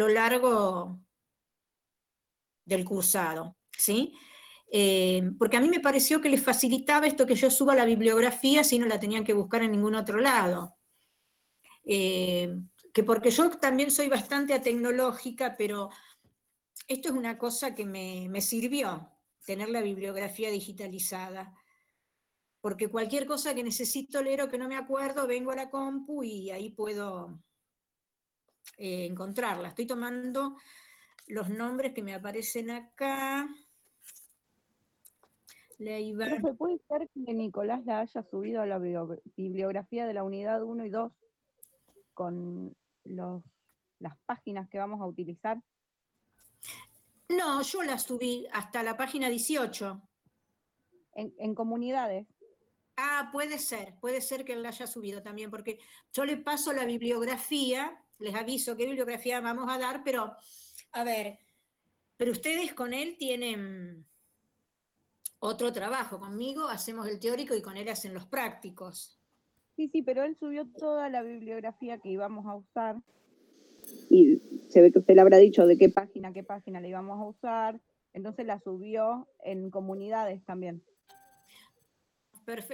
lo largo del cursado, ¿sí? Eh, porque a mí me pareció que les facilitaba esto que yo suba la bibliografía si no la tenían que buscar en ningún otro lado. Eh, que porque yo también soy bastante tecnológica, pero esto es una cosa que me, me sirvió, tener la bibliografía digitalizada. Porque cualquier cosa que necesito leer o que no me acuerdo, vengo a la compu y ahí puedo eh, encontrarla. Estoy tomando los nombres que me aparecen acá. Profe, ¿puede ser que Nicolás la haya subido a la bibliografía de la unidad 1 y 2 con los, las páginas que vamos a utilizar? No, yo la subí hasta la página 18. En, en, comunidades. Ah, puede ser, puede ser que él la haya subido también, porque yo le paso la bibliografía, les aviso qué bibliografía vamos a dar, pero a ver, pero ustedes con él tienen otro trabajo. Conmigo hacemos el teórico y con él hacen los prácticos. Sí, sí, pero él subió toda la bibliografía que íbamos a usar. Y se ve que usted le habrá dicho de qué página, qué página le íbamos a usar. Entonces la subió en comunidades también.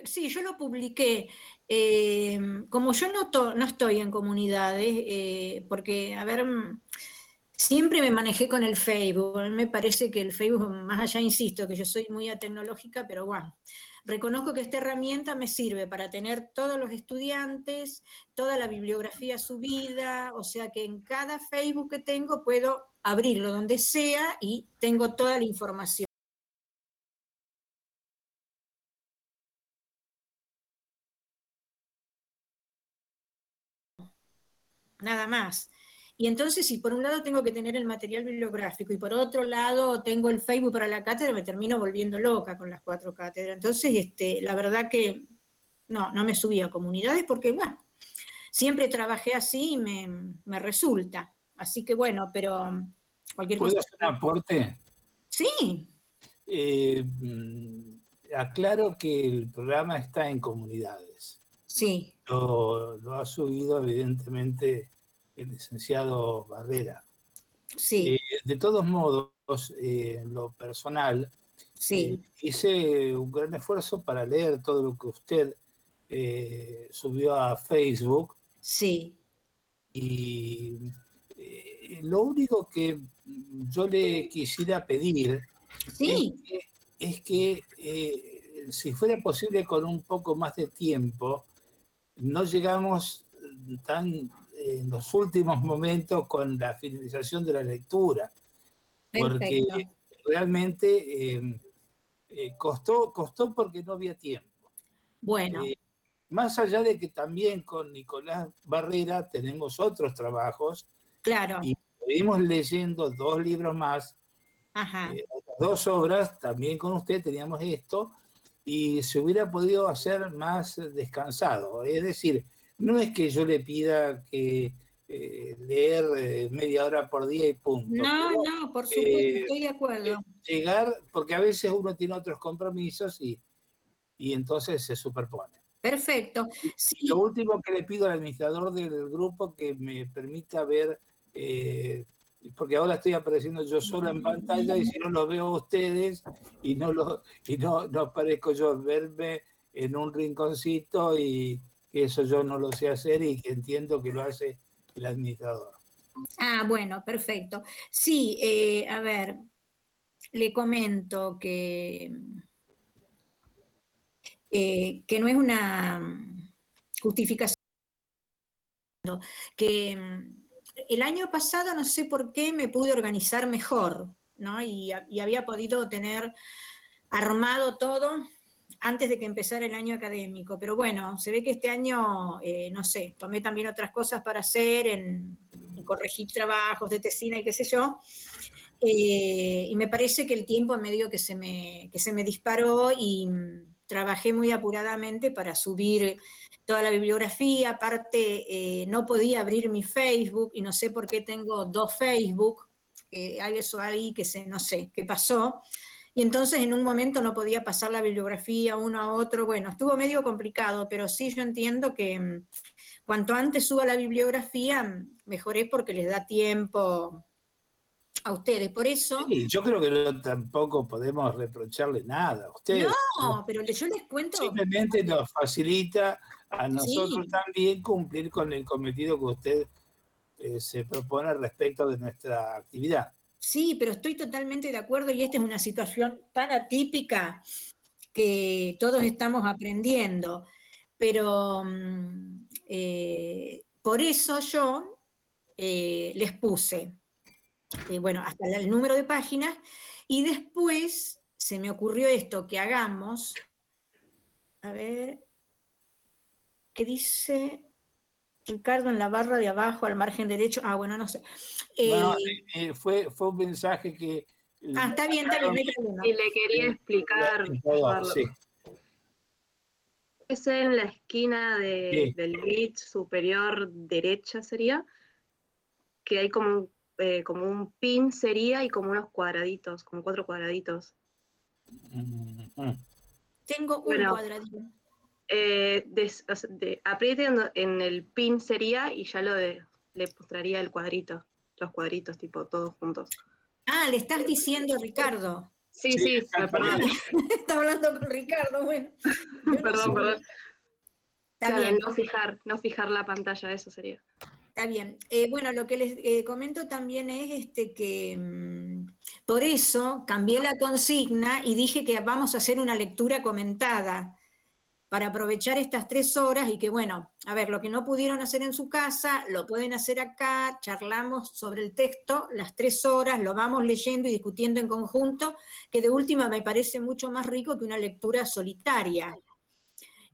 Sí, yo lo publiqué. Eh, como yo no, estoy en comunidades, eh, porque, a ver, Siempre me manejé con el Facebook. Me parece que el Facebook, más allá, insisto, que yo soy muy tecnológica, pero bueno, reconozco que esta herramienta me sirve para tener todos los estudiantes, toda la bibliografía subida, o sea que en cada Facebook que tengo puedo abrirlo donde sea y tengo toda la información. Nada más. Y entonces, si por un lado tengo que tener el material bibliográfico y por otro lado tengo el Facebook para la cátedra, me termino volviendo loca con las cuatro cátedras. Entonces, este, la verdad que no, no me subí a comunidades porque, bueno, siempre trabajé así y me, resulta. Así que, bueno, pero cualquier ¿Puedo hacer un aporte? Sí. Eh, mm, aclaro que el programa está en comunidades. Sí. lo ha subido, evidentemente, el licenciado Barrera. Sí. Eh, de todos modos, eh, en lo personal, sí. Eh, hice un gran esfuerzo para leer todo lo que usted subió a Facebook. Sí. Y lo único que yo le quisiera pedir sí. es que, que si fuera posible con un poco más de tiempo, no llegamos tan en los últimos momentos con la finalización de la lectura, porque realmente eh, eh, costó, costó porque no había tiempo. Bueno. Eh, más allá de que también con Nicolás Barrera tenemos otros trabajos. Claro. Y seguimos leyendo dos libros más, Ajá. dos obras, también con usted teníamos esto, y se hubiera podido hacer más descansado. Es decir, no es que yo le pida que eh, leer eh, media hora por día y punto. No, no, por supuesto, eh, estoy de acuerdo. Llegar, porque a veces uno tiene otros compromisos y, y entonces se superpone. Perfecto. Lo último que le pido al administrador del grupo que me permita ver, porque ahora estoy apareciendo yo solo en pantalla y si no lo veo a ustedes y no lo y no, no aparezco yo verme en un rinconcito y, eso yo no lo sé hacer y que entiendo que lo hace el administrador. Ah, bueno, perfecto. Sí, eh, a ver, le comento que, eh, que no es una justificación, que mm, el año pasado no sé por qué me pude organizar mejor, ¿no? Y había podido tener armado todo antes de que empezara el año académico. Pero bueno, se ve que este año, eh, no sé, tomé también otras cosas para hacer, en, corregir trabajos de tesina y qué sé yo. Eh, y me parece que el tiempo medio que se me, que se me disparó y mm, trabajé muy apuradamente para subir toda la bibliografía. Aparte, eh, no podía abrir mi Facebook y no sé por qué tengo dos Facebook. hay eso ahí que se, no sé qué pasó y entonces en un momento no podía pasar la bibliografía uno a otro. Bueno, estuvo medio complicado, pero sí yo entiendo que mm, cuanto antes suba la bibliografía, mejor es porque les da tiempo a ustedes. Por eso. Sí, yo creo que no, tampoco podemos reprocharle nada a ustedes. No, pero yo les cuento. Simplemente nos facilita a nosotros también cumplir con el cometido que usted eh, se propone respecto de nuestra actividad. Sí, pero estoy totalmente de acuerdo y esta es una situación tan atípica que todos estamos aprendiendo. Pero mm, eh, por eso yo eh, les puse, eh, bueno, hasta el número de páginas y después se me ocurrió esto, que hagamos, a ver, ¿qué dice Ricardo en la barra de abajo al margen derecho? Ah, bueno, no sé. fue, fue un mensaje que... Ah, está bien, está bien. Y le quería explicar. Sí. Es en la esquina del grid superior derecha sería, que hay como un, eh, como un pin sería y como unos cuadraditos, como cuatro cuadraditos. Tengo un cuadradito. Eh, aprieten en el pin sería y ya lo de, le mostraría el cuadrito, los cuadritos, tipo todos juntos. Ah, le estás diciendo Ricardo. Sí, sí, perdón. Está hablando con Ricardo, bueno. perdón, perdón. Está bien. No fijar, no fijar la pantalla, eso sería. Está bien. Eh, bueno, lo que les eh, comento también es este que mm, por eso cambié la consigna y dije que vamos a hacer una lectura comentada para aprovechar estas tres horas y que, bueno, a ver, lo que no pudieron hacer en su casa, lo pueden hacer acá, charlamos sobre el texto las tres horas, lo vamos leyendo y discutiendo en conjunto, que de última me parece mucho más rico que una lectura solitaria.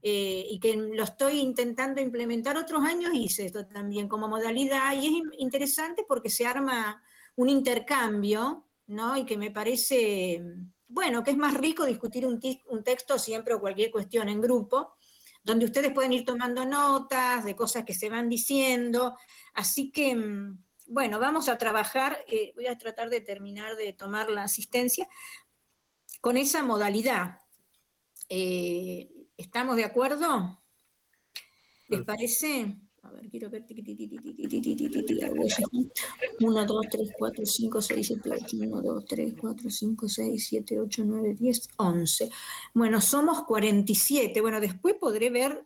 Eh, y que lo estoy intentando implementar otros años, hice esto también como modalidad, y es interesante porque se arma un intercambio, ¿no? Y que me parece bueno, que es más rico discutir un, texto siempre o cualquier cuestión en grupo, donde ustedes pueden ir tomando notas de cosas que se van diciendo. Así que, mm, bueno, vamos a trabajar, eh, voy a tratar de terminar de tomar la asistencia con esa modalidad. Eh, ¿Estamos de acuerdo? ¿Les parece? A ver, quiero ver. 1, 2, 3, 4, 5, 6, 7, 8. 1, 2, 3, 4, 5, 6, 7, 8, 9, 10, 11. Bueno, somos 47. Bueno, después podré ver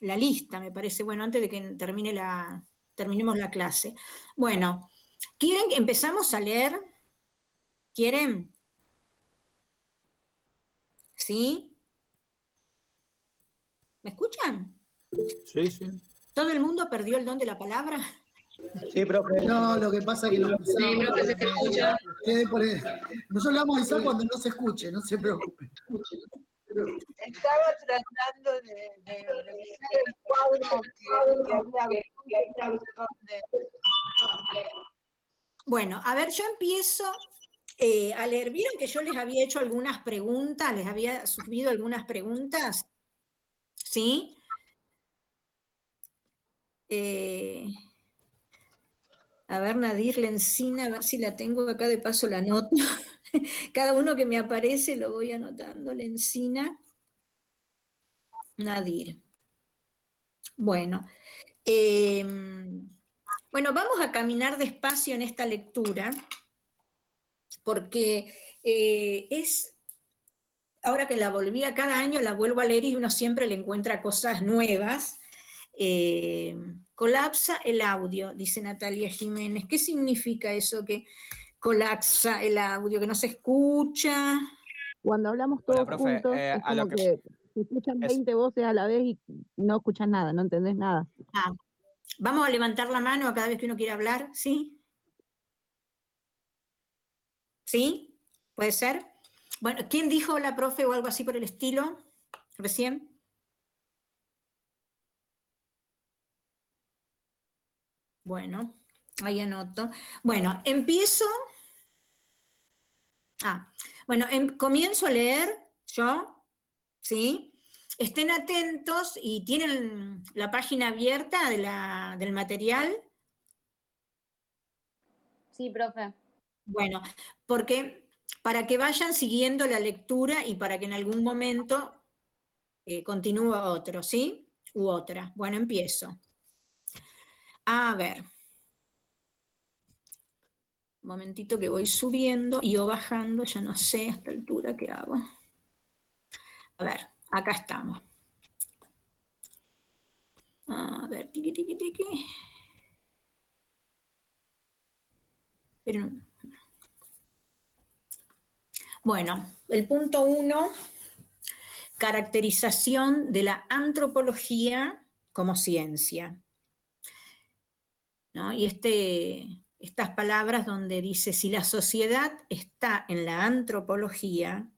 la lista, me parece, bueno, antes de que termine la, terminemos la clase. Bueno, ¿quieren que empezamos a leer? ¿Quieren? ¿Sí? ¿Me escuchan? Sí, sí. ¿Todo el mundo perdió el don de la palabra? Sí, profe. No, lo que pasa es que lo Sí, profe, se te escucha. Nosotros le vamos a avisar cuando no se escuche, no se preocupe. Estaba tratando de, revisar el cuadro que, Bueno, a ver, yo empiezo eh, a leer. ¿Vieron que yo les había hecho algunas preguntas? ¿Les había subido algunas preguntas? ¿Sí? Eh, a ver, Nadir Lencina, a ver si la tengo acá de paso la nota. Cada uno que me aparece lo voy anotando. Lencina. Nadir. Bueno. Em, bueno, vamos a caminar despacio en esta lectura, porque eh, es, ahora que la volví a cada año, la vuelvo a leer y uno siempre le encuentra cosas nuevas. Eh, colapsa el audio, dice Natalia Jiménez. ¿Qué significa eso que colapsa el audio, que no se escucha? Cuando hablamos todos juntos, eh, es como que, se escuchan 20 voces a la vez y no escuchan nada, no entendés nada. Ah, vamos a levantar la mano a cada vez que uno quiere hablar, ¿sí? ¿Sí? ¿Puede ser? Bueno, ¿quién dijo la profe o algo así por el estilo recién? Bueno, ahí anoto. Bueno, empiezo. Ah, bueno, em, comienzo a leer yo, ¿sí? Estén atentos y tienen la página abierta del material. Sí, profe. Bueno, porque para que vayan siguiendo la lectura y para que en algún momento eh, continúe otro, ¿sí? u otra. Bueno, empiezo. A ver. Un momentito que voy subiendo y o bajando, ya no sé a esta altura qué hago. A ver, acá estamos. A ver, tiqui, tiqui, tiqui. Bueno, el punto uno, caracterización de la antropología como ciencia. Y este, estas palabras donde dice, si la sociedad está en la antropología,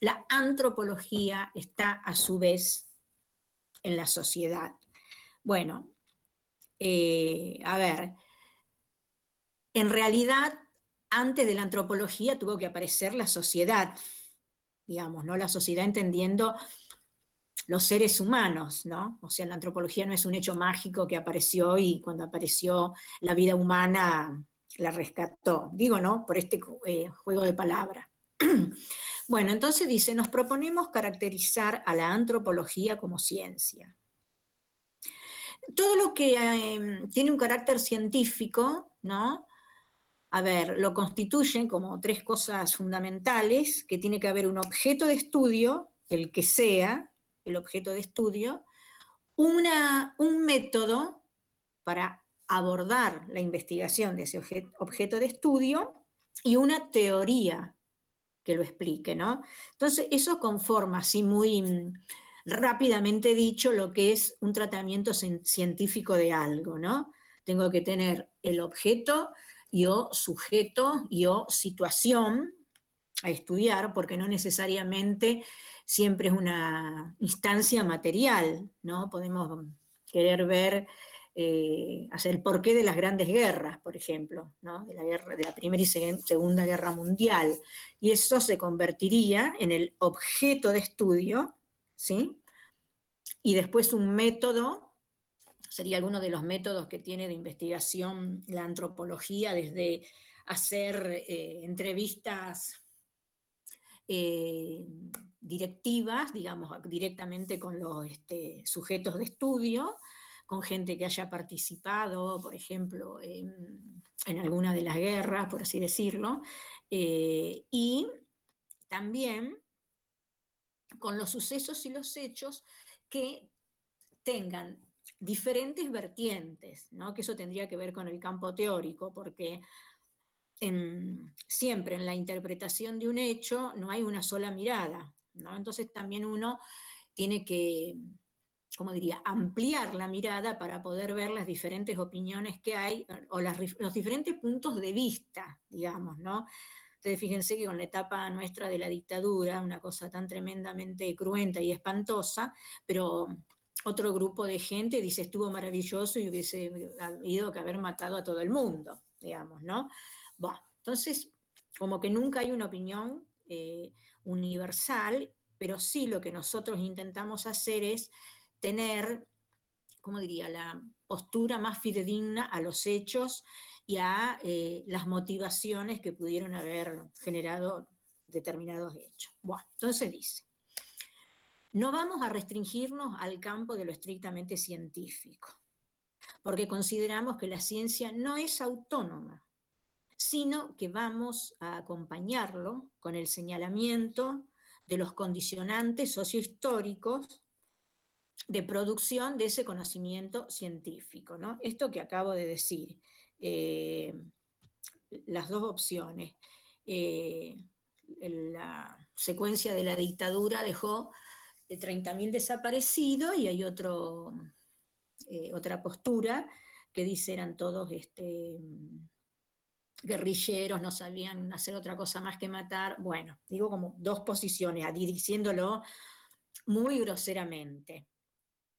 la antropología está a su vez en la sociedad. Bueno, eh, a ver, en realidad, antes de la antropología tuvo que aparecer la sociedad, digamos, ¿no? La sociedad entendiendo los seres humanos, ¿no? O sea, la antropología no es un hecho mágico que apareció y cuando apareció la vida humana la rescató. Digo, ¿no? Por este eh, juego de palabras. bueno, entonces dice, nos proponemos caracterizar a la antropología como ciencia. Todo lo que em, tiene un carácter científico, ¿no? A ver, lo constituyen como tres cosas fundamentales, que tiene que haber un objeto de estudio, el que sea, el objeto de estudio, una, un método para abordar la investigación de ese objeto de estudio y una teoría que lo explique, ¿no? Entonces, eso conforma, así muy mm, rápidamente dicho, lo que es un tratamiento científico de algo, ¿no? Tengo que tener el objeto y o sujeto y o situación a estudiar, porque no necesariamente siempre es una instancia material, ¿no? Podemos querer ver, eh, hacer el porqué de las grandes guerras, por ejemplo, ¿no? de, la guerra, de la Primera y Segunda Guerra Mundial, y eso se convertiría en el objeto de estudio, ¿sí? Y después un método, sería alguno de los métodos que tiene de investigación la antropología, desde hacer eh, entrevistas eh, directivas, digamos, directamente con los este, sujetos de estudio, con gente que haya participado, por ejemplo, en, alguna de las guerras, por así decirlo, eh, y también con los sucesos y los hechos que tengan diferentes vertientes, ¿no? que eso tendría que ver con el campo teórico, porque siempre en la interpretación de un hecho no hay una sola mirada, entonces también uno tiene que, como diría?, ampliar la mirada para poder ver las diferentes opiniones que hay o los diferentes puntos de vista, digamos, ¿no? Entonces fíjense que con la etapa nuestra de la dictadura, una cosa tan tremendamente cruenta y espantosa, pero otro grupo de gente dice estuvo maravilloso y hubiese habido que haber matado a todo el mundo, digamos, ¿no? Bueno, entonces, como que nunca hay una opinión eh, universal, pero sí lo que nosotros intentamos hacer es tener, ¿cómo diría?, la postura más fidedigna a los hechos y a eh, las motivaciones que pudieron haber generado determinados hechos. Bueno, entonces dice, no vamos a restringirnos al campo de lo estrictamente científico, porque consideramos que la ciencia no es autónoma, sino que vamos a acompañarlo con el señalamiento de los condicionantes sociohistóricos de producción de ese conocimiento científico. ¿no? Esto que acabo de decir, eh, las dos opciones. Eh, la secuencia de la dictadura dejó de 30.000 desaparecidos y hay eh, otra postura que dice eran todos este, guerrilleros, no sabían hacer otra cosa más que matar. Bueno, digo como dos posiciones, diciéndolo muy groseramente.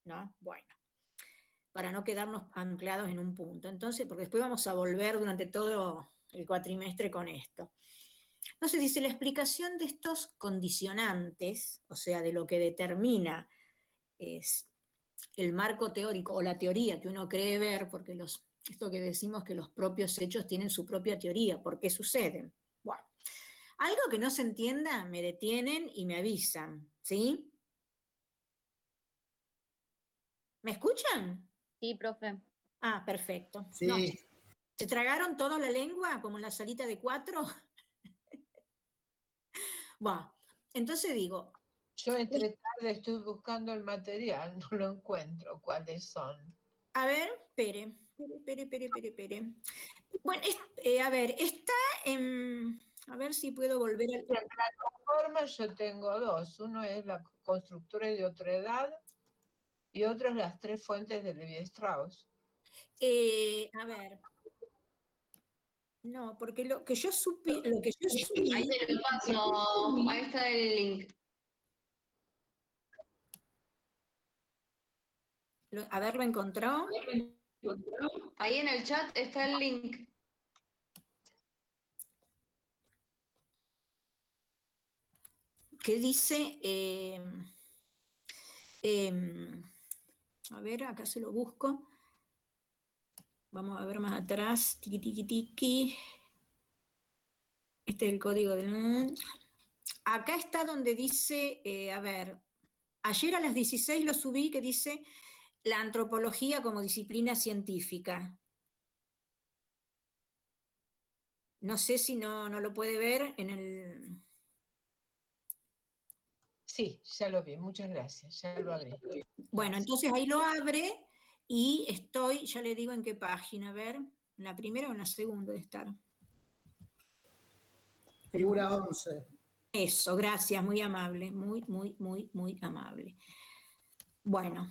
¿no? Bueno, para no quedarnos anclados en un punto. Entonces, porque después vamos a volver durante todo el cuatrimestre con esto. Entonces dice, la explicación de estos condicionantes, o sea, de lo que determina es el marco teórico o la teoría que uno cree ver, porque los esto que decimos que los propios hechos tienen su propia teoría, ¿por qué suceden? Bueno, algo que no se entienda, me detienen y me avisan, ¿sí? ¿Me escuchan? Sí, profe. Ah, perfecto. Sí. ¿Se tragaron toda la lengua como en la salita de cuatro? bueno, entonces digo. Yo entre tarde estoy buscando el material, no lo encuentro. ¿Cuáles son? A ver, espere, espere, espere, espere, espere. Bueno, eh, a ver, está en... A ver si puedo volver a... En plataforma yo tengo dos. Uno es la constructora de otra edad y otro es las tres fuentes de Levi Strauss. Eh, a ver. No, porque lo que yo supe, lo que yo supe... Ahí te lo paso, ahí está el link. A ver, ¿lo encontró? Ahí en el chat está el link. ¿Qué dice? Eh, em, a ver, acá se lo busco. Vamos a ver más atrás. Tiki, tiki, tiki. Este es el código del... Acá está donde dice, eh, a ver, ayer a las 16 lo subí que dice la antropología como disciplina científica. No sé si no, no lo puede ver en el... Sí, ya lo vi, muchas gracias, ya lo abrí. Bueno, entonces ahí lo abre y estoy, ya le digo en qué página, a ver, en la primera o en la segunda de estar. Figura 11. Eso, gracias, muy amable, muy, muy, muy, muy amable. Bueno,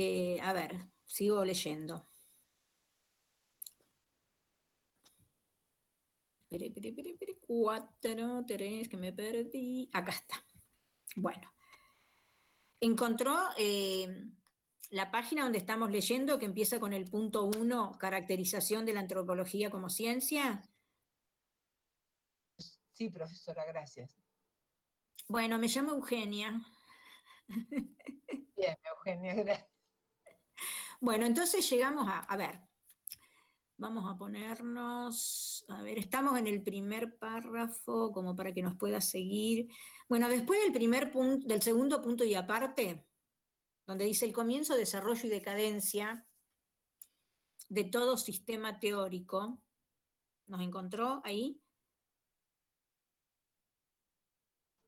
eh, a ver, sigo leyendo. Cuatro, tres, que me perdí. Acá está. Bueno, encontró eh, la página donde estamos leyendo que empieza con el punto uno, caracterización de la antropología como ciencia. Sí, profesora, gracias. Bueno, me llamo Eugenia. Bien, Eugenia, gracias. Bueno, entonces llegamos a, a ver, vamos a ponernos, a ver, estamos en el primer párrafo como para que nos pueda seguir. Bueno, después del primer punto, del segundo punto y aparte, donde dice el comienzo, desarrollo y decadencia de todo sistema teórico, ¿nos encontró ahí?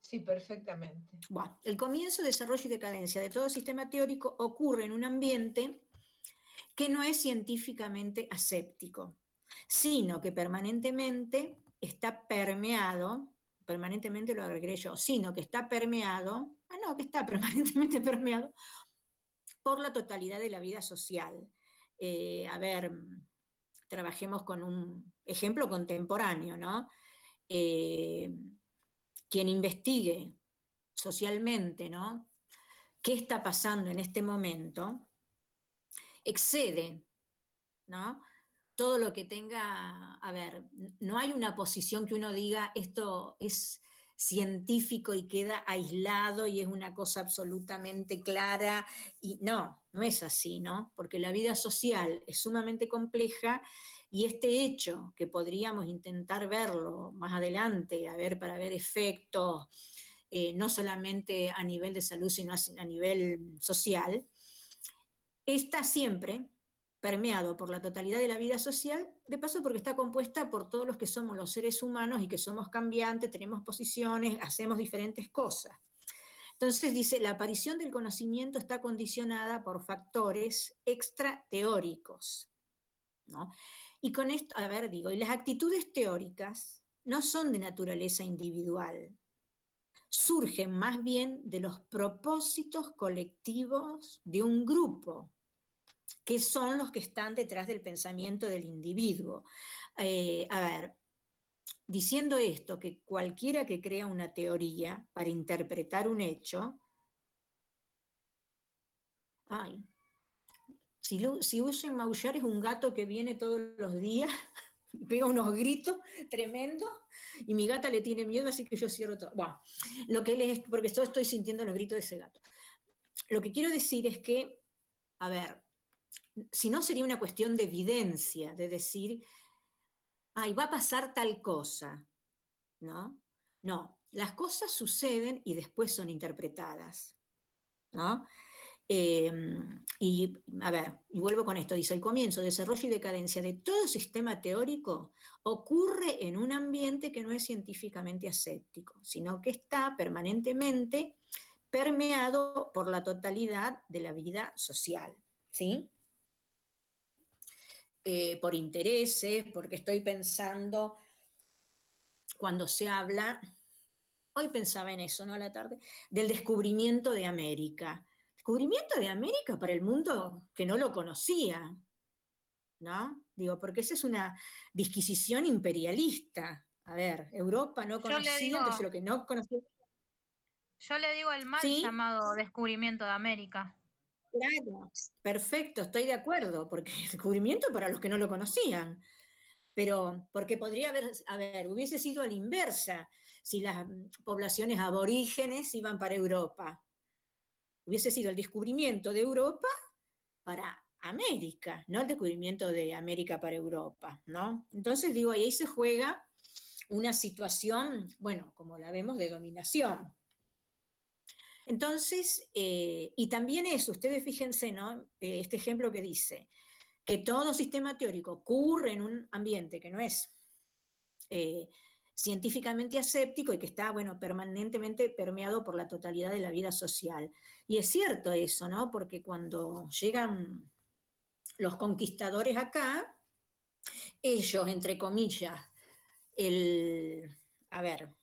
Sí, perfectamente. Bueno, el comienzo, desarrollo y decadencia de todo sistema teórico ocurre en un ambiente que no es científicamente aséptico, sino que permanentemente está permeado permanentemente lo agregué yo, sino que está permeado, ah, no, que está permanentemente permeado por la totalidad de la vida social. Eh, a ver, trabajemos con un ejemplo contemporáneo, ¿no? Eh, quien investigue socialmente, ¿no? ¿Qué está pasando en este momento? Excede, ¿no? todo lo que tenga, a ver, no hay una posición que uno diga esto es científico y queda aislado y es una cosa absolutamente clara y no, no es así, ¿no? Porque la vida social es sumamente compleja y este hecho que podríamos intentar verlo más adelante, a ver, para ver efectos, eh, no solamente a nivel de salud, sino a nivel social, está siempre permeado por la totalidad de la vida social, de paso porque está compuesta por todos los que somos los seres humanos y que somos cambiantes, tenemos posiciones, hacemos diferentes cosas. Entonces dice, la aparición del conocimiento está condicionada por factores extrateóricos. ¿no? Y con esto, a ver, digo, y las actitudes teóricas no son de naturaleza individual, surgen más bien de los propósitos colectivos de un grupo que son los que están detrás del pensamiento del individuo. Eh, a ver, diciendo esto, que cualquiera que crea una teoría para interpretar un hecho, ay, si, si usen maullar es un gato que viene todos los días, pega unos gritos tremendos y mi gata le tiene miedo, así que yo cierro todo. Lo que porque yo estoy sintiendo los gritos de ese gato. Lo que quiero decir es que, a ver, si no sería una cuestión de evidencia, de decir, ay, va a pasar tal cosa, ¿no? No, las cosas suceden y después son interpretadas, ¿no? Em, y a ver, y vuelvo con esto, dice, el comienzo, desarrollo y decadencia de todo sistema teórico ocurre en un ambiente que no es científicamente aséptico, sino que está permanentemente permeado por la totalidad de la vida social, ¿sí? Eh, por intereses, porque estoy pensando, cuando se habla, hoy pensaba en eso, ¿no? A la tarde, del descubrimiento de América descubrimiento de América para el mundo que no lo conocía, ¿no? Digo, porque esa es una disquisición imperialista. A ver, Europa no conocía, entonces lo que no conocía. Yo le digo el mal llamado descubrimiento de América. Claro, perfecto, estoy de acuerdo, porque el descubrimiento para los que no lo conocían. Pero, porque podría haber, a ver, hubiese sido a la inversa, si las poblaciones aborígenes iban para Europa hubiese sido el descubrimiento de Europa para América, no el descubrimiento de América para Europa, ¿no? Entonces digo, ahí se juega una situación, bueno, como la vemos, de dominación. Entonces, eh, y también eso, ustedes fíjense, ¿no? Eh, este ejemplo que dice, que todo sistema teórico ocurre en un ambiente que no es eh, científicamente aséptico y que está, bueno, permanentemente permeado por la totalidad de la vida social. Y es cierto eso, ¿no? Porque cuando llegan los conquistadores acá, ellos, entre comillas, el, a ver,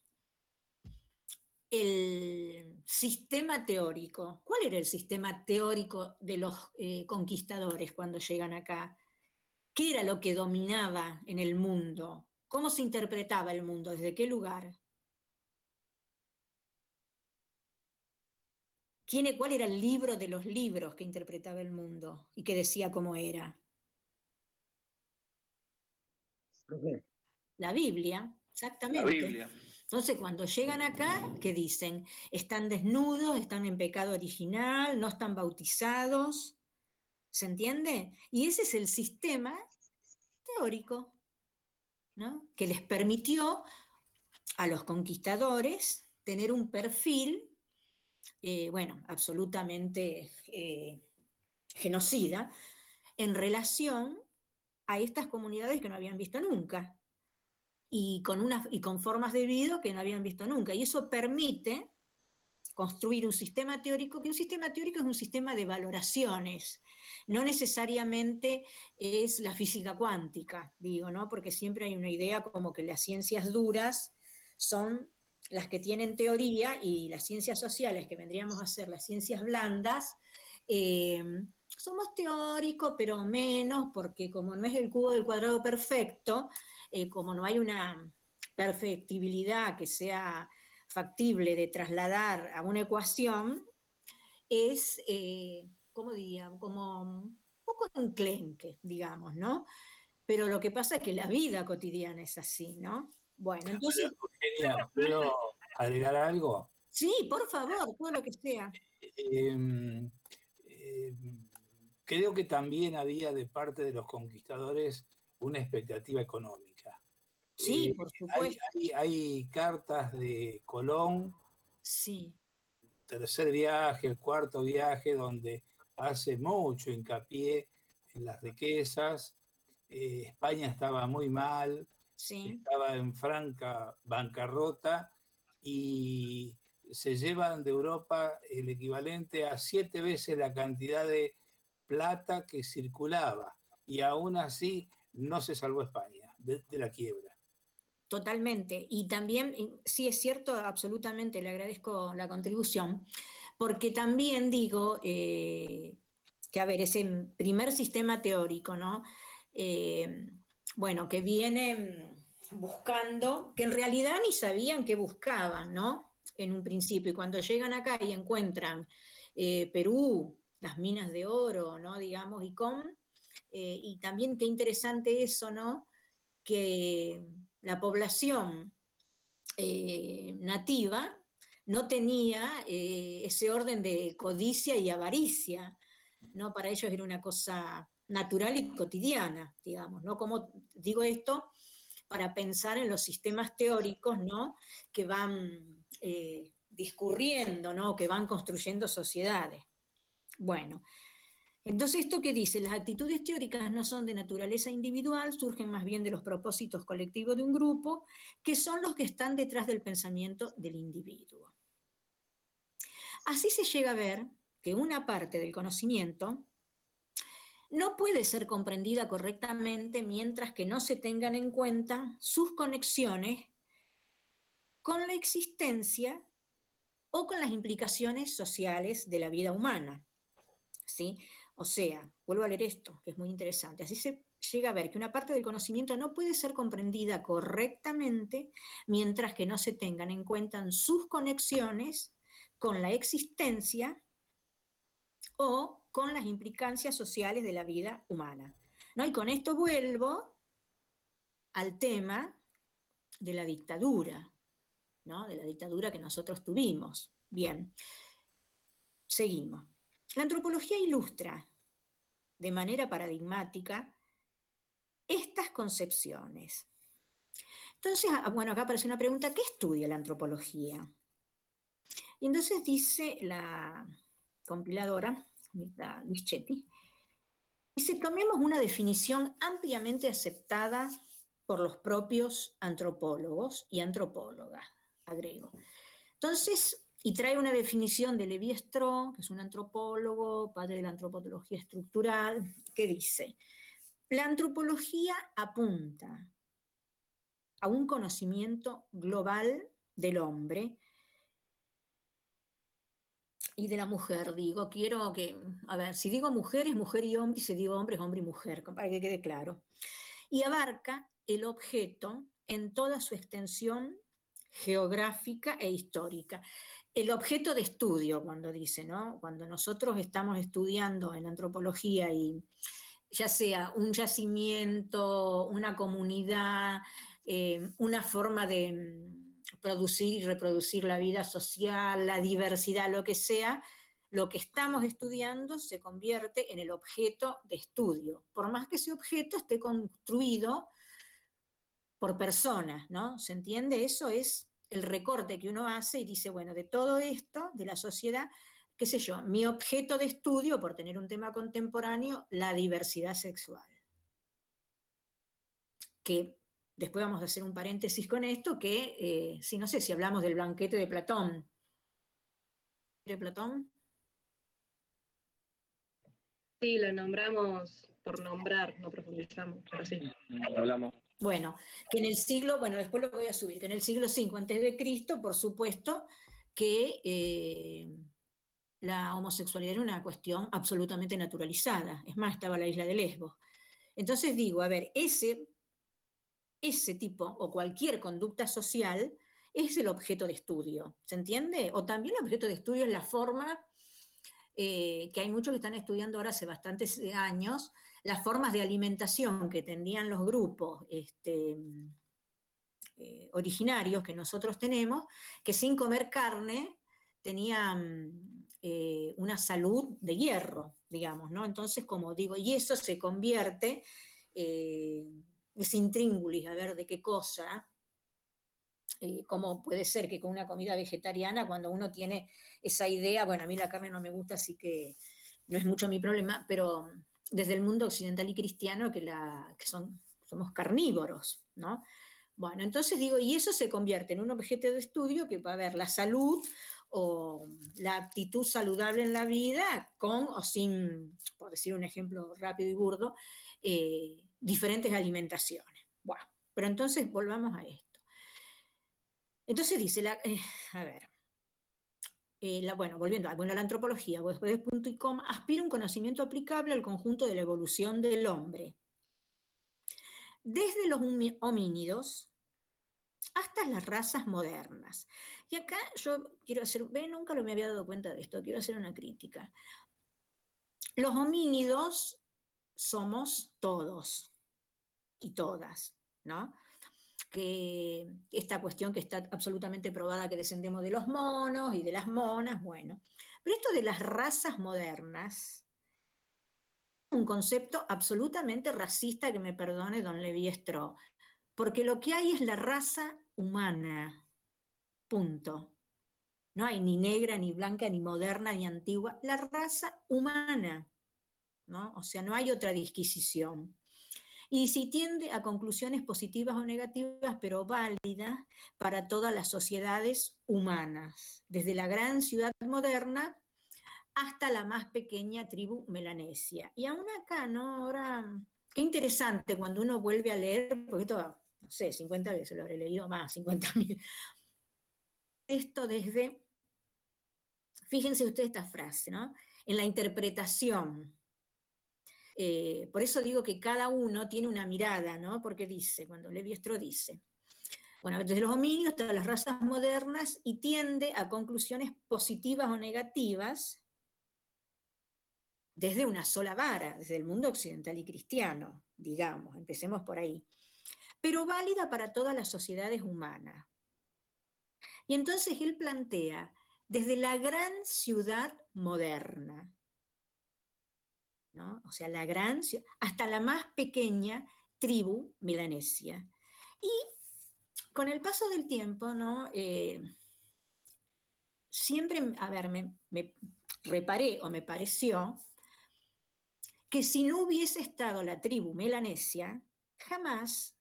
el sistema teórico, ¿cuál era el sistema teórico de los eh, conquistadores cuando llegan acá? ¿Qué era lo que dominaba en el mundo? ¿Cómo se interpretaba el mundo? ¿Desde qué lugar? ¿Quién, ¿Cuál era el libro de los libros que interpretaba el mundo y que decía cómo era? La Biblia, exactamente. La Biblia. Entonces, cuando llegan acá, ¿qué dicen? Están desnudos, están en pecado original, no están bautizados. ¿Se entiende? Y ese es el sistema teórico que les permitió a los conquistadores tener un perfil, eh, bueno, absolutamente eh, genocida, en relación a estas comunidades que no habían visto nunca y con, unas, y con formas de vida que no habían visto nunca. Y eso permite construir un sistema teórico, que un sistema teórico es un sistema de valoraciones, no necesariamente es la física cuántica, digo, ¿no? Porque siempre hay una idea como que las ciencias duras son las que tienen teoría y las ciencias sociales, que vendríamos a ser las ciencias blandas, eh, somos teóricos, pero menos, porque como no es el cubo del cuadrado perfecto, eh, como no hay una perfectibilidad que sea factible de trasladar a una ecuación, es eh, ¿cómo diría? Como un poco enclenque, digamos, ¿no? Pero lo que pasa es que la vida cotidiana es así, ¿no? Bueno, entonces... ¿Puedo agregar algo? Sí, por favor, todo lo que sea. Em, em, creo que también había de parte de los conquistadores una expectativa económica. Sí, eh, por supuesto. Hay, hay, cartas de Colón. Sí. Tercer viaje, el cuarto viaje, donde hace mucho hincapié en las riquezas. Eh, España estaba muy mal, estaba en franca bancarrota y se llevan de Europa el equivalente a siete veces la cantidad de plata que circulaba y aún así no se salvó España de, la quiebra. Totalmente. Y también, sí es cierto, absolutamente, le agradezco la contribución porque también digo eh, que, a ver, ese primer sistema teórico, ¿no? Eh, bueno, que viene buscando, que en realidad ni sabían qué buscaban, ¿no? En un principio, y cuando llegan acá y encuentran eh, Perú, las minas de oro, ¿no? Digamos, y con, y también qué interesante eso, ¿no? Que la población nativa no tenía eh, ese orden de codicia y avaricia, ¿no? Para ellos era una cosa natural y cotidiana, digamos, ¿no? Como digo esto para pensar en los sistemas teóricos, ¿no? Que van eh, discurriendo, ¿no? Que van construyendo sociedades. Bueno, entonces, ¿esto qué dice? Las actitudes teóricas no son de naturaleza individual, surgen más bien de los propósitos colectivos de un grupo, que son los que están detrás del pensamiento del individuo. Así se llega a ver que una parte del conocimiento no puede ser comprendida correctamente mientras que no se tengan en cuenta sus conexiones con la existencia o con las implicaciones sociales de la vida humana. ¿sí? O sea, vuelvo a leer esto, que es muy interesante. Así se llega a ver que una parte del conocimiento no puede ser comprendida correctamente mientras que no se tengan en cuenta sus conexiones con la existencia o con las implicancias sociales de la vida humana. ¿no? Y con esto vuelvo al tema de la dictadura, ¿no? de la dictadura que nosotros tuvimos. Bien, seguimos. La antropología ilustra de manera paradigmática estas concepciones. Entonces, ah, bueno, acá aparece una pregunta, ¿qué estudia la antropología? Y entonces dice la compiladora, Luis Chetti, dice, tomemos una definición ampliamente aceptada por los propios antropólogos y antropólogas, agrego. Entonces, y trae una definición de Levi Strauss, que es un antropólogo, padre de la antropología estructural, que dice, la antropología apunta a un conocimiento global del hombre y de la mujer, digo, quiero que, a ver, si digo mujer es mujer y hombre, y si digo hombre es hombre y mujer, para que quede claro. Y abarca el objeto en toda su extensión geográfica e histórica el objeto de estudio, cuando dice, ¿no? Cuando nosotros estamos estudiando en antropología y ya sea un yacimiento, una comunidad, eh, una forma de mm, producir y reproducir la vida social, la diversidad, lo que sea, lo que estamos estudiando se convierte en el objeto de estudio, por más que ese objeto esté construido por personas, ¿no? ¿Se entiende? Eso es el recorte que uno hace y dice, bueno, de todo esto, de la sociedad, qué sé yo, mi objeto de estudio, por tener un tema contemporáneo, la diversidad sexual. Que después vamos a hacer un paréntesis con esto, que, eh, si no sé, si hablamos del banquete de Platón. ¿De Platón? Sí, lo nombramos por nombrar, no profundizamos, pero sí. Hablamos. Bueno, que en el siglo, bueno, después lo voy a subir, que en el siglo V antes de Cristo, por supuesto, que eh, la homosexualidad era una cuestión absolutamente naturalizada. Es más, estaba la isla de Lesbos. Entonces digo, a ver, ese, ese tipo o cualquier conducta social es el objeto de estudio, ¿se entiende? O también el objeto de estudio es la forma eh, que hay muchos que están estudiando ahora hace bastantes años, las formas de alimentación que tendían los grupos este, eh, originarios que nosotros tenemos, que sin comer carne tenían eh, una salud de hierro, digamos, ¿no? Entonces, como digo, y eso se convierte, eh, es intríngulis, a ver de qué cosa, cómo puede ser que con una comida vegetariana, cuando uno tiene esa idea, bueno, a mí la carne no me gusta, así que no es mucho mi problema, pero desde el mundo occidental y cristiano que, la, son, somos carnívoros, ¿no? Bueno, entonces digo, y eso se convierte en un objeto de estudio que va a ver la salud o la actitud saludable en la vida con o sin, por decir un ejemplo rápido y burdo, eh, diferentes alimentaciones. Bueno, pero entonces volvamos a esto. Entonces dice, la, eh, a ver, eh, bueno, volviendo a la antropología, de punto y coma, aspira un conocimiento aplicable al conjunto de la evolución del hombre. Desde los homínidos hasta las razas modernas. Y acá yo quiero hacer, ve, nunca lo me había dado cuenta de esto, quiero hacer una crítica. Los homínidos somos todos y todas, ¿no? Que esta cuestión que está absolutamente probada que descendemos de los monos y de las monas, bueno. Pero esto de las razas modernas, un concepto absolutamente racista que me perdone don Levi Strauss, porque lo que hay es la raza humana, punto. No hay ni negra, ni blanca, ni moderna, ni antigua. La raza humana, ¿no? O sea, no hay otra disquisición. Y si tiende a conclusiones positivas o negativas, pero válidas para todas las sociedades humanas, desde la gran ciudad moderna hasta la más pequeña tribu melanesia. Y aún acá, ¿no? Ahora, qué interesante cuando uno vuelve a leer, porque esto, no sé, 50 veces lo habré leído más, 50 mil. Esto desde, fíjense ustedes esta frase, ¿no? En la interpretación. Eh, por eso digo que cada uno tiene una mirada, ¿no? Porque dice, cuando Levi Strauss dice, bueno, desde los homínidos hasta las razas modernas y tiende a conclusiones positivas o negativas desde una sola vara, desde el mundo occidental y cristiano, digamos, empecemos por ahí, pero válida para todas las sociedades humanas. Y entonces él plantea, desde la gran ciudad moderna, ¿no? o sea, la gran hasta la más pequeña tribu milanesia. Y con el paso del tiempo, ¿no? Eh, siempre, a ver, me reparé o me pareció que si no hubiese estado la tribu melanesia, jamás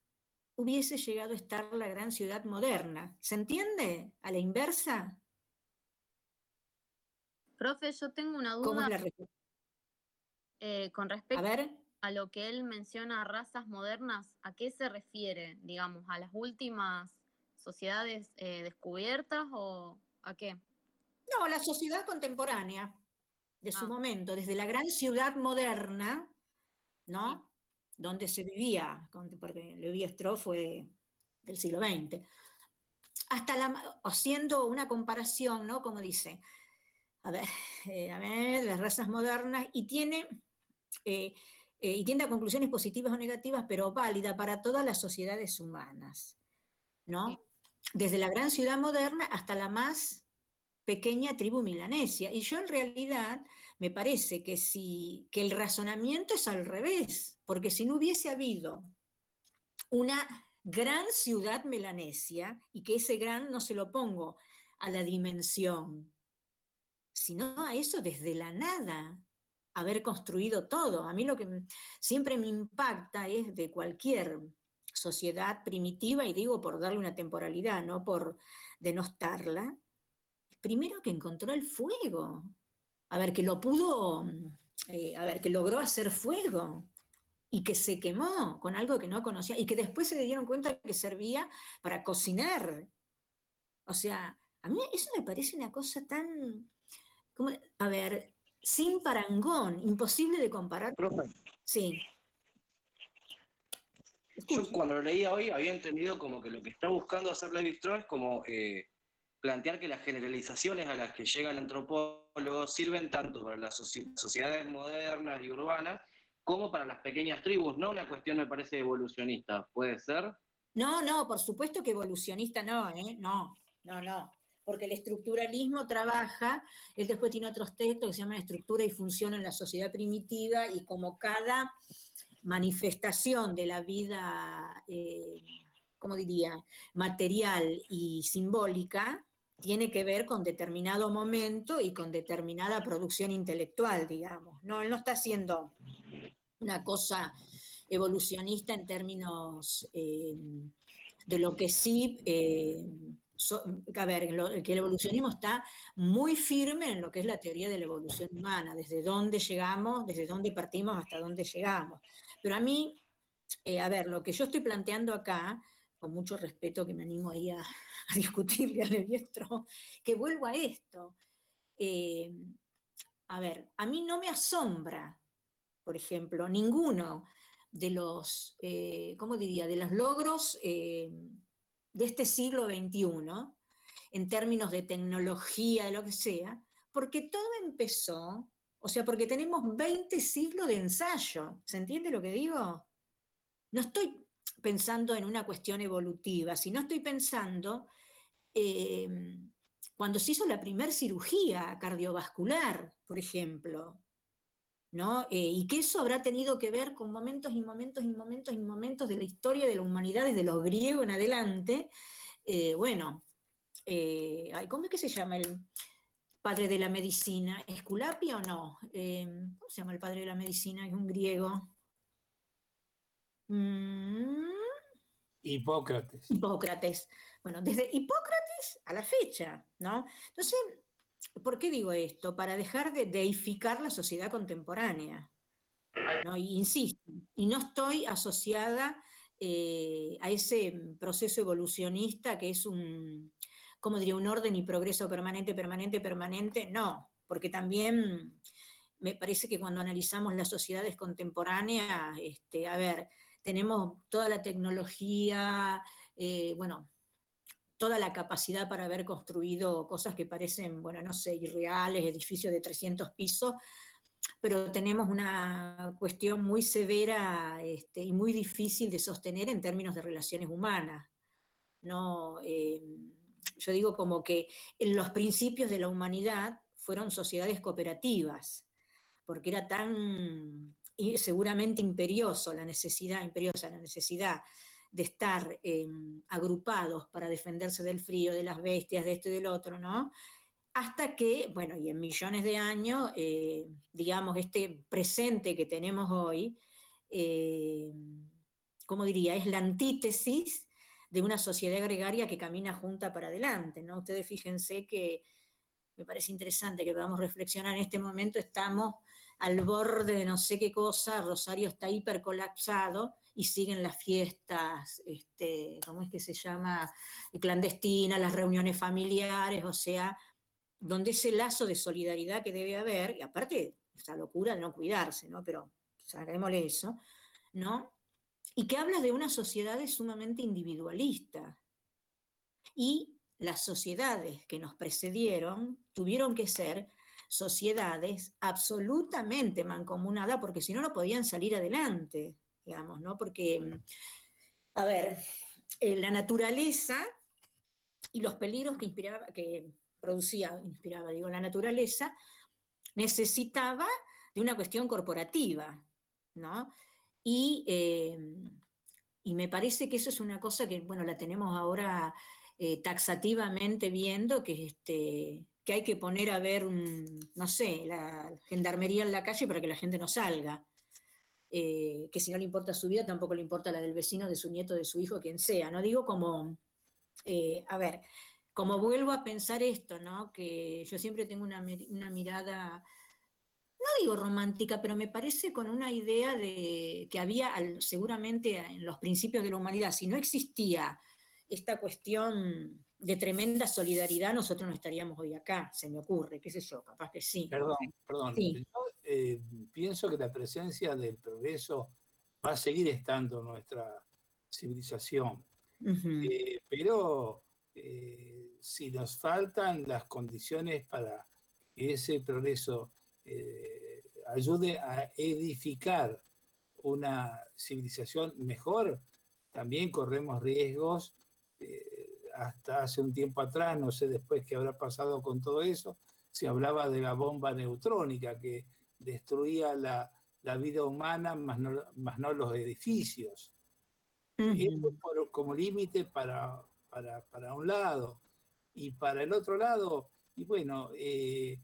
hubiese llegado a estar la gran ciudad moderna. ¿Se entiende? A la inversa. Profe, yo tengo una duda eh, con respecto a, lo que él menciona razas modernas. ¿A qué se refiere, digamos, a las últimas sociedades eh, descubiertas o a qué? No, a la sociedad contemporánea de su ah. momento, desde la gran ciudad moderna, ¿no? Donde se vivía, porque Levi Strauss fue del siglo XX, hasta la, haciendo una comparación, ¿no? Como dice, a ver, eh, a ver, las razas modernas, y tiene, eh, eh, y tiende a conclusiones positivas o negativas, pero válida para todas las sociedades humanas, ¿no? Desde la gran ciudad moderna hasta la más pequeña tribu milanesia. Y yo en realidad me parece que, si, que el razonamiento es al revés, porque si no hubiese habido una gran ciudad melanesia, y que ese gran no se lo pongo a la dimensión, sino a eso desde la nada, haber construido todo. A mí lo que siempre me impacta es de cualquier sociedad primitiva, y digo por darle una temporalidad, no por denostarla, primero que encontró el fuego. A ver, que lo pudo, eh, a ver, que logró hacer fuego y que se quemó con algo que no conocía y que después se dieron cuenta que servía para cocinar. O sea, a mí eso me parece una cosa tan, a ver, sin parangón, imposible de comparar. Sí. Yo cuando lo leía hoy había entendido como que lo que está buscando hacer Levi Strauss es como eh, plantear que las generalizaciones a las que llega el antropólogo sirven tanto para las sociedades modernas y urbanas como para las pequeñas tribus, no una cuestión me parece evolucionista, ¿puede ser? No, no, por supuesto que evolucionista no, ¿eh? No, no, no. Porque el estructuralismo trabaja, él después tiene otros textos que se llaman estructura y función en la sociedad primitiva, y como cada manifestación de la vida eh, como diría, material y simbólica, tiene que ver con determinado momento y con determinada producción intelectual, digamos. No, él no está haciendo una cosa evolucionista en términos eh, de lo que sí, eh, a ver, que el evolucionismo está muy firme en lo que es la teoría de la evolución humana, desde dónde llegamos, desde dónde partimos hasta dónde llegamos. Pero a mí, eh, a ver, lo que yo estoy planteando acá con mucho respeto que me animo ahí a, discutirle al diestro, que vuelvo a esto. Eh, a ver, a mí no me asombra, por ejemplo, ninguno de los, eh, ¿cómo diría?, de los logros de este siglo XXI, en términos de tecnología, de lo que sea, porque todo empezó, o sea, porque tenemos 20 siglos de ensayo, ¿se entiende lo que digo? No estoy pensando en una cuestión evolutiva, sino estoy pensando eh, cuando se hizo la primera cirugía cardiovascular, por ejemplo, ¿no? Eh, y que eso habrá tenido que ver con momentos y momentos y momentos y momentos de la historia de la humanidad desde los griegos en adelante, eh, bueno, ¿cómo es que se llama el padre de la medicina? ¿Esculapio o no? ¿Cómo se llama el padre de la medicina? Es un griego. Mm. Hipócrates. Hipócrates. Bueno, desde Hipócrates a la fecha, ¿no? Entonces, ¿por qué digo esto? Para dejar de deificar la sociedad contemporánea. ¿no? Insisto, y no estoy asociada eh, a ese proceso evolucionista que es un, ¿cómo diría? Un orden y progreso permanente, permanente, permanente. No, porque también me parece que cuando analizamos las sociedades contemporáneas, este, a ver, tenemos toda la tecnología, eh, bueno, toda la capacidad para haber construido cosas que parecen, bueno, no sé, irreales, edificios de 300 pisos, pero tenemos una cuestión muy severa este, y muy difícil de sostener en términos de relaciones humanas. ¿no? Eh, yo digo como que en los principios de la humanidad fueron sociedades cooperativas, porque era tan seguramente imperioso la necesidad, imperiosa la necesidad de estar em, agrupados para defenderse del frío, de las bestias, de esto y del otro, ¿no? Hasta que, bueno, y en millones de años, eh, digamos, este presente que tenemos hoy, eh, ¿cómo diría? Es la antítesis de una sociedad gregaria que camina junta para adelante, ¿no? Ustedes fíjense que me parece interesante que podamos reflexionar en este momento, estamos al borde de no sé qué cosa, Rosario está hiper colapsado y siguen las fiestas, este, ¿cómo es que se llama? Clandestinas, las reuniones familiares, o sea, donde ese lazo de solidaridad que debe haber, y aparte esa locura de no cuidarse, ¿no? Pero saquémosle eso, ¿no? Y que habla de una sociedad sumamente individualista. Y las sociedades que nos precedieron tuvieron que ser sociedades absolutamente mancomunadas, porque si no, no podían salir adelante, digamos, ¿no? Porque, a ver, eh, la naturaleza y los peligros que, inspiraba, que producía, inspiraba, digo, la naturaleza, necesitaba de una cuestión corporativa, ¿no? Y, eh, y me parece que eso es una cosa que, bueno, la tenemos ahora eh, taxativamente viendo, que este, que hay que poner a ver, no sé, la gendarmería en la calle para que la gente no salga. Eh, que si no le importa su vida, tampoco le importa la del vecino, de su nieto, de su hijo, quien sea. No digo como, eh, a ver, como vuelvo a pensar esto, ¿no? Que yo siempre tengo una, mirada, no digo romántica, pero me parece con una idea de que había seguramente en los principios de la humanidad, si no existía esta cuestión de tremenda solidaridad, nosotros no estaríamos hoy acá, se me ocurre, qué sé yo, capaz que sí. Perdón, perdón. Eh, pienso que la presencia del progreso va a seguir estando en nuestra civilización, eh, pero eh, si nos faltan las condiciones para que ese progreso ayude a edificar una civilización mejor, también corremos riesgos hasta hace un tiempo atrás, no sé después qué habrá pasado con todo eso, se hablaba de la bomba neutrónica que destruía la, vida humana, más no, más no los edificios. como límite para, para, un lado. Y para el otro lado, y bueno, eh,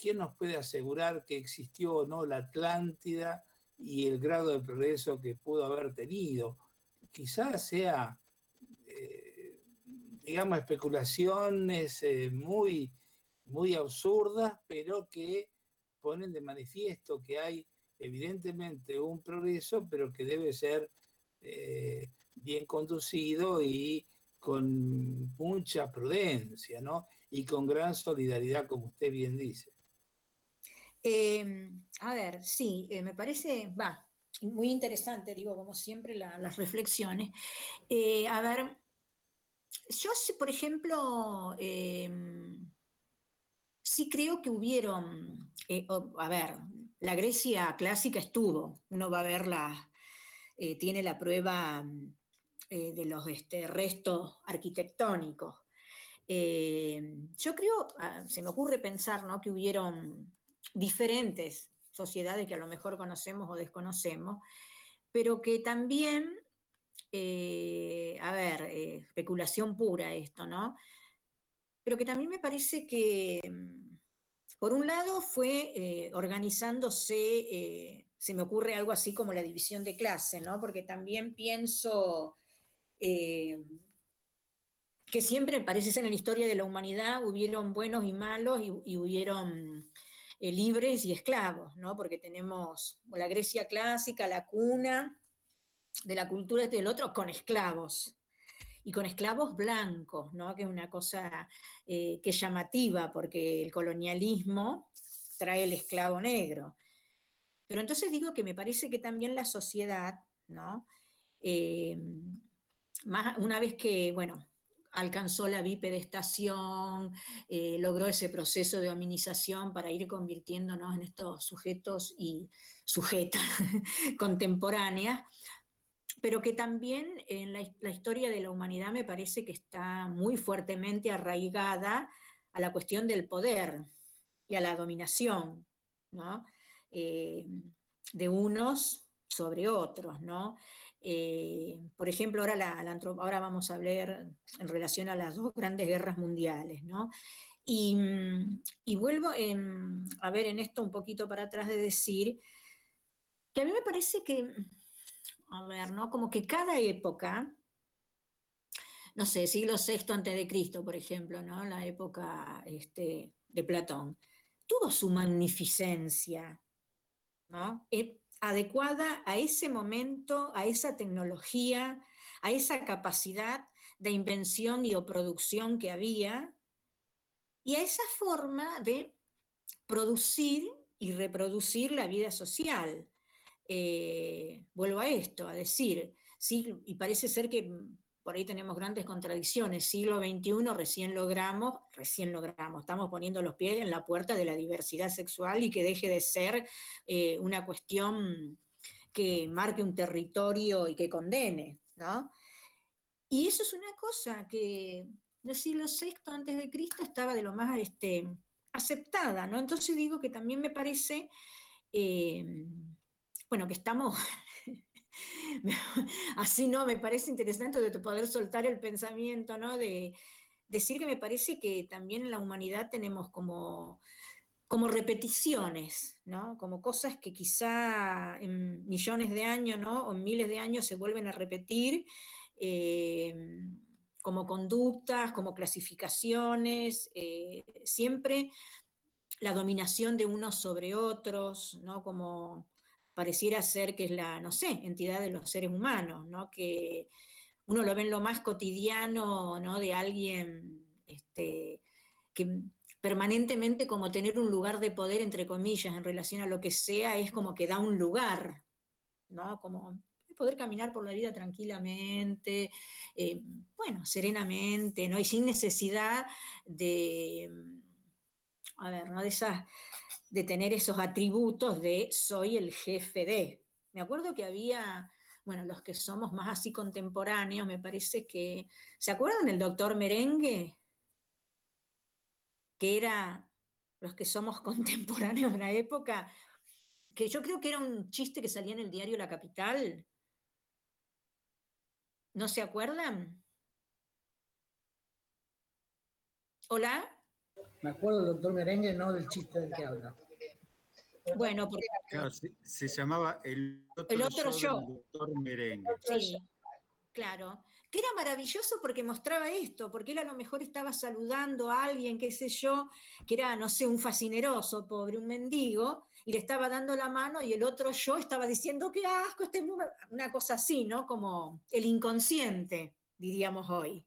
¿quién nos puede asegurar que existió o no la Atlántida y el grado de progreso que pudo haber tenido? Quizás sea digamos, especulaciones eh, muy, muy absurdas, pero que ponen de manifiesto que hay evidentemente un progreso, pero que debe ser eh, bien conducido y con mucha prudencia, ¿no? Y con gran solidaridad, como usted bien dice. Em, a ver, sí, eh, me parece, va, muy interesante, digo, como siempre, las reflexiones. a ver, yo, por ejemplo, em, sí creo que hubieron, eh, a ver, la Grecia clásica estuvo, uno va a verla, eh, tiene la prueba eh, de los este, restos arquitectónicos. Yo creo, ah, se me ocurre pensar ¿no? que hubieron diferentes sociedades que a lo mejor conocemos o desconocemos, pero que también a ver, especulación pura esto, ¿no? Pero que también me parece que, mm, por un lado, fue eh, organizándose, eh, se me ocurre algo así como la división de clase, ¿no? Porque también pienso eh, que siempre, parece ser en la historia de la humanidad, hubieron buenos y malos y, hubieron libres y esclavos, ¿no? Porque tenemos la Grecia clásica, la cuna de la cultura del otro, con esclavos, y con esclavos blancos, ¿no? que es una cosa eh, que es llamativa, porque el colonialismo trae el esclavo negro. Pero entonces digo que me parece que también la sociedad, ¿no? Eh, una vez que, bueno, alcanzó la bipedestación, eh, logró ese proceso de hominización para ir convirtiéndonos en estos sujetos y sujetas contemporáneas, pero que también en la, historia de la humanidad me parece que está muy fuertemente arraigada a la cuestión del poder y a la dominación, eh, de unos sobre otros, ¿no? Eh, por ejemplo, ahora, la, ahora vamos a hablar en relación a las dos grandes guerras mundiales, ¿no? Y, vuelvo a ver en esto un poquito para atrás de decir que a mí me parece que a ver, ¿no? Como que cada época, no sé, siglo VI antes de Cristo, por ejemplo, ¿no? La época este, de Platón, tuvo su magnificencia, ¿no? Eh, adecuada a ese momento, a esa tecnología, a esa capacidad de invención y o producción que había, y a esa forma de producir y reproducir la vida social. Eh, vuelvo a esto, a decir, sí, y parece ser que por ahí tenemos grandes contradicciones, siglo XXI recién logramos, recién logramos, estamos poniendo los pies en la puerta de la diversidad sexual y que deje de ser eh, una cuestión que marque un territorio y que condene, ¿no? Y eso es una cosa que en el siglo VI antes de Cristo estaba de lo más este, aceptada, ¿no? Entonces digo que también me parece eh, bueno, que estamos, así no, me parece interesante de poder soltar el pensamiento, ¿no? De decir que me parece que también en la humanidad tenemos como, como repeticiones, ¿no? Como cosas que quizá en millones de años, ¿no? O en miles de años se vuelven a repetir. Eh, como conductas, como clasificaciones, eh, siempre la dominación de unos sobre otros, ¿no? Como pareciera ser que es la, no sé, entidad de los seres humanos, ¿no? Que uno lo ve en lo más cotidiano, ¿no? De alguien este, que permanentemente como tener un lugar de poder, entre comillas, en relación a lo que sea, es como que da un lugar, ¿no? Como poder caminar por la vida tranquilamente, eh, bueno, serenamente, ¿no? Y sin necesidad de, a ver, ¿no? De esas de tener esos atributos de soy el jefe de. Me acuerdo que había, bueno, los que somos más así contemporáneos, me parece que, ¿se acuerdan del doctor Merengue? Que era los que somos contemporáneos de la época, que yo creo que era un chiste que salía en el diario La Capital. ¿No se acuerdan? ¿Hola? Me acuerdo del doctor Merengue, no del chiste del que habla. Bueno, porque... se, llamaba El otro, show, doctor Merengue. Sí, claro. Que era maravilloso porque mostraba esto, porque él a lo mejor estaba saludando a alguien, qué sé yo, que era, no sé, un fascineroso, pobre, un mendigo, y le estaba dando la mano y el otro yo estaba diciendo, qué asco, este una cosa así, ¿no? Como el inconsciente, diríamos hoy.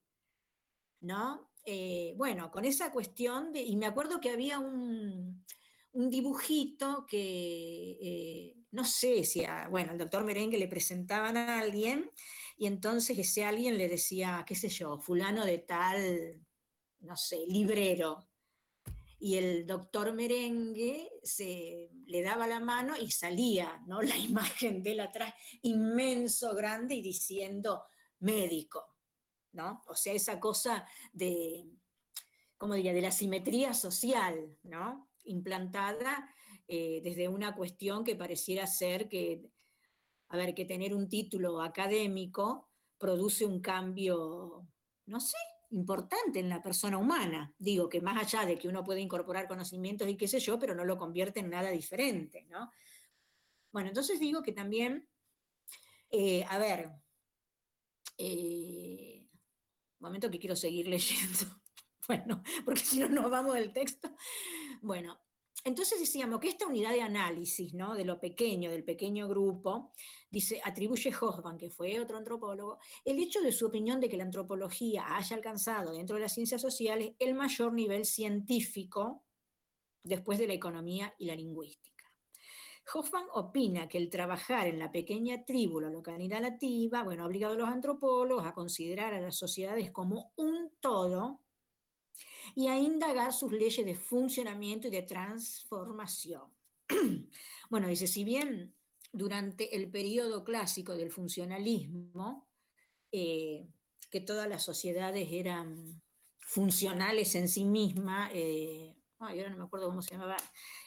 ¿No? Eh, bueno, con esa cuestión, de, y me acuerdo que había un, dibujito que, eh, no sé si, a, bueno, al doctor Merengue le presentaban a alguien y entonces ese alguien le decía, qué sé yo, fulano de tal, no sé, librero. Y el doctor Merengue se, le daba la mano y salía, ¿no? La imagen de él atrás, inmenso, grande, y diciendo médico. ¿No? O sea, esa cosa de, ¿cómo diría?, de la simetría social, ¿no? Implantada eh, desde una cuestión que pareciera ser que, a ver, que tener un título académico produce un cambio, no sé, importante en la persona humana. Digo que más allá de que uno puede incorporar conocimientos y qué sé yo, pero no lo convierte en nada diferente, ¿no? Bueno, entonces digo que también, eh, a ver, eh, momento que quiero seguir leyendo, bueno, porque si no nos vamos del texto. Bueno, entonces decíamos que esta unidad de análisis, ¿no? De lo pequeño, del pequeño grupo, dice, atribuye Hoffman, que fue otro antropólogo, el hecho de su opinión de que la antropología haya alcanzado dentro de las ciencias sociales el mayor nivel científico después de la economía y la lingüística. Hoffman opina que el trabajar en la pequeña tribu, la localidad nativa, bueno, ha obligado a los antropólogos a considerar a las sociedades como un todo y a indagar sus leyes de funcionamiento y de transformación. bueno, dice, si bien durante el periodo clásico del funcionalismo, eh, que todas las sociedades eran funcionales en sí mismas, eh, ahora no me acuerdo cómo se llamaba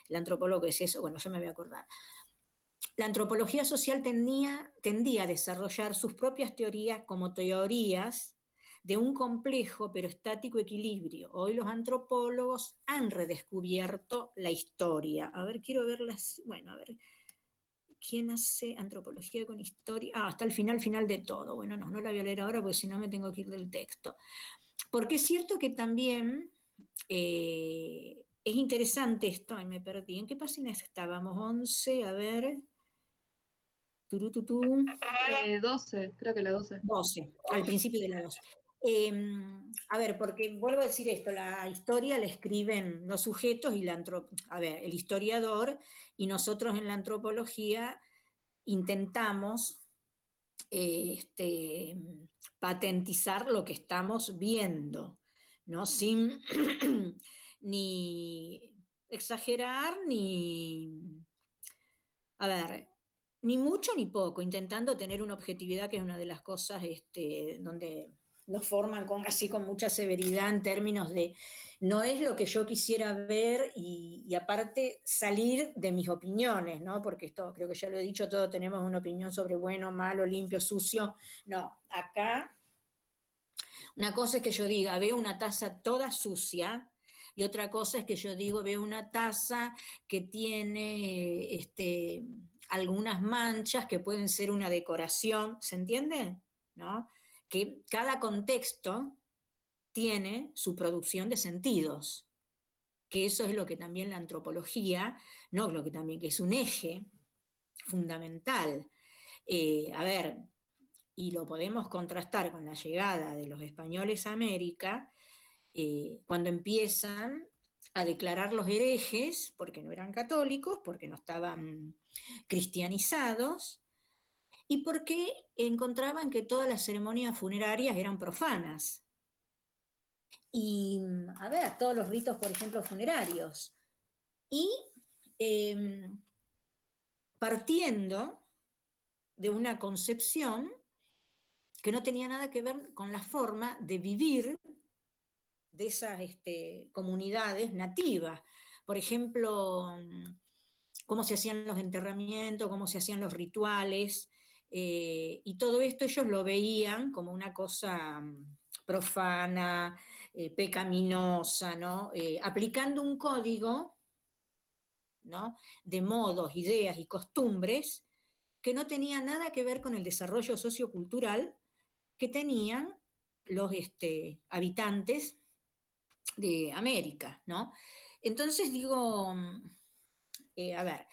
el antropólogo que es eso, bueno, yo me voy a acordar. La antropología social tendía, tendía a desarrollar sus propias teorías como teorías de un complejo pero estático equilibrio. Hoy los antropólogos han redescubierto la historia. A ver, quiero verlas, bueno, a ver, ¿quién hace antropología con historia? Ah, hasta el final, final de todo. Bueno, no, no la voy a leer ahora porque si no me tengo que ir del texto. Porque es cierto que también eh, es interesante esto, ay, me perdí. ¿En qué página estábamos? 11, a ver. 12, eh, creo que la 12. 12, al principio de la 12. Em, a ver, porque vuelvo a decir esto, la historia la escriben los sujetos y la a ver, el historiador y nosotros en la antropología intentamos este, patentizar lo que estamos viendo, ¿no? Sin ni exagerar, ni, a ver, ni mucho ni poco, intentando tener una objetividad que es una de las cosas este, donde nos forman con, así con mucha severidad en términos de no es lo que yo quisiera ver y, y, aparte salir de mis opiniones, ¿no? Porque esto creo que ya lo he dicho, todos tenemos una opinión sobre bueno, malo, limpio, sucio. No, acá una cosa es que yo diga, veo una taza toda sucia y otra cosa es que yo digo, veo una taza que tiene este, algunas manchas que pueden ser una decoración, ¿se entiende? ¿No? Que cada contexto tiene su producción de sentidos, que eso es lo que también la antropología, no lo que también, que es un eje fundamental. Eh, a ver, y lo podemos contrastar con la llegada de los españoles a América, eh, cuando empiezan a declarar los herejes, porque no eran católicos, porque no estaban cristianizados, y porque encontraban que todas las ceremonias funerarias eran profanas. Y, a ver, todos los ritos, por ejemplo, funerarios. Y em, partiendo de una concepción que no tenía nada que ver con la forma de vivir de esas este, comunidades nativas. Por ejemplo, cómo se hacían los enterramientos, cómo se hacían los rituales, eh, y todo esto ellos lo veían como una cosa mm, profana, eh, pecaminosa, ¿no? Eh, aplicando un código ¿no? de modos, ideas y costumbres que no tenía nada que ver con el desarrollo sociocultural que tenían los este, habitantes de América, ¿no? Entonces digo, mm, eh, a ver,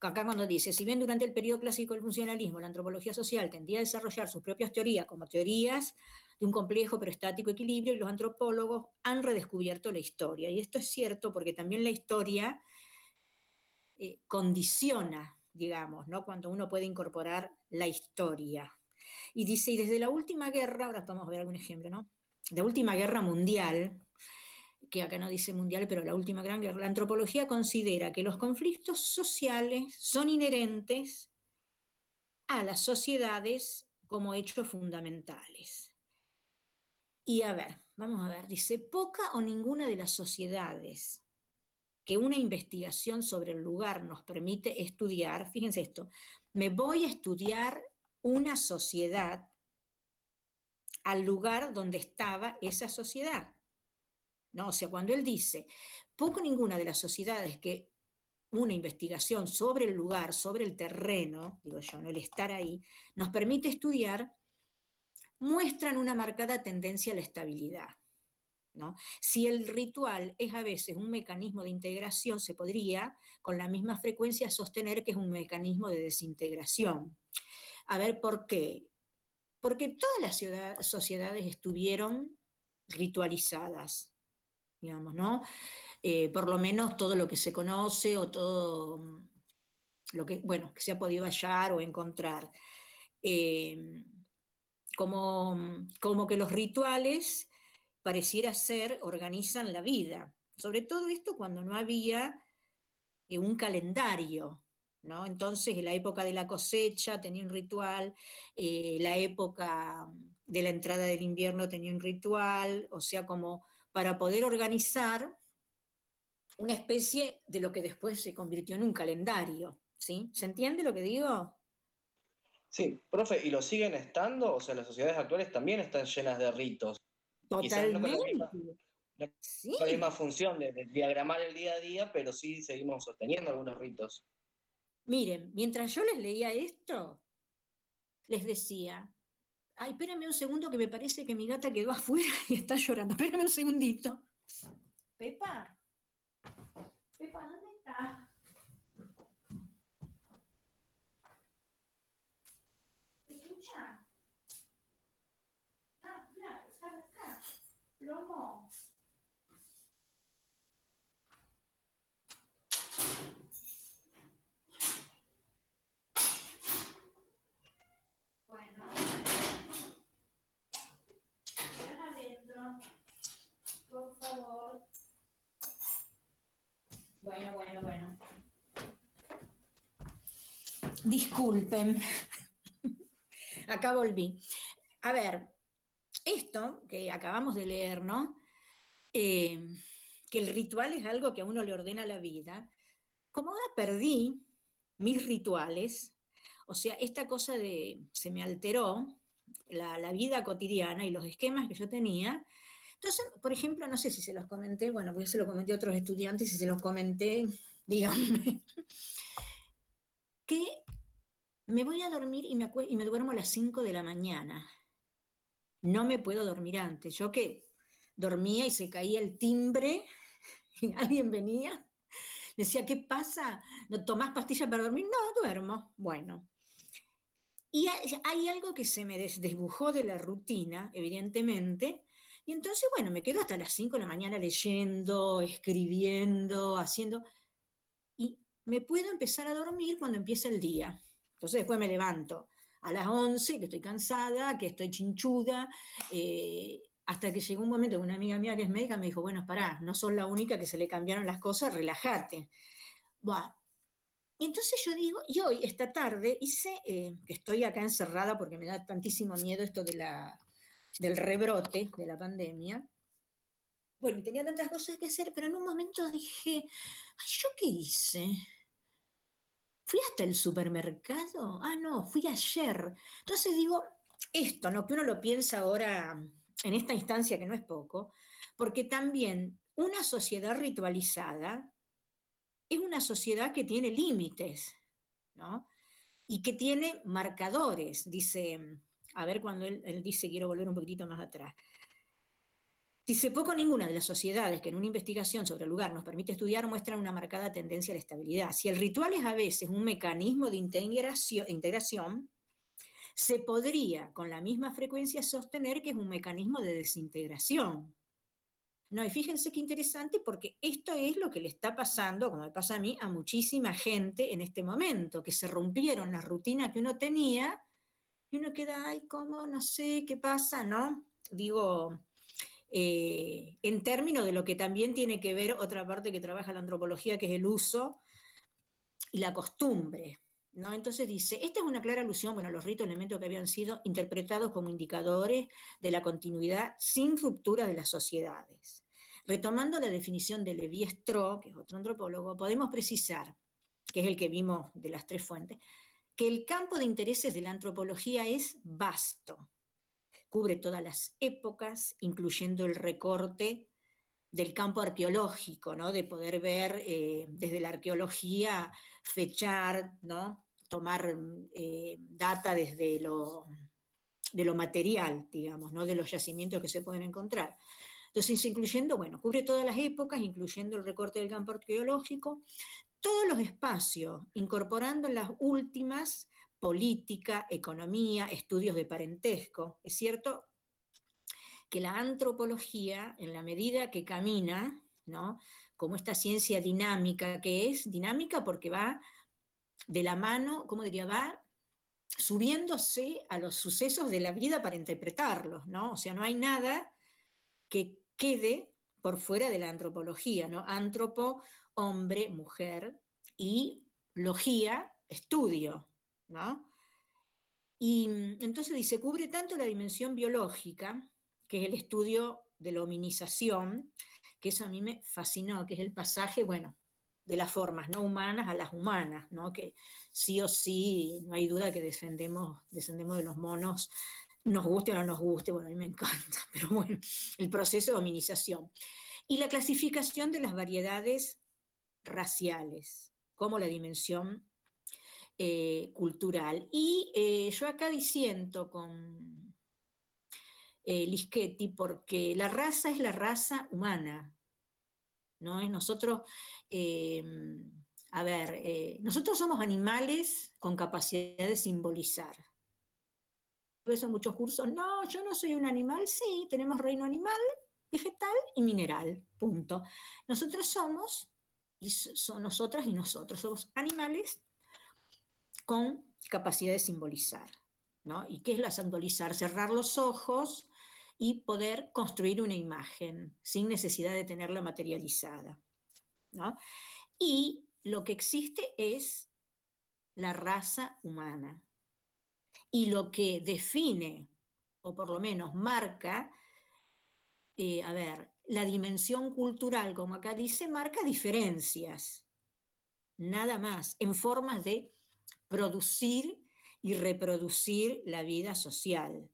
acá cuando dice, si bien durante el periodo clásico del funcionalismo la antropología social tendía a desarrollar sus propias teorías como teorías de un complejo pero estático equilibrio, los antropólogos han redescubierto la historia. Y esto es cierto porque también la historia eh, condiciona, digamos, ¿no? cuando uno puede incorporar la historia. Y dice, y desde la última guerra, ahora a ver algún ejemplo, ¿no? La última guerra mundial, que acá no dice mundial, pero la última gran guerra, la antropología considera que los conflictos sociales son inherentes a las sociedades como hechos fundamentales. Y a ver, vamos a ver, dice, poca o ninguna de las sociedades que una investigación sobre el lugar nos permite estudiar, fíjense esto, me voy a estudiar una sociedad al lugar donde estaba esa sociedad. ¿No? O sea, cuando él dice, poco ninguna de las sociedades que una investigación sobre el lugar, sobre el terreno, digo yo, ¿no? el estar ahí, nos permite estudiar, muestran una marcada tendencia a la estabilidad. ¿no? Si el ritual es a veces un mecanismo de integración, se podría con la misma frecuencia sostener que es un mecanismo de desintegración. A ver, ¿por qué? Porque todas las sociedades estuvieron ritualizadas, digamos, ¿no? Eh, por lo menos todo lo que se conoce o todo mm, lo que, bueno, que se ha podido hallar o encontrar. Eh, como, mm, como que los rituales pareciera ser organizan la vida. Sobre todo esto cuando no había eh, un calendario, ¿no? Entonces, en la época de la cosecha tenía un ritual, la época de la entrada del invierno tenía un ritual, o sea, como para poder organizar una especie de lo que después se convirtió en un calendario. ¿sí? ¿Se entiende lo que digo? Sí, profe, ¿y lo siguen estando? O sea, las sociedades actuales también están llenas de ritos. Totalmente. No la, la misma función de, diagramar el día a día, pero sí seguimos sosteniendo algunos ritos. Miren, mientras yo les leía esto, les decía, ay, espérame un segundo que me parece que mi gata quedó afuera y está llorando. Espérame un segundito. Pepa, Pepa, ¿dónde está? ¿Me escucha? Ah, claro, está acá. Plomo. Bueno. adentro. Por favor. Bueno, bueno, bueno. Disculpen. Acá volví. A ver, esto que acabamos de leer, ¿no? Eh, que el ritual es algo que a uno le ordena la vida. Como ahora perdí mis rituales, o sea, esta cosa de, se me alteró la, vida cotidiana y los esquemas que yo tenía, entonces, por ejemplo, no sé si se los comenté, bueno, porque se lo comenté a otros estudiantes y se los comenté, díganme, que me voy a dormir y me, duermo a las 5 de la mañana. No me puedo dormir antes. Yo que dormía y se caía el timbre y alguien venía, decía, ¿qué pasa? ¿No tomás pastillas para dormir? No, duermo. Bueno. Y hay algo que se me desdibujó de la rutina, evidentemente, y entonces, bueno, me quedo hasta las 5 de la mañana leyendo, escribiendo, haciendo, y me puedo empezar a dormir cuando empieza el día. Entonces después me levanto a las 11, que estoy cansada, que estoy chinchuda, eh, hasta que llegó un momento que una amiga mía que es médica me dijo, bueno, pará, no sos la única que se le cambiaron las cosas, relájate. Y entonces yo digo, y hoy, esta tarde, hice, eh, que estoy acá encerrada porque me da tantísimo miedo esto de la, del rebrote de la pandemia. Bueno, tenía tantas cosas que hacer, pero en un momento dije, Ay, ¿yo qué hice? ¿Fui hasta el supermercado? Ah, no, fui ayer. Entonces digo, esto, ¿no? Que uno lo piensa ahora en esta instancia que no es poco, porque también una sociedad ritualizada es una sociedad que tiene límites, ¿no? Y que tiene marcadores, dice a ver cuando él, dice, quiero volver un poquitito más atrás. Dice, poco ninguna de las sociedades que en una investigación sobre el lugar nos permite estudiar muestran una marcada tendencia a la estabilidad. Si el ritual es a veces un mecanismo de integración, integración, se podría con la misma frecuencia sostener que es un mecanismo de desintegración. No, y fíjense qué interesante porque esto es lo que le está pasando, como me pasa a mí, a muchísima gente en este momento, que se rompieron las rutinas que uno tenía y uno queda, ay, ¿cómo? No sé, ¿qué pasa? ¿No? Digo, eh, en términos de lo que también tiene que ver otra parte que trabaja la antropología, que es el uso y la costumbre. ¿no? Entonces dice, esta es una clara alusión bueno, a los ritos elementos que habían sido interpretados como indicadores de la continuidad sin ruptura de las sociedades. Retomando la definición de Levi-Strauss, que es otro antropólogo, podemos precisar, que es el que vimos de las tres fuentes, que el campo de intereses de la antropología es vasto, cubre todas las épocas, incluyendo el recorte del campo arqueológico, ¿no? de poder ver eh, desde la arqueología, fechar, ¿no? tomar eh, data desde lo, de lo material, digamos, ¿no? de los yacimientos que se pueden encontrar. Entonces, incluyendo, bueno, cubre todas las épocas, incluyendo el recorte del campo arqueológico, todos los espacios, incorporando las últimas política, economía, estudios de parentesco. Es cierto que la antropología, en la medida que camina, ¿no? como esta ciencia dinámica que es, dinámica porque va de la mano, ¿cómo diría? Va subiéndose a los sucesos de la vida para interpretarlos, ¿no? O sea, no hay nada que quede por fuera de la antropología, ¿no? Antropo, hombre, mujer, y logía, estudio, Y mm, entonces dice, cubre tanto la dimensión biológica, que es el estudio de la hominización, que eso a mí me fascinó, que es el pasaje, bueno, de las formas no humanas a las humanas, ¿no? que sí o sí, no hay duda que descendemos, descendemos de los monos, nos guste o no nos guste, bueno, a mí me encanta, pero bueno, el proceso de hominización. Y la clasificación de las variedades raciales, como la dimensión eh, cultural. Y eh, yo acá diciendo con eh, porque la raza es la raza humana, ¿no? Es nosotros, a ver, nosotros somos animales con capacidad de simbolizar. Por eso muchos cursos, no, yo no soy un animal, sí, tenemos reino animal, vegetal y mineral, punto. Nosotros somos, y son nosotras y nosotros, somos animales con capacidad de simbolizar. ¿no? ¿Y qué es la simbolizar? Cerrar los ojos y poder construir una imagen sin necesidad de tenerla materializada. ¿no? Y lo que existe es la raza humana. Y lo que define, o por lo menos marca, eh, a ver, la dimensión cultural, como acá dice, marca diferencias, nada más, en formas de producir y reproducir la vida social.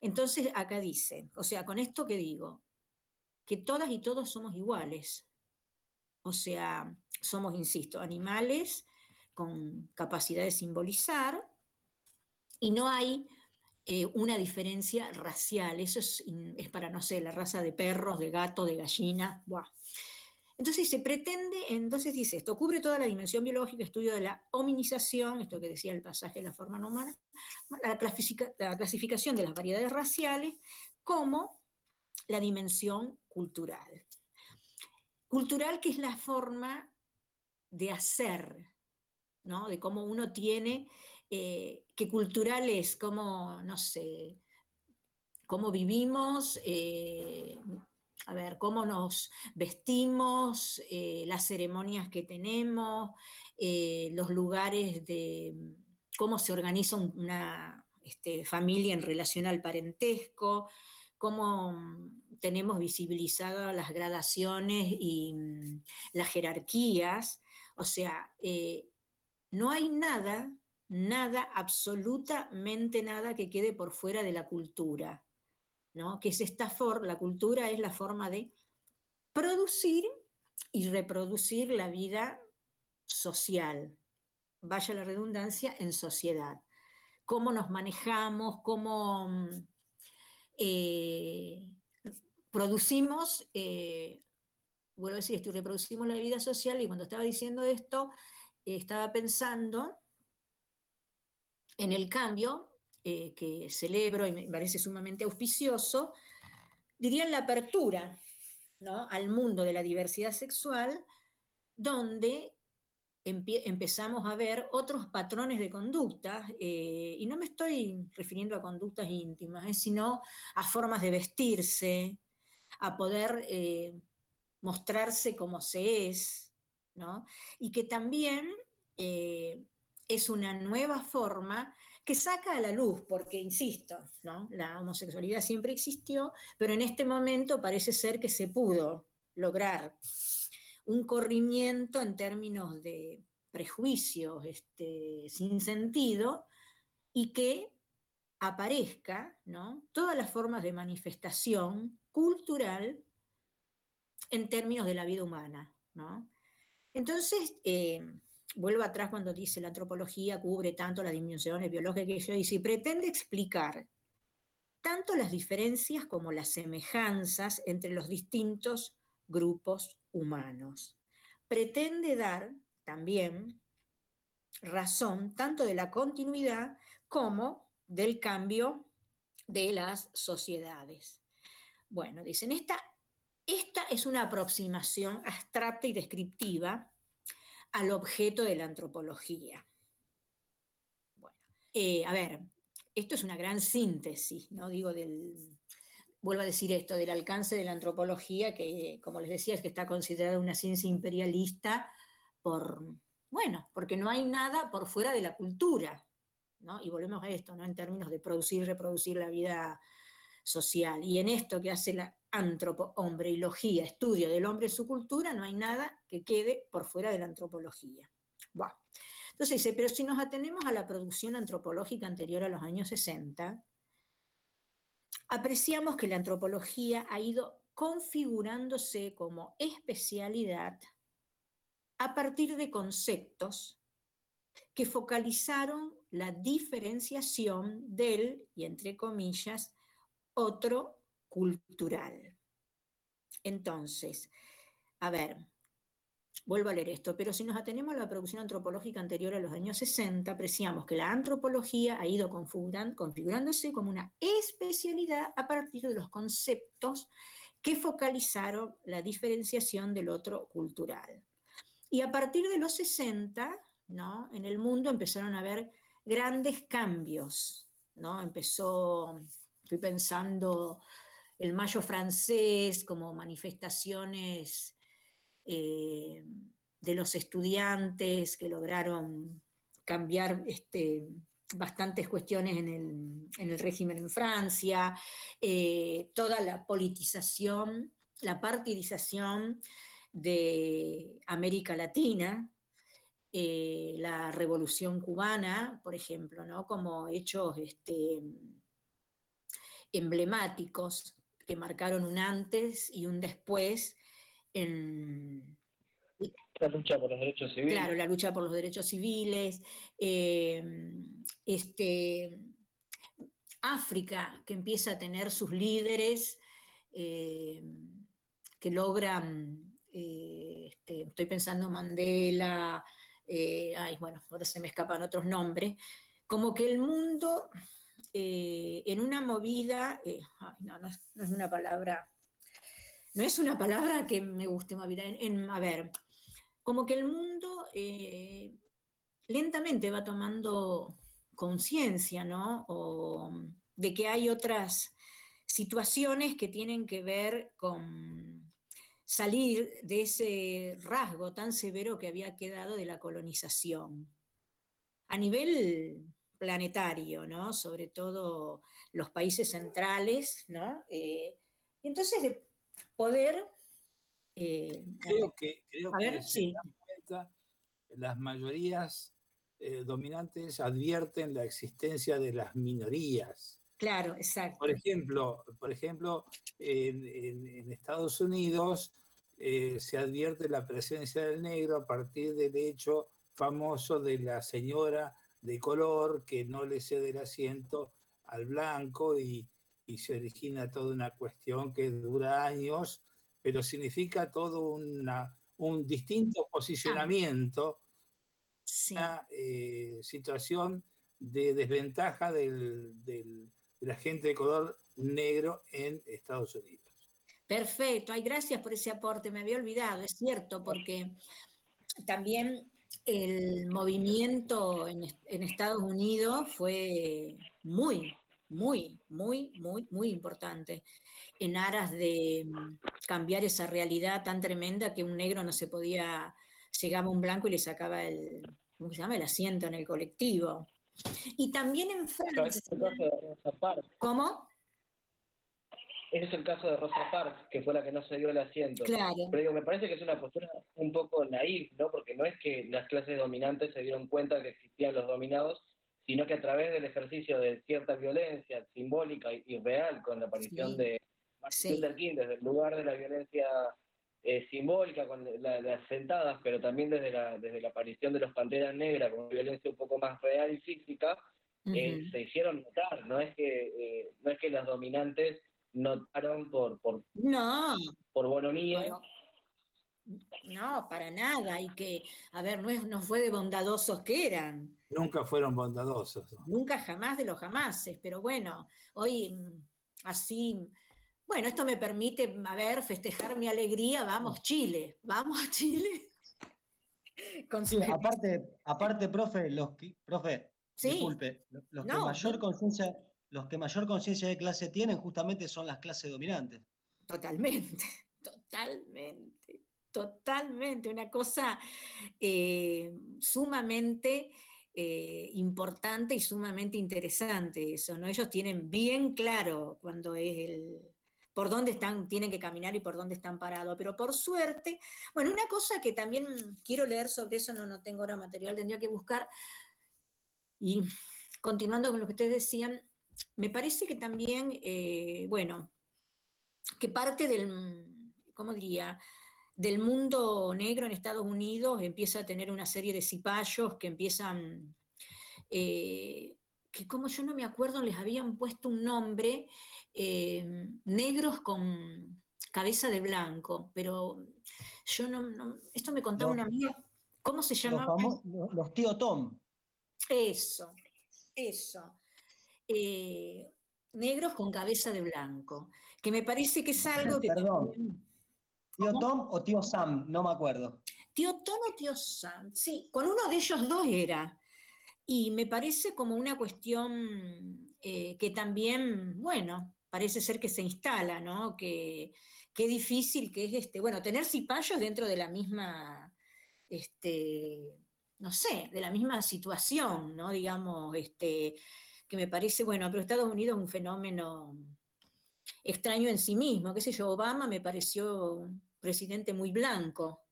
Entonces acá dice, o sea, con esto que digo, que todas y todos somos iguales. O sea, somos, insisto, animales con capacidad de simbolizar y no hay eh, una diferencia racial. Eso es, para, no sé, la raza de perros, de gato, de gallina. Buah. Entonces se pretende, entonces dice esto, cubre toda la dimensión biológica, estudio de la hominización, esto que decía el pasaje de la forma no humana, la, clasificación de las variedades raciales, como la dimensión cultural. Cultural que es la forma de hacer, ¿no? de cómo uno tiene, eh, que cultural es, cómo, no sé, cómo vivimos, eh, a ver, cómo nos vestimos, eh, las ceremonias que tenemos, eh, los lugares de cómo se organiza una este, familia en relación al parentesco, cómo mm, tenemos visibilizadas las gradaciones y mm, las jerarquías. O sea, eh, no hay nada, nada, absolutamente nada que quede por fuera de la cultura que es esta forma, la cultura es la forma de producir y reproducir la vida social, vaya la redundancia, en sociedad. Cómo nos manejamos, cómo mm, eh, producimos, eh, vuelvo a decir esto, reproducimos la vida social y cuando estaba diciendo esto, estaba pensando en el cambio eh, que celebro y me parece sumamente auspicioso, dirían la apertura al mundo de la diversidad sexual, donde empezamos a ver otros patrones de conducta, eh, y no me estoy refiriendo a conductas íntimas, eh, sino a formas de vestirse, a poder mostrarse como se es, y que también es una nueva forma que saca a la luz, porque, insisto, ¿no? la homosexualidad siempre existió, pero en este momento parece ser que se pudo lograr un corrimiento en términos de prejuicios este, sin sentido y que aparezca ¿no? todas las formas de manifestación cultural en términos de la vida humana. Entonces, eh, vuelvo atrás cuando dice la antropología cubre tanto las dimensiones biológicas que yo y pretende explicar tanto las diferencias como las semejanzas entre los distintos grupos humanos. Pretende dar también razón tanto de la continuidad como del cambio de las sociedades. Bueno, dicen, esta, esta es una aproximación abstracta y descriptiva al objeto de la antropología. Bueno, eh, a ver, esto es una gran síntesis, ¿no? Digo, del, vuelvo a decir esto, del alcance de la antropología, que como les decía, es que está considerada una ciencia imperialista por, bueno, porque no hay nada por fuera de la cultura, y volvemos a esto, ¿no? En términos de producir reproducir la vida social. Y en esto que hace la antropo, logía, estudio del hombre y su cultura, no hay nada que quede por fuera de la antropología. Entonces dice, pero si nos atenemos a la producción antropológica anterior a los años 60, apreciamos que la antropología ha ido configurándose como especialidad a partir de conceptos que focalizaron la diferenciación del, y entre comillas, otro cultural. Entonces, a ver, vuelvo a leer esto, pero si nos atenemos a la producción antropológica anterior a los años 60, apreciamos que la antropología ha ido configurándose como una especialidad a partir de los conceptos que focalizaron la diferenciación del otro cultural. Y a partir de los 60, ¿no? en el mundo empezaron a haber grandes cambios. ¿no? Empezó, estoy pensando, el Mayo francés como manifestaciones eh, de los estudiantes que lograron cambiar este, bastantes cuestiones en el, régimen en Francia, eh, toda la politización, la partidización de América Latina, eh, la revolución cubana, por ejemplo, ¿no? como hechos este, emblemáticos que marcaron un antes y un después en, la lucha por los derechos civiles. Claro, la lucha por los derechos civiles. Eh, este, África, que empieza a tener sus líderes eh, que logran, este, estoy pensando Mandela, eh, ay, bueno, ahora se me escapan otros nombres, como que el mundo eh, en una movida, eh, no, es, una palabra, no es una palabra que me guste movida, a ver, como que el mundo lentamente va tomando conciencia, ¿no? O de que hay otras situaciones que tienen que ver con salir de ese rasgo tan severo que había quedado de la colonización. A nivel planetario, ¿no? Sobre todo los países centrales, ¿no? Eh, entonces, de poder... Eh, creo que, creo que sí. las mayorías eh, dominantes advierten la existencia de las minorías. Claro, exacto. Por ejemplo, por ejemplo en, Estados Unidos eh, se advierte la presencia del negro a partir del hecho famoso de la señora de color que no le cede el asiento al blanco y, se origina toda una cuestión que dura años, pero significa todo una, un distinto posicionamiento, una eh, situación de desventaja del, del, de la gente de color negro en Estados Unidos. Perfecto, ay, gracias por ese aporte, me había olvidado, es cierto, porque también el movimiento en, Estados Unidos fue muy, muy, muy, muy, muy importante en aras de mm, cambiar esa realidad tan tremenda que un negro no se podía, llegaba un blanco y le sacaba el, ¿cómo se llama? el asiento en el colectivo. Y también en Francia. ¿Cómo? Ese es el caso de Rosa Parks, que fue la que no se dio el asiento. Claro. Pero digo, me parece que es una postura un poco naif, ¿no? Porque no es que las clases dominantes se dieron cuenta que existían los dominados, sino que a través del ejercicio de cierta violencia simbólica y, real, con la aparición de Martin Luther King, desde el lugar de la violencia eh, simbólica, con las sentadas, pero también desde la, desde la aparición de los Panteras Negras, con violencia un poco más real y física, eh, se hicieron notar. No es que, eh, no es que las dominantes notaron por, por, no. por bonomía. no, para nada. Y que, a ver, no, es, no fue de bondadosos que eran. Nunca fueron bondadosos. Nunca jamás de los jamases. Pero bueno, hoy mm, así bueno, esto me permite, a ver, festejar mi alegría, vamos Chile, vamos a Chile. aparte, aparte, profe, los que, profe, disculpe, los, que mayor conciencia, los que mayor conciencia de clase tienen justamente son las clases dominantes. Totalmente, totalmente, totalmente. Una cosa eh, sumamente eh, importante y sumamente interesante eso, ¿no? Ellos tienen bien claro cuando es el, por dónde están, tienen que caminar y por dónde están parados. Pero por suerte, bueno, una cosa que también quiero leer sobre eso, no, no tengo ahora material, tendría que buscar. Y continuando con lo que ustedes decían, me parece que también, eh, bueno, que parte del, ¿cómo diría? del mundo negro en Estados Unidos empieza a tener una serie de cipayos que empiezan, eh, que como yo no me acuerdo, les habían puesto un nombre, eh, negros con cabeza de blanco, pero yo no, esto me contaba una amiga, ¿cómo se llama? Los, tío Tom. Eso, eso. Eh, negros con cabeza de blanco, que me parece que es algo que... Perdón. ¿Tío Tom o tío Sam? No me acuerdo. Tío Tom o tío Sam, sí, con uno de ellos dos era. Y me parece como una cuestión eh, que también, bueno, parece ser que se instala, ¿no? Que qué difícil que es este, bueno, tener cipayos dentro de la misma, este, no sé, de la misma situación, ¿no? Digamos, este, que me parece, bueno, pero Estados Unidos es un fenómeno extraño en sí mismo, qué sé yo, Obama me pareció un presidente muy blanco.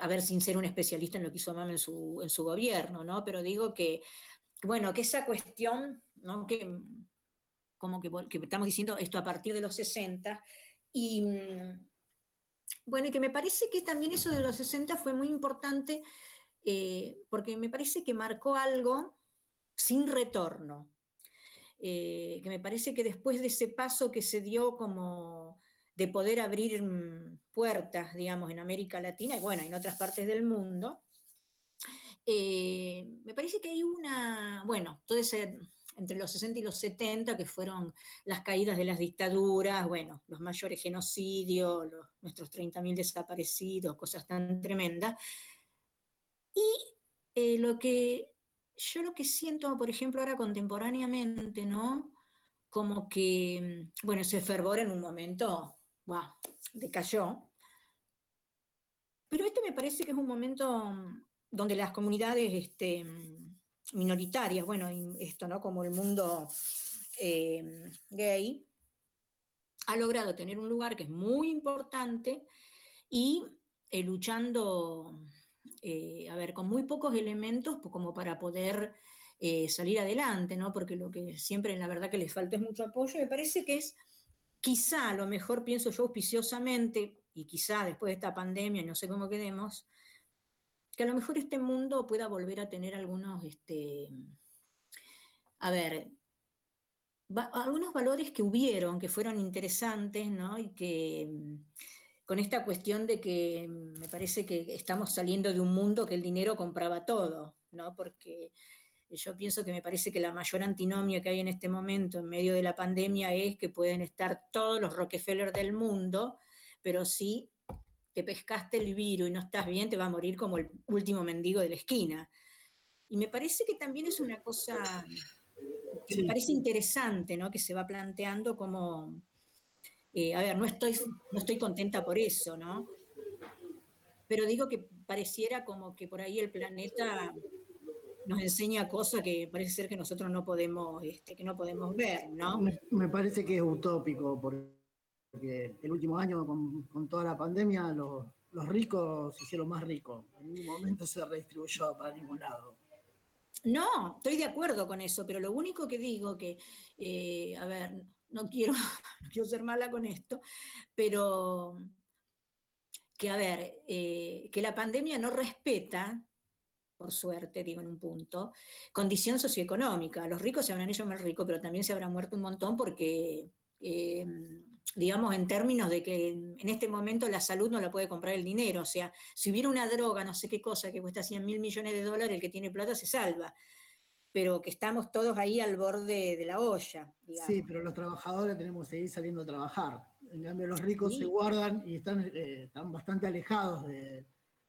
a ver, sin ser un especialista en lo que hizo Obama en su, en su gobierno, ¿no? Pero digo que, bueno, que esa cuestión, ¿no? Que como que, estamos diciendo esto a partir de los 60, y mm, bueno, y que me parece que también eso de los 60 fue muy importante, eh, porque me parece que marcó algo sin retorno, eh, que me parece que después de ese paso que se dio como de poder abrir mm, puertas, digamos, en América Latina y bueno, en otras partes del mundo, eh, me parece que hay una, bueno, todo entre los 60 y los 70, que fueron las caídas de las dictaduras, bueno, los mayores genocidios, los, nuestros 30.000 desaparecidos, cosas tan tremendas. Y eh, lo que yo lo que siento, por ejemplo, ahora contemporáneamente, ¿no? Como que, bueno, ese fervor en un momento, wow, decayó. Pero este me parece que es un momento donde las comunidades este, minoritarias, bueno, esto, ¿no? Como el mundo eh, gay, ha logrado tener un lugar que es muy importante y eh, luchando, eh, a ver, con muy pocos elementos pues, como para poder salir adelante, ¿no? Porque lo que siempre la verdad que les falta es mucho apoyo. Me parece que es quizá, a lo mejor pienso yo auspiciosamente, y quizá después de esta pandemia, no sé cómo quedemos, que a lo mejor este mundo pueda volver a tener algunos, este, a ver, algunos valores que hubieron, que fueron interesantes, ¿no? Y que con esta cuestión de que mm, me parece que estamos saliendo de un mundo que el dinero compraba todo, ¿no? Porque yo pienso que me parece que la mayor antinomia que hay en este momento en medio de la pandemia es que pueden estar todos los Rockefeller del mundo, pero sí que pescaste el virus y no estás bien, te va a morir como el último mendigo de la esquina. Y me parece que también es una cosa que me parece interesante, ¿no? Que se va planteando como, eh, a ver, no estoy, no estoy contenta por eso, ¿no? Pero digo que pareciera como que por ahí el planeta nos enseña cosas que parece ser que nosotros no podemos, este, que no podemos ver, ¿no? Me, me parece que es utópico, porque el último año con, toda la pandemia los, ricos se hicieron más ricos. En ningún momento se redistribuyó para ningún lado. No, estoy de acuerdo con eso, pero lo único que digo que, eh, a ver, no quiero, no quiero ser mala con esto, pero que, a ver, eh, que la pandemia no respeta, por suerte, digo en un punto, condición socioeconómica. Los ricos se habrán hecho más ricos, pero también se habrán muerto un montón porque, eh, digamos, en términos de que en este momento la salud no la puede comprar el dinero. O sea, si hubiera una droga, no sé qué cosa, que cuesta 100 mil millones de dólares, el que tiene plata se salva pero que estamos todos ahí al borde de la olla. Sí, pero los trabajadores tenemos que seguir saliendo a trabajar. En cambio, los ricos se guardan y están, eh, están bastante alejados de...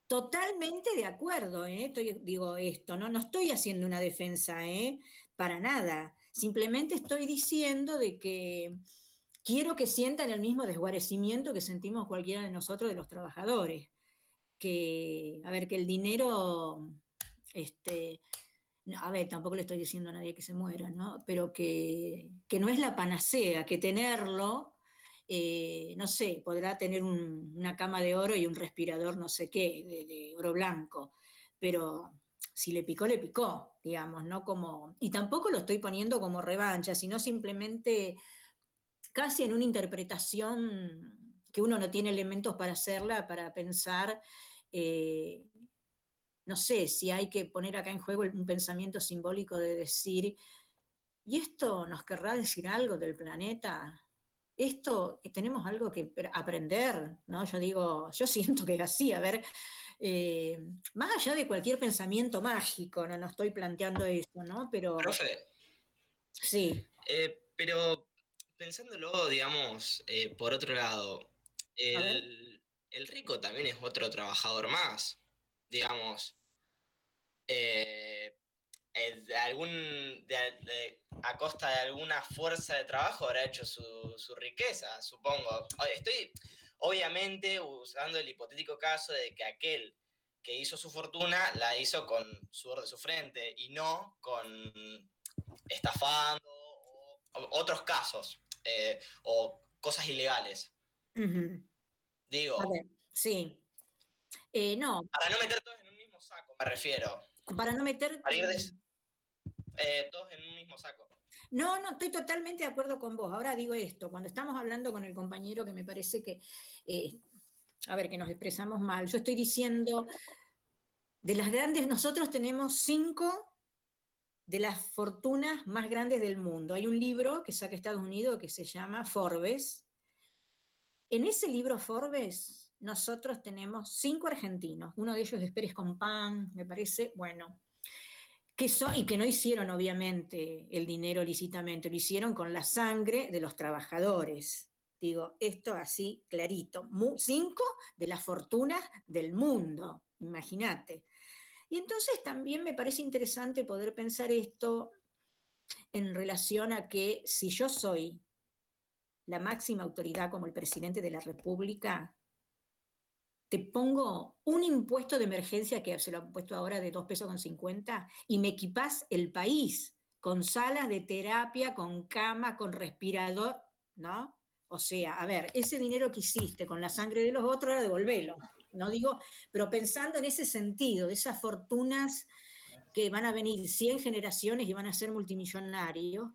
Totalmente de acuerdo, ¿eh? digo esto, ¿no? no estoy haciendo una defensa, ¿eh? para nada. Simplemente estoy diciendo de que quiero que sientan el mismo desguarecimiento que sentimos cualquiera de nosotros de los trabajadores. Que, a ver, que el dinero, este, a ver, tampoco le estoy diciendo a nadie que se muera, ¿no? Pero que, que no es la panacea, que tenerlo eh, no sé, podrá tener una cama de oro y un respirador no sé qué, de, oro blanco, pero si le picó, le picó, digamos, ¿no? Como, y tampoco lo estoy poniendo como revancha, sino simplemente casi en una interpretación que uno no tiene elementos para hacerla, para pensar, eh, no sé, si hay que poner acá en juego un pensamiento simbólico de decir, ¿y esto nos querrá decir algo del planeta? esto eh, tenemos algo que aprender, ¿no? Yo digo, yo siento que es así, a ver, eh, más allá de cualquier pensamiento mágico, no, no estoy planteando eso, ¿no? Pero... Profe. Sí. Eh, pero pensándolo, digamos, por otro lado, el, el, rico también es otro trabajador más, digamos. Eh, de algún, a costa de alguna fuerza de trabajo habrá hecho su, riqueza, supongo. Estoy, obviamente, usando el hipotético caso de que aquel que hizo su fortuna la hizo con sudor de su frente y no con estafando o, otros casos eh, o cosas ilegales. Digo. sí. Eh, no. Para no meter todos en un mismo saco, me refiero. Para no meter... Eh, todos en un mismo saco. No, no, estoy totalmente de acuerdo con vos. Ahora digo esto, cuando estamos hablando con el compañero que me parece que, eh, a ver, que nos expresamos mal, yo estoy diciendo, de las grandes, nosotros tenemos cinco de las fortunas más grandes del mundo. Hay un libro que saca Estados Unidos que se llama Forbes. En ese libro Forbes, nosotros tenemos cinco argentinos. Uno de ellos es Pérez Compán, me parece, bueno, y que no hicieron obviamente el dinero lícitamente, lo hicieron con la sangre de los trabajadores. Digo, esto así clarito. cinco de las fortunas del mundo, imagínate. Y entonces también me parece interesante poder pensar esto en relación a que si yo soy la máxima autoridad como el presidente de la República, te pongo un impuesto de emergencia que se lo han puesto ahora de 2 pesos con 50 y me equipas el país con salas de terapia, con cama, con respirador, ¿no? O sea, a ver, ese dinero que hiciste con la sangre de los otros, devolvelo. No digo, pero pensando en ese sentido, de esas fortunas que van a venir 100 generaciones y van a ser multimillonarios.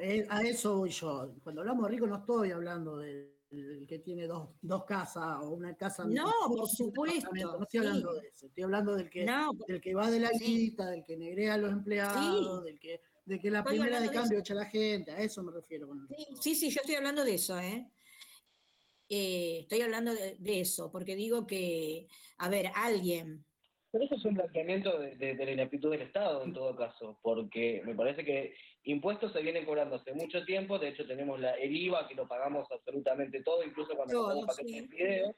Eh, a eso voy yo. Cuando hablamos de rico no estoy hablando de el que tiene dos, dos casas o una casa. No, por supuesto. No estoy hablando de eso, estoy hablando del que, del que va de la guita, del que negrea a los empleados, del que de que la primera de cambio echa la gente, a eso me refiero. sí, sí, yo estoy hablando de eso, ¿eh? eh estoy hablando de, eso, porque digo que, a ver, alguien pero eso es un planteamiento de, la ineptitud del Estado en todo caso, porque me parece que impuestos se vienen cobrando hace mucho tiempo, de hecho tenemos la, el IVA que lo pagamos absolutamente todo, incluso cuando pagamos paquetes de videos,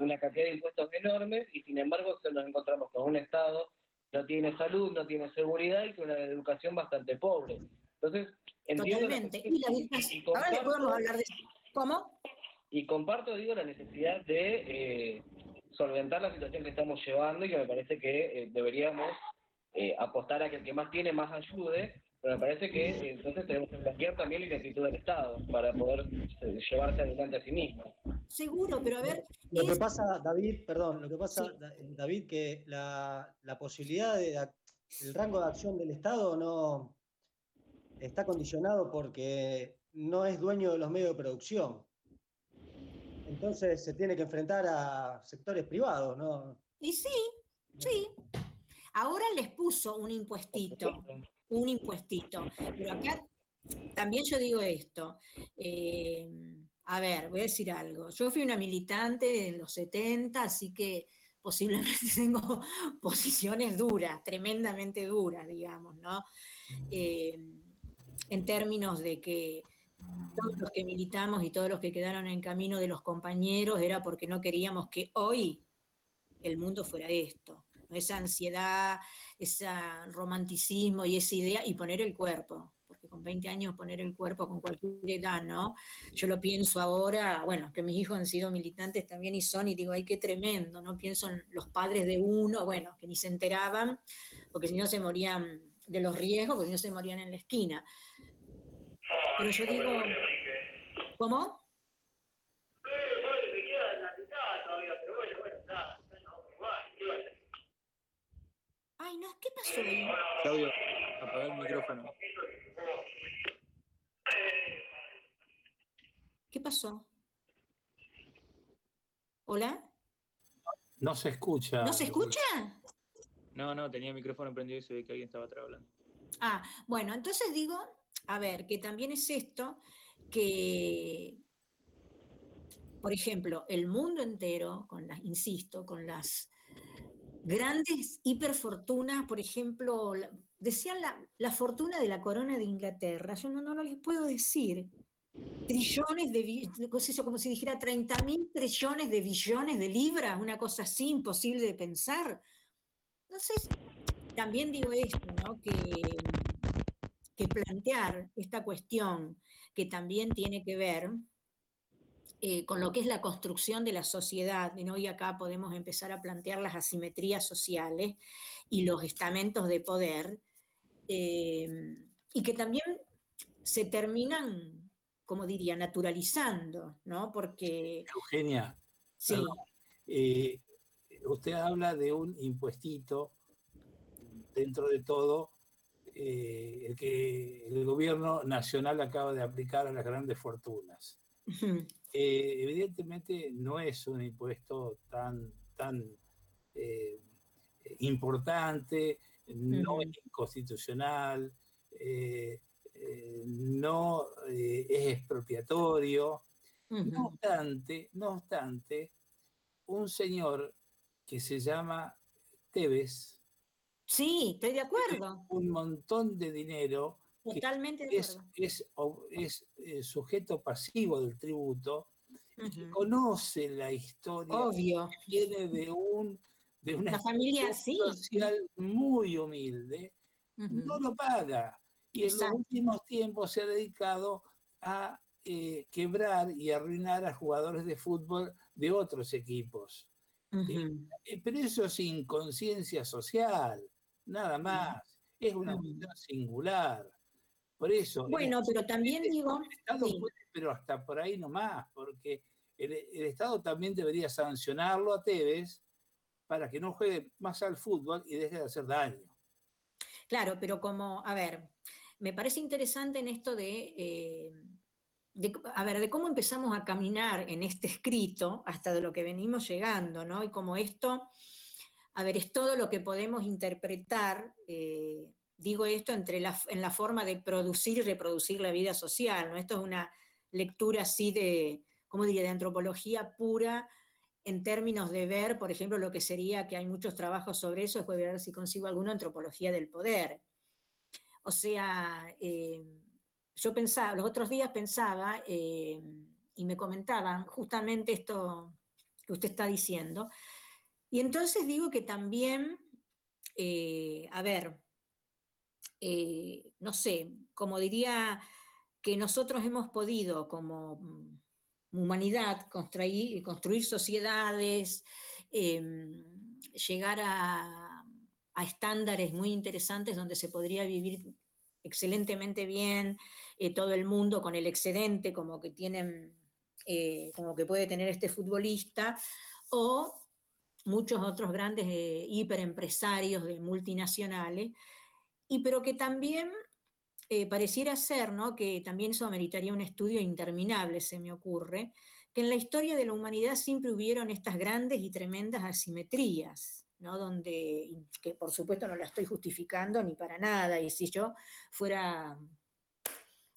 una cantidad de impuestos enormes, y sin embargo nos encontramos con un Estado que no tiene salud, no tiene seguridad y con una educación bastante pobre. Entonces, entiendo... Totalmente. Y, Ahora podemos hablar de ¿Cómo? Y comparto, digo, la necesidad de... Eh, solventar la situación que estamos llevando y que me parece que eh, deberíamos eh, apostar a que el que más tiene más ayude, pero me parece que eh, entonces tenemos que plantear también la identitud del Estado para poder llevarse adelante a sí mismo. Seguro, pero a ver... Lo que pasa, David, perdón, lo que pasa, David, que la, la posibilidad de, el rango de acción del Estado no está condicionado porque no es dueño de los medios de producción. Entonces se tiene que enfrentar a sectores privados, ¿no? Y sí, sí. Ahora les puso un impuestito, un impuestito. Pero acá también yo digo esto. Eh, a ver, voy a decir algo. Yo fui una militante en los 70, así que posiblemente tengo posiciones duras, tremendamente duras, digamos, ¿no? Eh, en términos de que todos los que militamos y todos los que quedaron en camino de los compañeros era porque no queríamos que hoy el mundo fuera esto, esa ansiedad, ese romanticismo y esa idea, y poner el cuerpo, porque con 20 años poner el cuerpo con cualquier edad, ¿no? Yo lo pienso ahora, bueno, que mis hijos han sido militantes también y son, y digo, ay, qué tremendo, ¿no? Pienso en los padres de uno, bueno, que ni se enteraban, porque si no se morían de los riesgos, porque si no se morían en la esquina. Pero yo digo, ¿cómo? Ay, no, ¿qué pasó ahí? Claudio, apaga el micrófono. ¿Qué pasó? ¿Hola? No se escucha. ¿No se escucha? No, no, tenía el micrófono prendido y se ve que alguien estaba atrás hablando. Ah, bueno, entonces digo, a ver, que también es esto que, por ejemplo, el mundo entero, con las, insisto, con las grandes hiperfortunas, por ejemplo, decían la, fortuna de la corona de Inglaterra, yo no, no, les puedo decir, trillones de, como si dijera 30 mil trillones de billones de libras, una cosa así imposible de pensar. Entonces, también digo esto, ¿no? que plantear esta cuestión que también tiene que ver eh, con lo que es la construcción de la sociedad, y acá podemos empezar a plantear las asimetrías sociales y los estamentos de poder, eh, y que también se terminan, como diría, naturalizando, ¿no? Porque... Eugenia, sí. Eh, usted habla de un impuestito dentro de todo eh, el que el gobierno nacional acaba de aplicar a las grandes fortunas. Eh, evidentemente no es un impuesto tan, tan eh, importante, no es inconstitucional, no es expropiatorio. No obstante, no obstante, un señor que se llama Tevez, Sí, estoy de acuerdo. Un montón de dinero. Totalmente de acuerdo. Es, es, eh, sujeto pasivo del tributo y conoce la historia. Obvio. Viene de, un, de una, familia social muy humilde. No lo paga. Y en los últimos tiempos se ha dedicado a eh, quebrar y arruinar a jugadores de fútbol de otros equipos. Eh, pero eso es inconsciencia social nada más. Es una cuestión singular. Por eso. Bueno, pero también digo. El Estado puede, pero hasta por ahí nomás, porque el, Estado también debería sancionarlo a Tevez para que no juegue más al fútbol y deje de hacer daño. Claro, pero como, a ver, me parece interesante en esto de, eh, de, a ver, de cómo empezamos a caminar en este escrito hasta de lo que venimos llegando, ¿no? Y como esto a ver, es todo lo que podemos interpretar, eh, digo esto, entre en la forma de producir y reproducir la vida social, ¿no? Esto es una lectura así de, ¿cómo diría?, de antropología pura en términos de ver, por ejemplo, lo que sería, que hay muchos trabajos sobre eso, después ver si consigo alguna antropología del poder. O sea, eh, yo pensaba, los otros días pensaba, eh, y me comentaban justamente esto que usted está diciendo, y entonces digo que también, eh, a ver, eh, no sé, como diría que nosotros hemos podido como humanidad construir, sociedades, em, llegar a, estándares muy interesantes donde se podría vivir excelentemente bien eh, todo el mundo con el excedente como que tienen, como que puede tener este futbolista, o muchos otros grandes eh, hiperempresarios de multinacionales, y pero que también eh, pareciera ser, ¿no? que también eso ameritaría un estudio interminable, se me ocurre, que en la historia de la humanidad siempre hubieron estas grandes y tremendas asimetrías, ¿no? donde, que por supuesto no la estoy justificando ni para nada, y si yo fuera,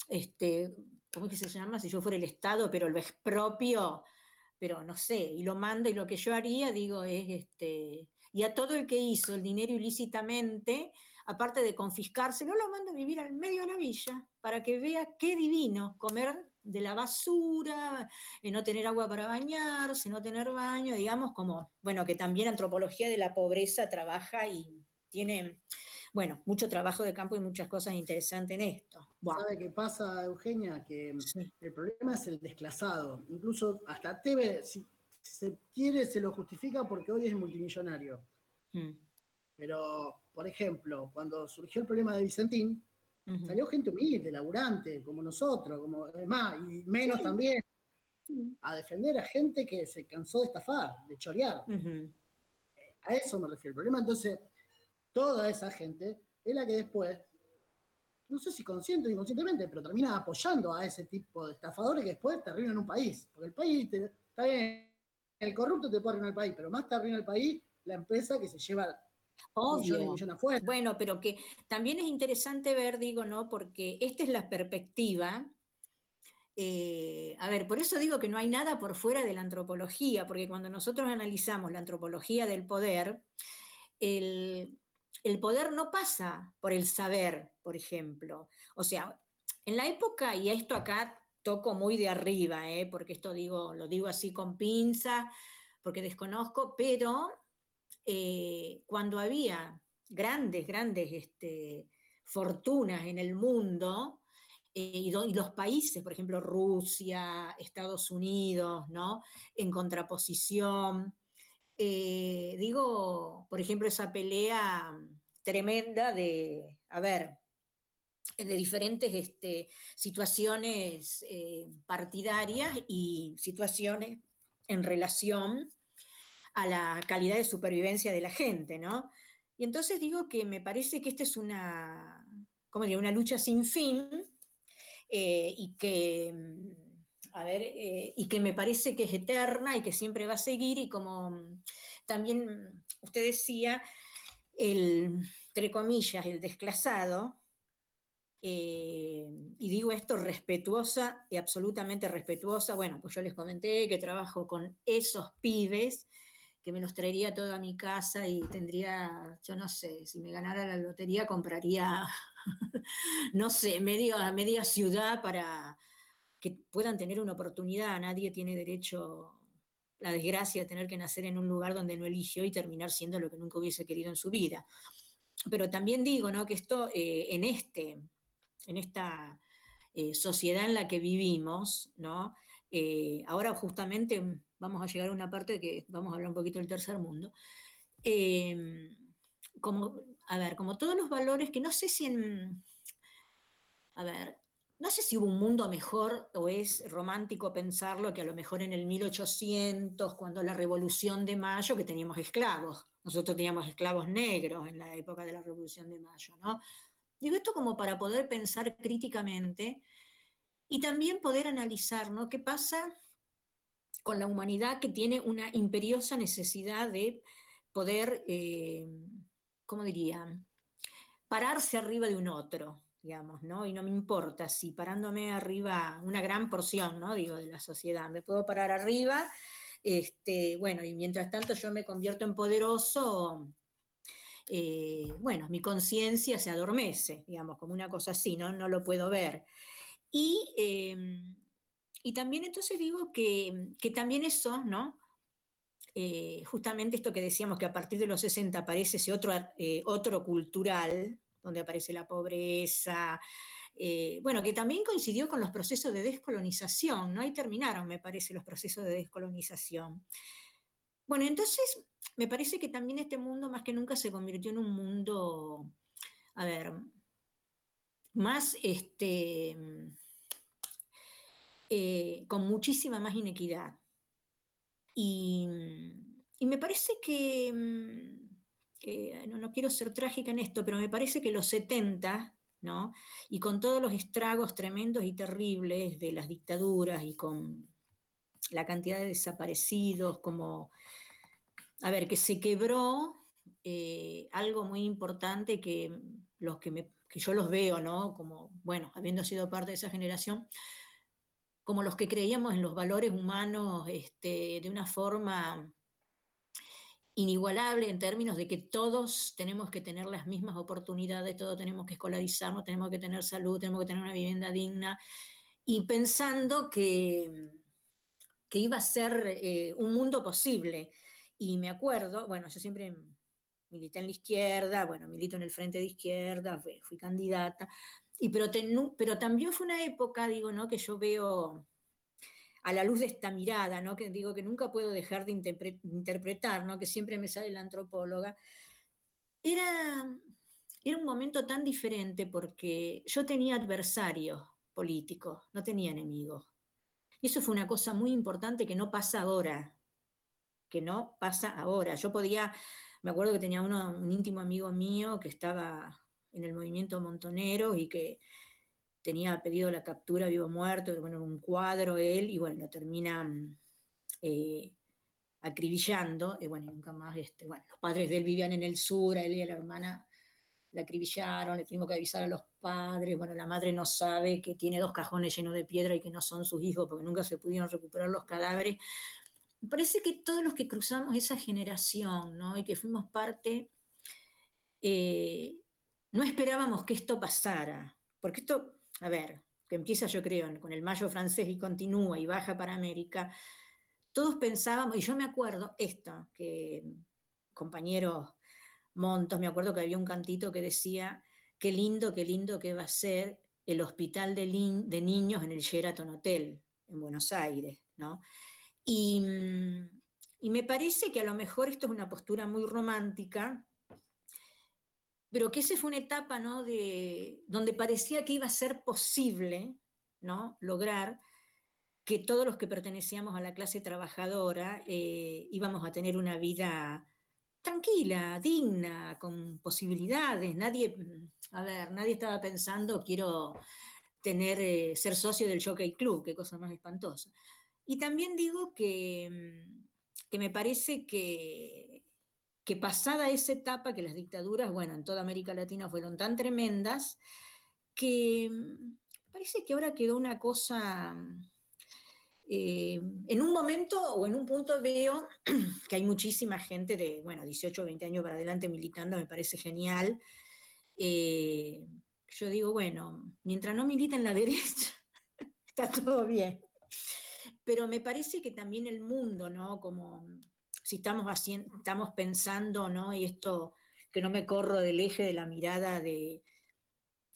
este, ¿cómo es que se llama? Si yo fuera el Estado, pero lo expropio, pero no sé, y lo mando, y lo que yo haría, digo, es, este, y a todo el que hizo el dinero ilícitamente, aparte de confiscárselo, lo mando a vivir al medio de la villa, para que vea qué divino comer de la basura, y no tener agua para bañarse, no tener baño, digamos, como, bueno, que también antropología de la pobreza trabaja y tiene, bueno, mucho trabajo de campo y muchas cosas interesantes en esto. ¿Sabe qué pasa, Eugenia? Que el problema es el desclasado. Incluso hasta TV, si se quiere, se lo justifica porque hoy es multimillonario. Mm. Pero, por ejemplo, cuando surgió el problema de Vicentín, salió gente humilde, laburante, como nosotros, como más, y menos también, a defender a gente que se cansó de estafar, de chorear. A eso me refiero. El problema entonces, toda esa gente es la que después, no sé si consciente o inconscientemente, pero termina apoyando a ese tipo de estafadores que después te arruinan un país. Porque el país, está bien, el corrupto te puede arruinar el país, pero más te arruina el país la empresa que se lleva Obvio. Bueno, pero que también es interesante ver, digo, ¿no? Porque esta es la perspectiva. Eh, a ver, por eso digo que no hay nada por fuera de la antropología, porque cuando nosotros analizamos la antropología del poder, el, poder no pasa por el saber, por ejemplo. O sea, en la época, y esto acá toco muy de arriba, ¿eh? porque esto digo, lo digo así con pinza, porque desconozco, pero eh, cuando había grandes, grandes este, fortunas en el mundo, eh, y, los países, por ejemplo, Rusia, Estados Unidos, ¿no? En contraposición. Eh, digo, por ejemplo, esa pelea tremenda de, a ver, de diferentes este, situaciones partidarias y situaciones en relación a la calidad de supervivencia de la gente, ¿no? Y entonces digo que me parece que esta es una, ¿cómo digo? una lucha sin fin eh, y que, a ver, eh, y que me parece que es eterna y que siempre va a seguir y como también usted decía, el, entre comillas, el desclasado, eh, y digo esto respetuosa y absolutamente respetuosa, bueno, pues yo les comenté que trabajo con esos pibes que me los traería todo a mi casa y tendría, yo no sé, si me ganara la lotería compraría, no sé, media, media ciudad para que puedan tener una oportunidad. Nadie tiene derecho, la desgracia de tener que nacer en un lugar donde no eligió y terminar siendo lo que nunca hubiese querido en su vida. Pero también digo, ¿no? Que esto, eh, en este, en esta eh, sociedad en la que vivimos, ¿no? Eh, ahora justamente vamos a llegar a una parte que vamos a hablar un poquito del tercer mundo. Em, como, a ver, como todos los valores que no sé si en, a ver, no sé si hubo un mundo mejor o es romántico pensarlo que a lo mejor en el 1800, cuando la Revolución de Mayo, que teníamos esclavos, nosotros teníamos esclavos negros en la época de la Revolución de Mayo, ¿no? Digo esto como para poder pensar críticamente y también poder analizar, ¿no? ¿Qué pasa con la humanidad que tiene una imperiosa necesidad de poder, eh, ¿cómo diría?, pararse arriba de un otro, digamos, ¿no? Y no me importa si parándome arriba una gran porción, ¿no? Digo, de la sociedad, me puedo parar arriba, este, bueno, y mientras tanto yo me convierto en poderoso, eh, bueno, mi conciencia se adormece, digamos, como una cosa así, ¿no? No lo puedo ver. Y em, y también entonces digo que, también eso, ¿no? Eh, justamente esto que decíamos que a partir de los 60 aparece ese otro, eh, otro cultural, donde aparece la pobreza, eh, bueno, que también coincidió con los procesos de descolonización, ¿no? Ahí terminaron, me parece, los procesos de descolonización. Bueno, entonces me parece que también este mundo más que nunca se convirtió en un mundo, a ver, más este eh, con muchísima más inequidad. Y, y me parece que, mm, no, no, quiero ser trágica en esto, pero me parece que los 70, ¿no? y con todos los estragos tremendos y terribles de las dictaduras y con la cantidad de desaparecidos, como, a ver, que se quebró eh, algo muy importante que los que, me, que yo los veo, ¿no? Como, bueno, habiendo sido parte de esa generación, como los que creíamos en los valores humanos este, de una forma inigualable en términos de que todos tenemos que tener las mismas oportunidades, todos tenemos que escolarizarnos, tenemos que tener salud, tenemos que tener una vivienda digna, y pensando que, que iba a ser eh, un mundo posible. Y me acuerdo, bueno, yo siempre milité en la izquierda, bueno, milito en el frente de izquierda, fui, candidata, y pero, pero también fue una época, digo, ¿no? Que yo veo a la luz de esta mirada, ¿no? Que digo que nunca puedo dejar de interpretar, ¿no? Que siempre me sale la antropóloga. Era, era un momento tan diferente porque yo tenía adversarios políticos, no tenía enemigos. Y eso fue una cosa muy importante que no pasa ahora, que no pasa ahora. Yo podía me acuerdo que tenía un íntimo amigo mío que estaba en el movimiento montonero y que tenía pedido la captura vivo muerto, bueno, un cuadro él, y bueno, lo terminan eh, acribillando, y bueno, nunca más, este, bueno, los padres de él vivían en el sur, a él y a la hermana la acribillaron, le tuvimos que avisar a los padres, bueno, la madre no sabe que tiene dos cajones llenos de piedra y que no son sus hijos porque nunca se pudieron recuperar los cadáveres, me parece que todos los que cruzamos esa generación, ¿no? Y que fuimos parte, eh, no esperábamos que esto pasara, porque esto, a ver, que empieza yo creo con el mayo francés y continúa y baja para América, todos pensábamos, y yo me acuerdo esto, que compañeros Montos, me acuerdo que había un cantito que decía, qué lindo, qué lindo que va a ser el hospital de, niños en el Sheraton Hotel, en Buenos Aires, ¿no? Mm, y, me parece que a lo mejor esto es una postura muy romántica, pero que esa fue una etapa ¿no? de, donde parecía que iba a ser posible ¿no? lograr que todos los que pertenecíamos a la clase trabajadora eh, íbamos a tener una vida tranquila, digna, con posibilidades. Nadie, a ver, nadie estaba pensando quiero tener, eh, ser socio del Jockey Club, qué cosa más espantosa. Y también digo que, mm, que me parece que, que pasada esa etapa, que las dictaduras, bueno, en toda América Latina fueron tan tremendas, que mm, parece que ahora quedó una cosa... Eh, en un momento o en un punto veo que hay muchísima gente de, bueno, 18 o 20 años para adelante militando, me parece genial. Eh, yo digo, bueno, mientras no militen la derecha, está todo bien pero me parece que también el mundo, ¿no? Como si estamos, haciendo, estamos pensando, ¿no? Y esto, que no me corro del eje de la mirada de,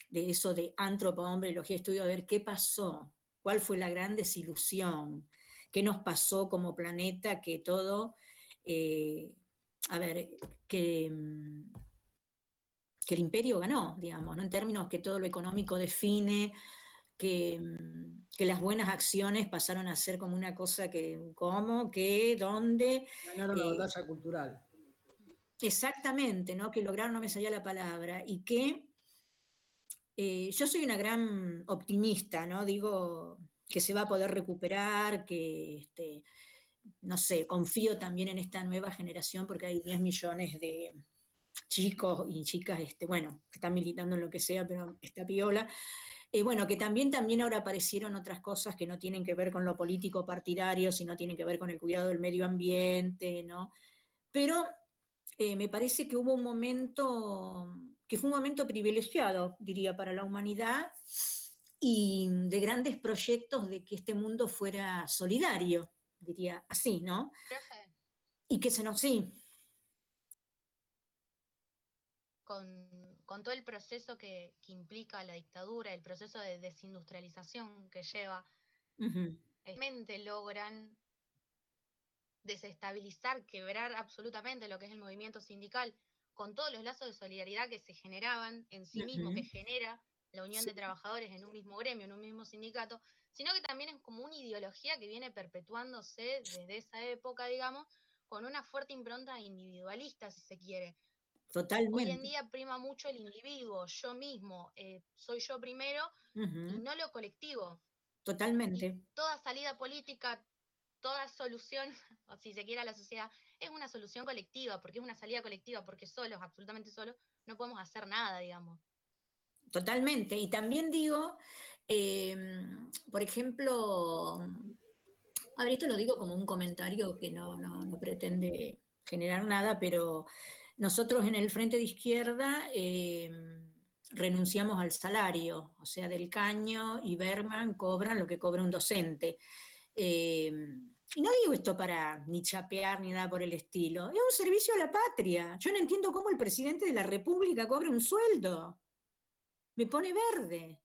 de eso de antropo, hombre, logía, estudio, a ver qué pasó, cuál fue la gran desilusión, qué nos pasó como planeta, que todo, eh, a ver, que, mm, que el imperio ganó, digamos, ¿no? en términos que todo lo económico define, que, mm, que, las buenas acciones pasaron a ser como una cosa que, ¿cómo? ¿Qué? ¿Dónde? Ganaron la eh, batalla cultural. Exactamente, ¿no? Que lograron, no me salía la palabra, y que eh, yo soy una gran optimista, ¿no? Digo que se va a poder recuperar, que, este, no sé, confío también en esta nueva generación porque hay 10 millones de chicos y chicas, este, bueno, que están militando en lo que sea, pero está piola, eh, bueno, que también, también ahora aparecieron otras cosas que no tienen que ver con lo político partidario, sino tienen que ver con el cuidado del medio ambiente, ¿no? Pero eh, me parece que hubo un momento, que fue un momento privilegiado, diría, para la humanidad y de grandes proyectos de que este mundo fuera solidario, diría así, ¿no? Y que se nos, sí. Con con todo el proceso que, implica la dictadura, el proceso de desindustrialización que lleva, realmente logran desestabilizar, quebrar absolutamente lo que es el movimiento sindical, con todos los lazos de solidaridad que se generaban en sí mismo, que genera la unión de trabajadores en un mismo gremio, en un mismo sindicato, sino que también es como una ideología que viene perpetuándose desde esa época, digamos, con una fuerte impronta individualista, si se quiere. Totalmente. Hoy en día prima mucho el individuo, yo mismo, eh, soy yo primero, y no lo colectivo. Totalmente. toda salida política, toda solución, o si se quiere a la sociedad, es una solución colectiva, porque es una salida colectiva, porque solos, absolutamente solos, no podemos hacer nada, digamos. Totalmente. Y también digo, em, por ejemplo, a ver, esto lo digo como un comentario que no, pretende generar nada, pero nosotros en el Frente de Izquierda em, renunciamos al salario, o sea, del caño y Berman cobran lo que cobra un docente. Em, y no digo esto para ni chapear ni nada por el estilo, es un servicio a la patria. Yo no entiendo cómo el presidente de la República cobra un sueldo. Me pone verde.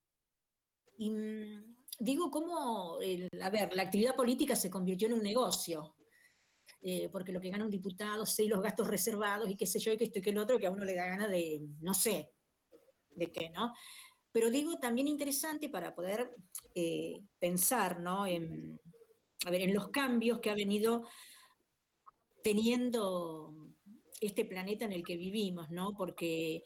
Y mm, digo cómo, a ver, la actividad política se convirtió en un negocio. Eh, porque lo que gana un diputado, sé los gastos reservados y qué sé yo, y que esto y que el otro, que a uno le da gana de, no sé, de qué, ¿no? Pero digo también interesante para poder eh, pensar, ¿no? En, a ver, en los cambios que ha venido teniendo este planeta en el que vivimos, ¿no? Porque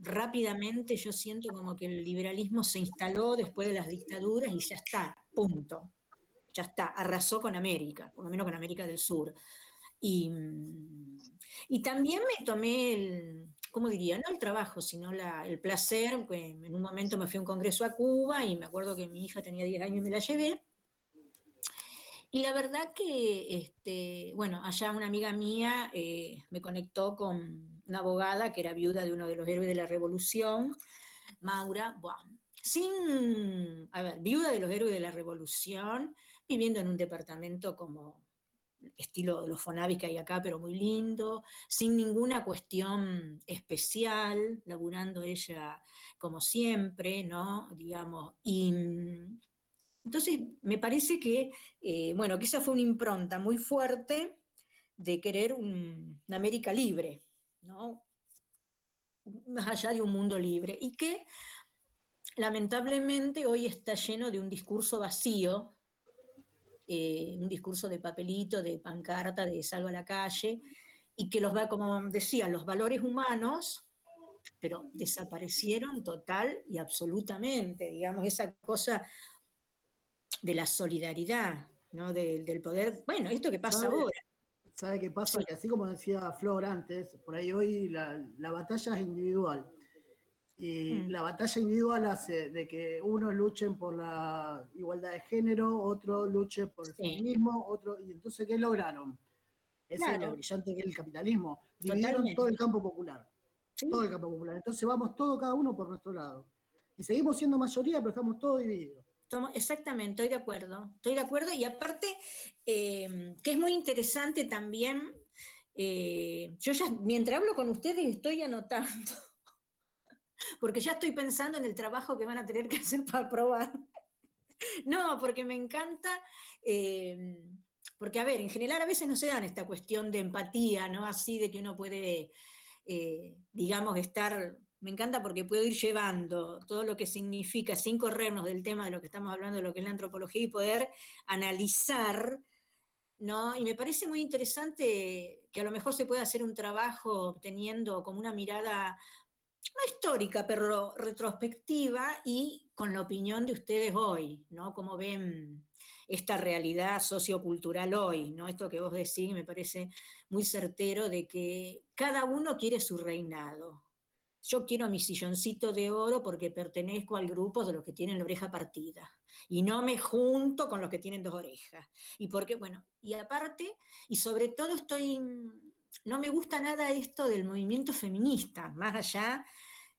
rápidamente yo siento como que el liberalismo se instaló después de las dictaduras y ya está, punto. Ya está, arrasó con América, por lo menos con América del Sur. Y, también me tomé el, ¿cómo diría? No el trabajo, sino el placer. En un momento me fui a un congreso a Cuba y me acuerdo que mi hija tenía 10 años y me la llevé. Y la verdad que, este, bueno, allá una amiga mía eh, me conectó con una abogada que era viuda de uno de los héroes de la revolución, Maura, sin, a ver, viuda de los héroes de la revolución, viviendo en un departamento como estilo de los Fonavis que hay acá, pero muy lindo, sin ninguna cuestión especial, laburando ella como siempre, ¿no? Digamos, y entonces, me parece que, eh, bueno, que esa fue una impronta muy fuerte de querer una América libre, ¿no? Más allá de un mundo libre, y que lamentablemente hoy está lleno de un discurso vacío, eh, un discurso de papelito, de pancarta, de salvo a la calle, y que los va, como decía, los valores humanos, pero desaparecieron total y absolutamente, digamos, esa cosa de la solidaridad, ¿no? del poder. Bueno, esto que pasa ahora. ¿Sabe qué pasa? Que así como decía Flor antes, por ahí hoy la, batalla es individual. Y mm. la batalla individual hace de que unos luchen por la igualdad de género, otros luchen por el feminismo, otro, y entonces ¿qué lograron? Ese es lo brillante que es el capitalismo. Dividieron todo el campo popular. Todo el campo popular. Entonces vamos todos cada uno por nuestro lado. Y seguimos siendo mayoría, pero estamos todos divididos exactamente, estoy de acuerdo. Estoy de acuerdo y aparte, em, que es muy interesante también, eh, yo ya, mientras hablo con ustedes, estoy anotando, porque ya estoy pensando en el trabajo que van a tener que hacer para probar. No, porque me encanta, em, porque a ver, en general a veces no se dan esta cuestión de empatía, ¿no? Así de que uno puede, eh, digamos, estar me encanta porque puedo ir llevando todo lo que significa, sin corrernos del tema de lo que estamos hablando, de lo que es la antropología, y poder analizar, ¿no? Y me parece muy interesante que a lo mejor se pueda hacer un trabajo teniendo como una mirada no histórica, pero retrospectiva y con la opinión de ustedes hoy, ¿no? Como ven esta realidad sociocultural hoy, ¿no? Esto que vos decís me parece muy certero de que cada uno quiere su reinado, yo quiero mi silloncito de oro porque pertenezco al grupo de los que tienen la oreja partida y no me junto con los que tienen dos orejas. Y porque, bueno, y aparte, y sobre todo estoy, no me gusta nada esto del movimiento feminista, más allá,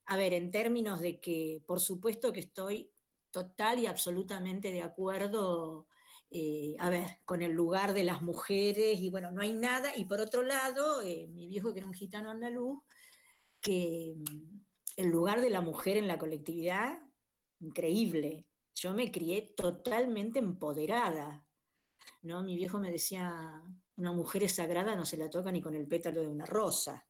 a ver, en términos de que, por supuesto que estoy total y absolutamente de acuerdo, eh, a ver, con el lugar de las mujeres, y bueno, no hay nada, y por otro lado, eh, mi viejo que era un gitano andaluz, que mm, el lugar de la mujer en la colectividad, increíble. Yo me crié totalmente empoderada. ¿no? Mi viejo me decía, una mujer sagrada, no se la toca ni con el pétalo de una rosa.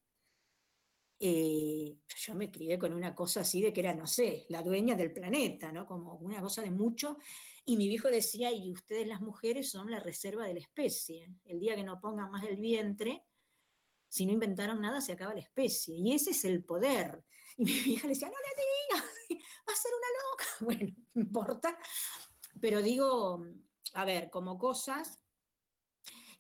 Eh, yo me crié con una cosa así de que era, no sé, la dueña del planeta, ¿no? Como una cosa de mucho Y mi viejo decía, y ustedes las mujeres son la reserva de la especie. El día que no pongan más el vientre, si no inventaron nada, se acaba la especie. Y ese es el poder. Y mi vieja le decía, no le digas, va a ser una loca. Bueno, no importa. Pero digo, a ver, como cosas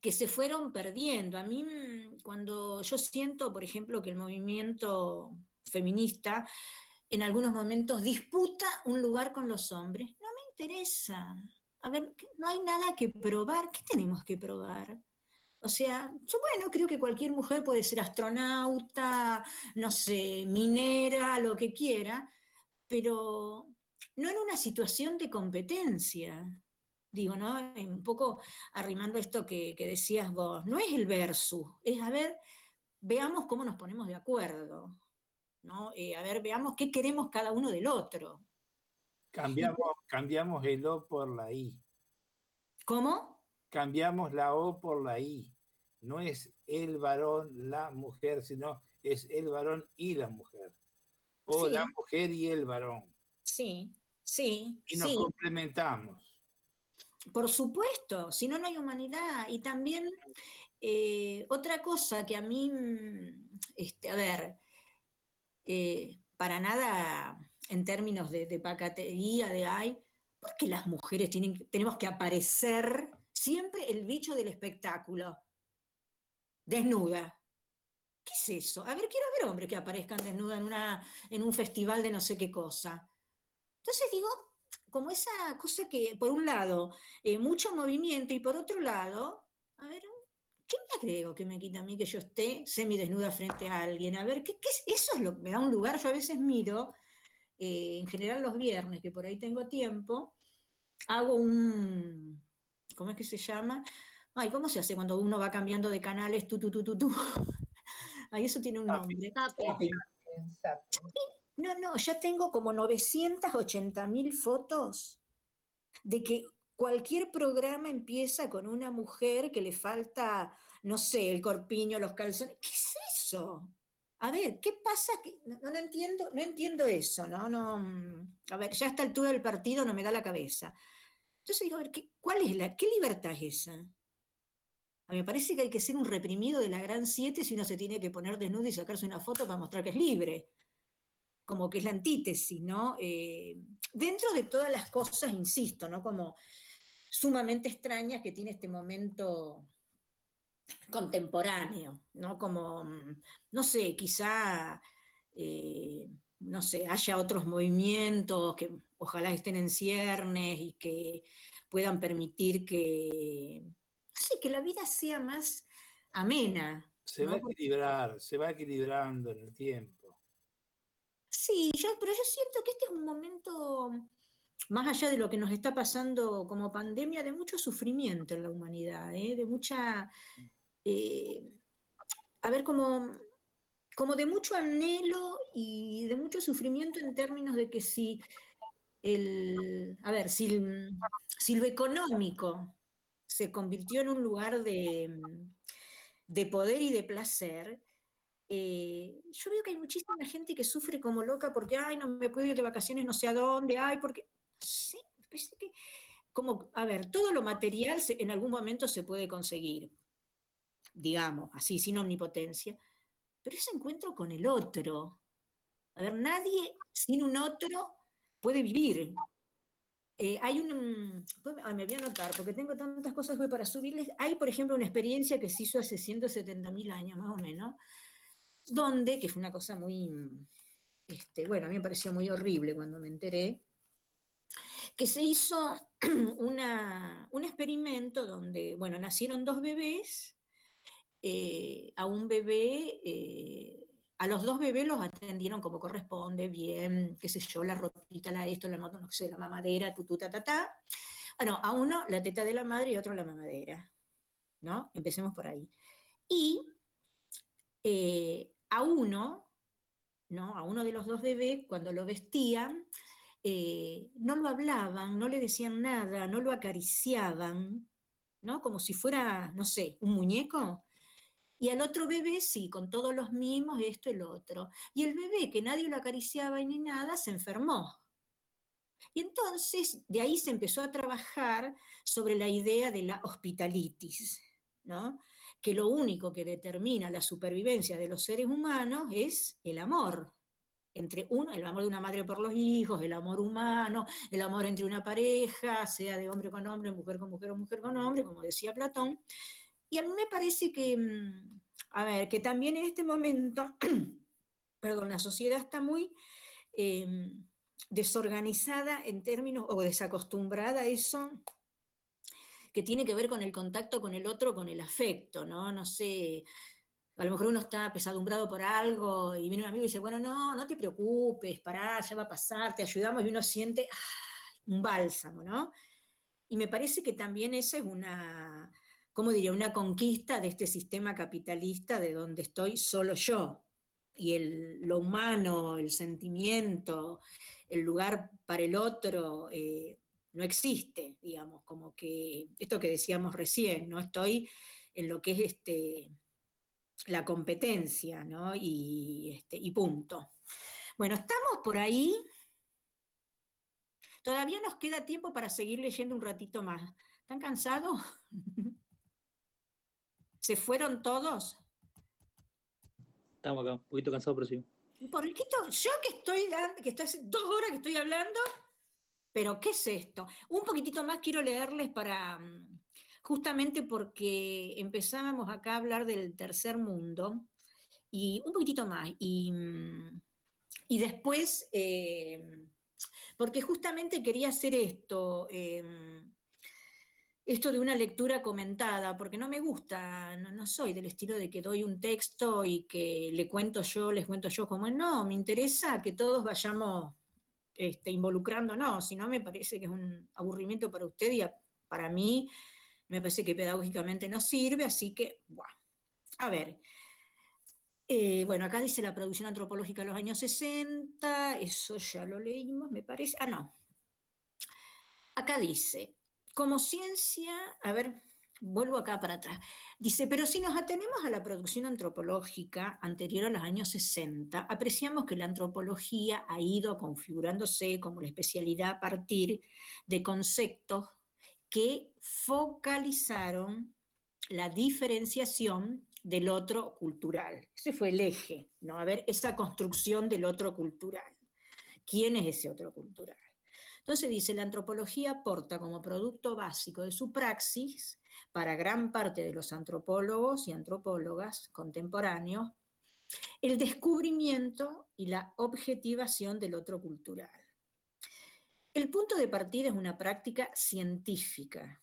que se fueron perdiendo. A mí, mm, cuando yo siento, por ejemplo, que el movimiento feminista en algunos momentos disputa un lugar con los hombres, no me interesa. A ver, no hay nada que probar. ¿Qué tenemos que probar? O sea, yo bueno, creo que cualquier mujer puede ser astronauta, no sé, minera, lo que quiera, pero no en una situación de competencia. Digo, ¿no? Un poco arrimando esto que, decías vos, no es el versus, es a ver, veamos cómo nos ponemos de acuerdo, ¿no? Eh, a ver, veamos qué queremos cada uno del otro. Cambiamos, cambiamos el O por la I. ¿Cómo? Cambiamos la O por la I. No es el varón, la mujer, sino es el varón y la mujer. O la mujer y el varón. Sí, sí. Y nos complementamos. Por supuesto, si no, no hay humanidad. Y también eh, otra cosa que a mí, mm, este, a ver, eh, para nada en términos de, de pacatería, de ay, porque las mujeres tienen, tenemos que aparecer siempre el bicho del espectáculo, desnuda. ¿Qué es eso? A ver, quiero ver hombres que aparezcan desnuda en, una, en un festival de no sé qué cosa. Entonces digo, como esa cosa que, por un lado, eh, mucho movimiento y por otro lado, a ver, ¿qué me agrego que me quita a mí que yo esté semidesnuda frente a alguien? A ver, ¿qué, eso es lo que me da un lugar? Yo a veces miro, eh, en general los viernes, que por ahí tengo tiempo, hago un, ¿cómo es que se llama? Ay, ¿cómo se hace cuando uno va cambiando de canales? Tú, tú, tú, tú, tú. Ay, eso tiene un nombre. No, no, ya tengo como 980 mil fotos de que cualquier programa empieza con una mujer que le falta, no sé, el corpiño, los calzones. ¿Qué es eso? A ver, ¿qué pasa? No, no, entiendo, no entiendo eso, ¿no? no mm, A ver, ya a esta altura del partido no me da la cabeza. Entonces digo, a ver, ¿qué, ¿cuál es la, qué libertad es esa? A mí me parece que hay que ser un reprimido de la gran siete si uno se tiene que poner desnudo y sacarse una foto para mostrar que es libre como que es la antítesis, ¿no? Eh, dentro de todas las cosas, insisto, ¿no? Como sumamente extrañas que tiene este momento contemporáneo, ¿no? Como, no sé, quizá, eh, no sé, haya otros movimientos que ojalá estén en ciernes y que puedan permitir que, no que la vida sea más amena. Se va a equilibrar, se va equilibrando en el tiempo. Sí, yo, pero yo siento que este es un momento, más allá de lo que nos está pasando como pandemia, de mucho sufrimiento en la humanidad, ¿eh? de mucha, eh, a ver, como, como de mucho anhelo y de mucho sufrimiento en términos de que si el, a ver, si, si lo económico se convirtió en un lugar de, de poder y de placer, eh, yo veo que hay muchísima gente que sufre como loca porque, ay, no me puedo ir de vacaciones no sé a dónde, ay, porque... Sí, que, como, a ver, todo lo material en algún momento se puede conseguir, digamos, así, sin omnipotencia, pero ese encuentro con el otro, a ver, nadie sin un otro puede vivir. Eh, hay un, me voy a anotar, porque tengo tantas cosas para subirles. Hay, por ejemplo, una experiencia que se hizo hace 170.000 años, más o menos, donde, que fue una cosa muy, este, bueno, a mí me pareció muy horrible cuando me enteré, que se hizo un experimento donde, bueno, nacieron dos bebés, eh, a un bebé, eh, a los dos bebés los atendieron como corresponde, bien, qué sé yo, la ropita, la esto, la no sé, la mamadera, tu, ta, ta, ta. Bueno, a uno la teta de la madre y a otro la mamadera, ¿no? Empecemos por ahí. Y eh, a uno, ¿no? a uno de los dos bebés, cuando lo vestían, eh, no lo hablaban, no le decían nada, no lo acariciaban, ¿no? Como si fuera, no sé, un muñeco. Y al otro bebé sí, con todos los mimos, esto lo otro. Y el bebé, que nadie lo acariciaba ni nada, se enfermó. Y entonces de ahí se empezó a trabajar sobre la idea de la hospitalitis, ¿no? Que lo único que determina la supervivencia de los seres humanos es el amor, entre uno, el amor de una madre por los hijos, el amor humano, el amor entre una pareja, sea de hombre con hombre, mujer con mujer o mujer con hombre, como decía Platón. Y a mí me parece que, mm, a ver, que también en este momento, perdón, la sociedad está muy em, desorganizada en términos, o desacostumbrada a eso, que tiene que ver con el contacto con el otro, con el afecto, ¿no? No sé, a lo mejor uno está pesadumbrado por algo y viene un amigo y dice, bueno, no, no te preocupes, pará, ya va a pasar, te ayudamos y uno siente un bálsamo, ¿no? Y me parece que también esa es una, ¿cómo diría?, una conquista de este sistema capitalista de donde estoy solo yo. Y el, lo humano, el sentimiento, el lugar para el otro, eh, no existe, digamos, como que esto que decíamos recién, no estoy en lo que es este la competencia, ¿no? Y, este, y punto. Bueno, estamos por ahí. Todavía nos queda tiempo para seguir leyendo un ratito más. ¿Están cansados? ¿Se fueron todos? Estamos acá, un poquito cansados, pero sí. Un poquito, yo que estoy, que estoy hace dos horas que estoy hablando, pero ¿qué es esto? Un poquitito más quiero leerles para, mm, justamente porque empezábamos acá a hablar del tercer mundo y un poquitito más. Y, mm, después, eh, porque justamente quería hacer esto, em, esto de una lectura comentada, porque no me gusta, no, soy del estilo de que doy un texto y que le cuento yo, les cuento yo como no, me interesa que todos vayamos este, involucrándonos, si no me parece que es un aburrimiento para usted y para mí me parece que pedagógicamente no sirve, así que, bueno, a ver. Eh, bueno, acá dice la producción antropológica de los años 60, eso ya lo leímos, me parece. Ah, no. Acá dice, como ciencia, a ver, vuelvo acá para atrás. Dice, pero si nos atenemos a la producción antropológica anterior a los años 60, apreciamos que la antropología ha ido configurándose como la especialidad a partir de conceptos que focalizaron la diferenciación del otro cultural. Ese fue el eje, ¿no? A ver, esa construcción del otro cultural. ¿Quién es ese otro cultural? Entonces dice, la antropología aporta como producto básico de su praxis para gran parte de los antropólogos y antropólogas contemporáneos el descubrimiento y la objetivación del otro cultural. El punto de partida es una práctica científica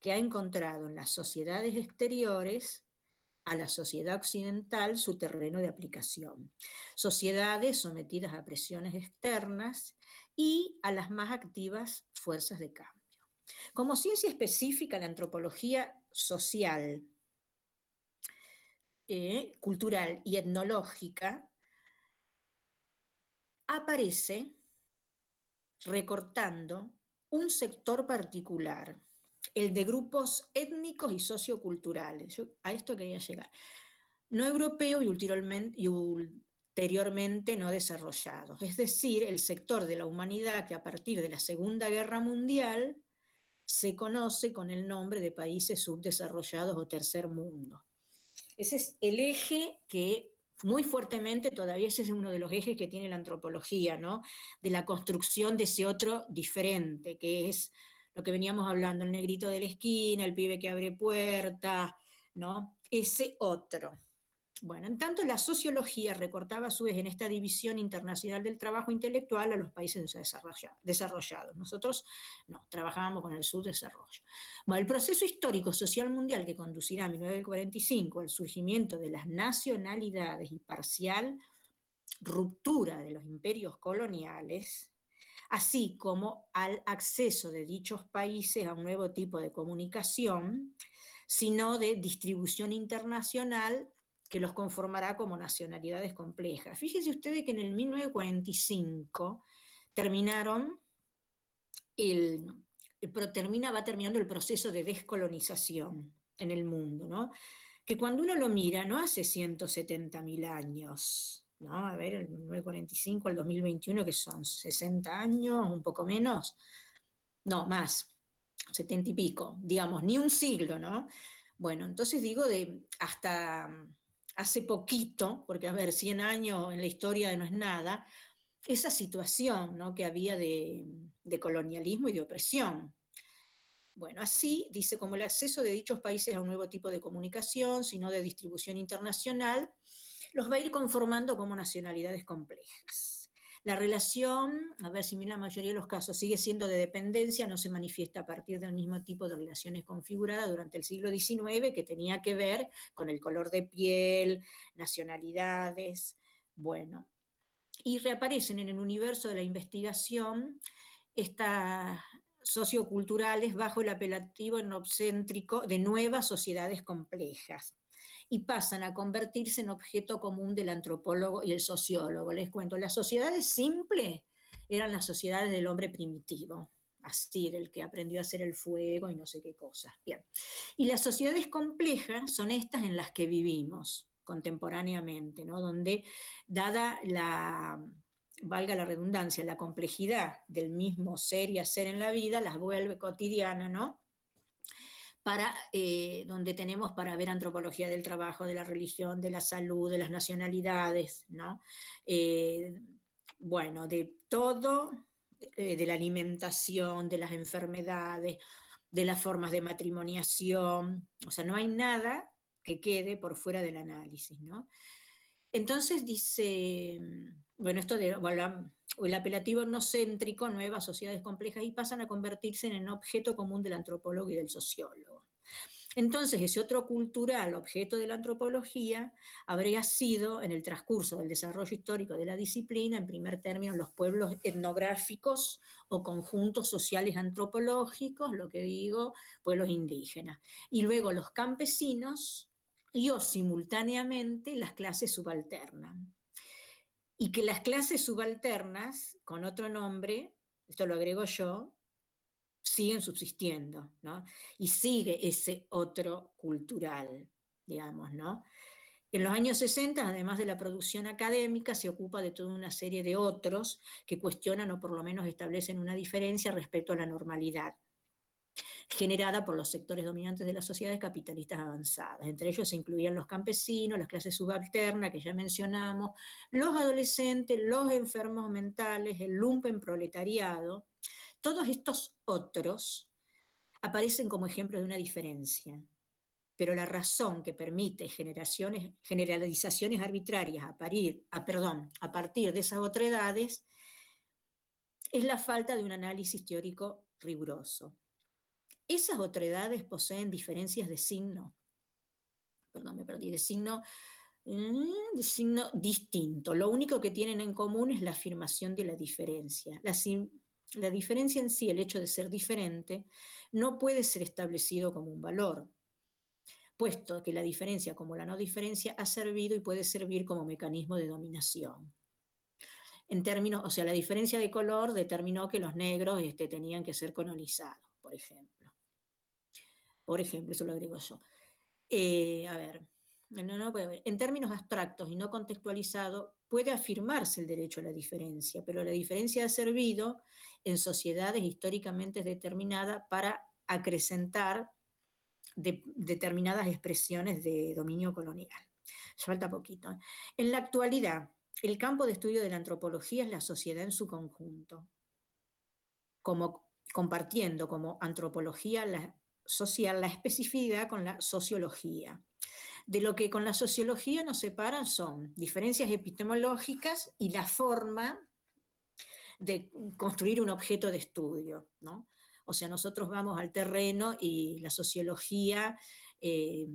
que ha encontrado en las sociedades exteriores a la sociedad occidental su terreno de aplicación. Sociedades sometidas a presiones externas y a las más activas fuerzas de cambio. Como ciencia específica, la antropología social, eh, cultural y etnológica aparece recortando un sector particular, el de grupos étnicos y socioculturales. A esto quería llegar. No europeo y ulteriormente no desarrollados. Es decir, el sector de la humanidad que a partir de la Segunda Guerra Mundial se conoce con el nombre de países subdesarrollados o tercer mundo. Ese es el eje que muy fuertemente, todavía ese es uno de los ejes que tiene la antropología, ¿no? De la construcción de ese otro diferente, que es lo que veníamos hablando, el negrito de la esquina, el pibe que abre puertas, ¿no? Ese otro. Bueno, en tanto la sociología recortaba a su vez en esta división internacional del trabajo intelectual a los países desarrollados. Nosotros no, trabajábamos con el subdesarrollo. Bueno, el proceso histórico social mundial que conducirá a 1945 al surgimiento de las nacionalidades y parcial ruptura de los imperios coloniales, así como al acceso de dichos países a un nuevo tipo de comunicación, sino de distribución internacional que los conformará como nacionalidades complejas. Fíjense ustedes que en el 1945 terminaron el, termina, va terminando el proceso de descolonización en el mundo, ¿no? que cuando uno lo mira no hace 170.000 años, ¿no? A ver, el 1945 al 2021, que son 60 años, un poco menos, no, más, 70 y pico, digamos, ni un siglo, ¿no? Bueno, entonces digo de hasta hace poquito, porque a ver, 100 años en la historia no es nada, esa situación ¿no? que había de, de colonialismo y de opresión. Bueno, así dice como el acceso de dichos países a un nuevo tipo de comunicación, sino de distribución internacional, los va a ir conformando como nacionalidades complejas. La relación, a ver si en la mayoría de los casos sigue siendo de dependencia, no se manifiesta a partir del mismo tipo de relaciones configuradas durante el siglo XIX que tenía que ver con el color de piel, nacionalidades, bueno. Y reaparecen en el universo de la investigación estas socioculturales bajo el apelativo enocéntrico de nuevas sociedades complejas y pasan a convertirse en objeto común del antropólogo y el sociólogo. Les cuento, las sociedades simples eran las sociedades del hombre primitivo, así, el que aprendió a hacer el fuego y no sé qué cosas. Bien. Y las sociedades complejas son estas en las que vivimos contemporáneamente, ¿no? donde, dada la, valga la redundancia, la complejidad del mismo ser y hacer en la vida, las vuelve cotidiana, ¿no? Para, eh, donde tenemos para ver antropología del trabajo, de la religión, de la salud, de las nacionalidades, ¿no? Eh, bueno, de todo, eh, de la alimentación, de las enfermedades, de las formas de matrimoniación, o sea, no hay nada que quede por fuera del análisis, ¿no? Entonces dice, bueno, esto de, o el apelativo no céntrico, nuevas sociedades complejas, y pasan a convertirse en el objeto común del antropólogo y del sociólogo. Entonces, ese otro cultural objeto de la antropología habría sido, en el transcurso del desarrollo histórico de la disciplina, en primer término, los pueblos etnográficos o conjuntos sociales antropológicos, lo que digo, pueblos indígenas. Y luego los campesinos y o simultáneamente las clases subalternas y que las clases subalternas, con otro nombre, esto lo agrego yo, siguen subsistiendo, ¿no? Y sigue ese otro cultural, digamos, ¿no? En los años 60, además de la producción académica, se ocupa de toda una serie de otros que cuestionan o por lo menos establecen una diferencia respecto a la normalidad generada por los sectores dominantes de las sociedades capitalistas avanzadas. Entre ellos se incluían los campesinos, las clases subalternas que ya mencionamos, los adolescentes, los enfermos mentales, el lumpen proletariado. Todos estos otros aparecen como ejemplos de una diferencia, pero la razón que permite generaciones, generalizaciones arbitrarias a, partir de esas otredades es la falta de un análisis teórico riguroso. Esas otredades poseen diferencias de signo, perdón, me perdí, de signo, mm, de signo distinto. Lo único que tienen en común es la afirmación de la diferencia. La, la diferencia en sí, el hecho de ser diferente, no puede ser establecido como un valor, puesto que la diferencia como la no diferencia ha servido y puede servir como mecanismo de dominación. En términos, o sea, la diferencia de color determinó que los negros este, tenían que ser colonizados, por ejemplo por ejemplo, eso lo agrego yo. Eh, a ver, en términos abstractos y no contextualizado, puede afirmarse el derecho a la diferencia, pero la diferencia ha servido en sociedades históricamente determinadas para acrecentar determinadas expresiones de dominio colonial. Falta poquito. ¿eh? En la actualidad, el campo de estudio de la antropología es la sociedad en su conjunto, como compartiendo como antropología la social la especificidad con la sociología. De lo que con la sociología nos separan son diferencias epistemológicas y la forma de construir un objeto de estudio. ¿no? O sea, nosotros vamos al terreno y la sociología eh,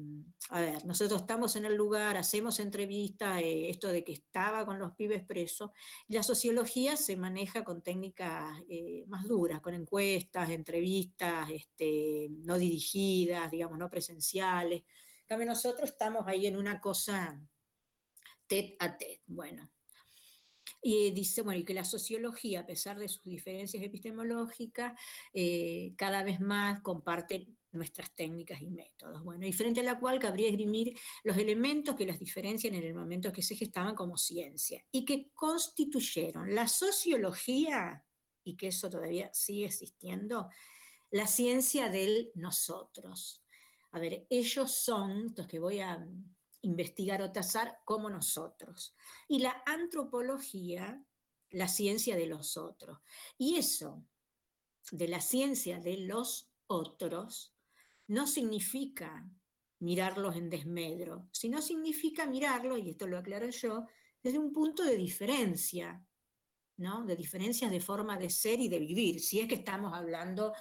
a ver, nosotros estamos en el lugar, hacemos entrevistas, eh, esto de que estaba con los pibes presos, la sociología se maneja con técnicas eh, más duras, con encuestas, entrevistas este, no dirigidas, digamos, no presenciales. En nosotros estamos ahí en una cosa tet a tet. Bueno, y dice, bueno, que la sociología, a pesar de sus diferencias epistemológicas, cada vez más comparte nuestras técnicas y métodos. Bueno, y frente a la cual cabría esgrimir los elementos que las diferencian en el momento que se gestaban como ciencia y que constituyeron la sociología, y que eso todavía sigue existiendo, la ciencia del nosotros. A ver, ellos son los que voy a investigar o tasar como nosotros. Y la antropología, la ciencia de los otros. Y eso, de la ciencia de los otros, no significa mirarlos en desmedro, sino significa mirarlo, y esto lo aclaro yo, desde un punto de diferencia, ¿no? De diferencias de forma de ser y de vivir, si es que estamos hablando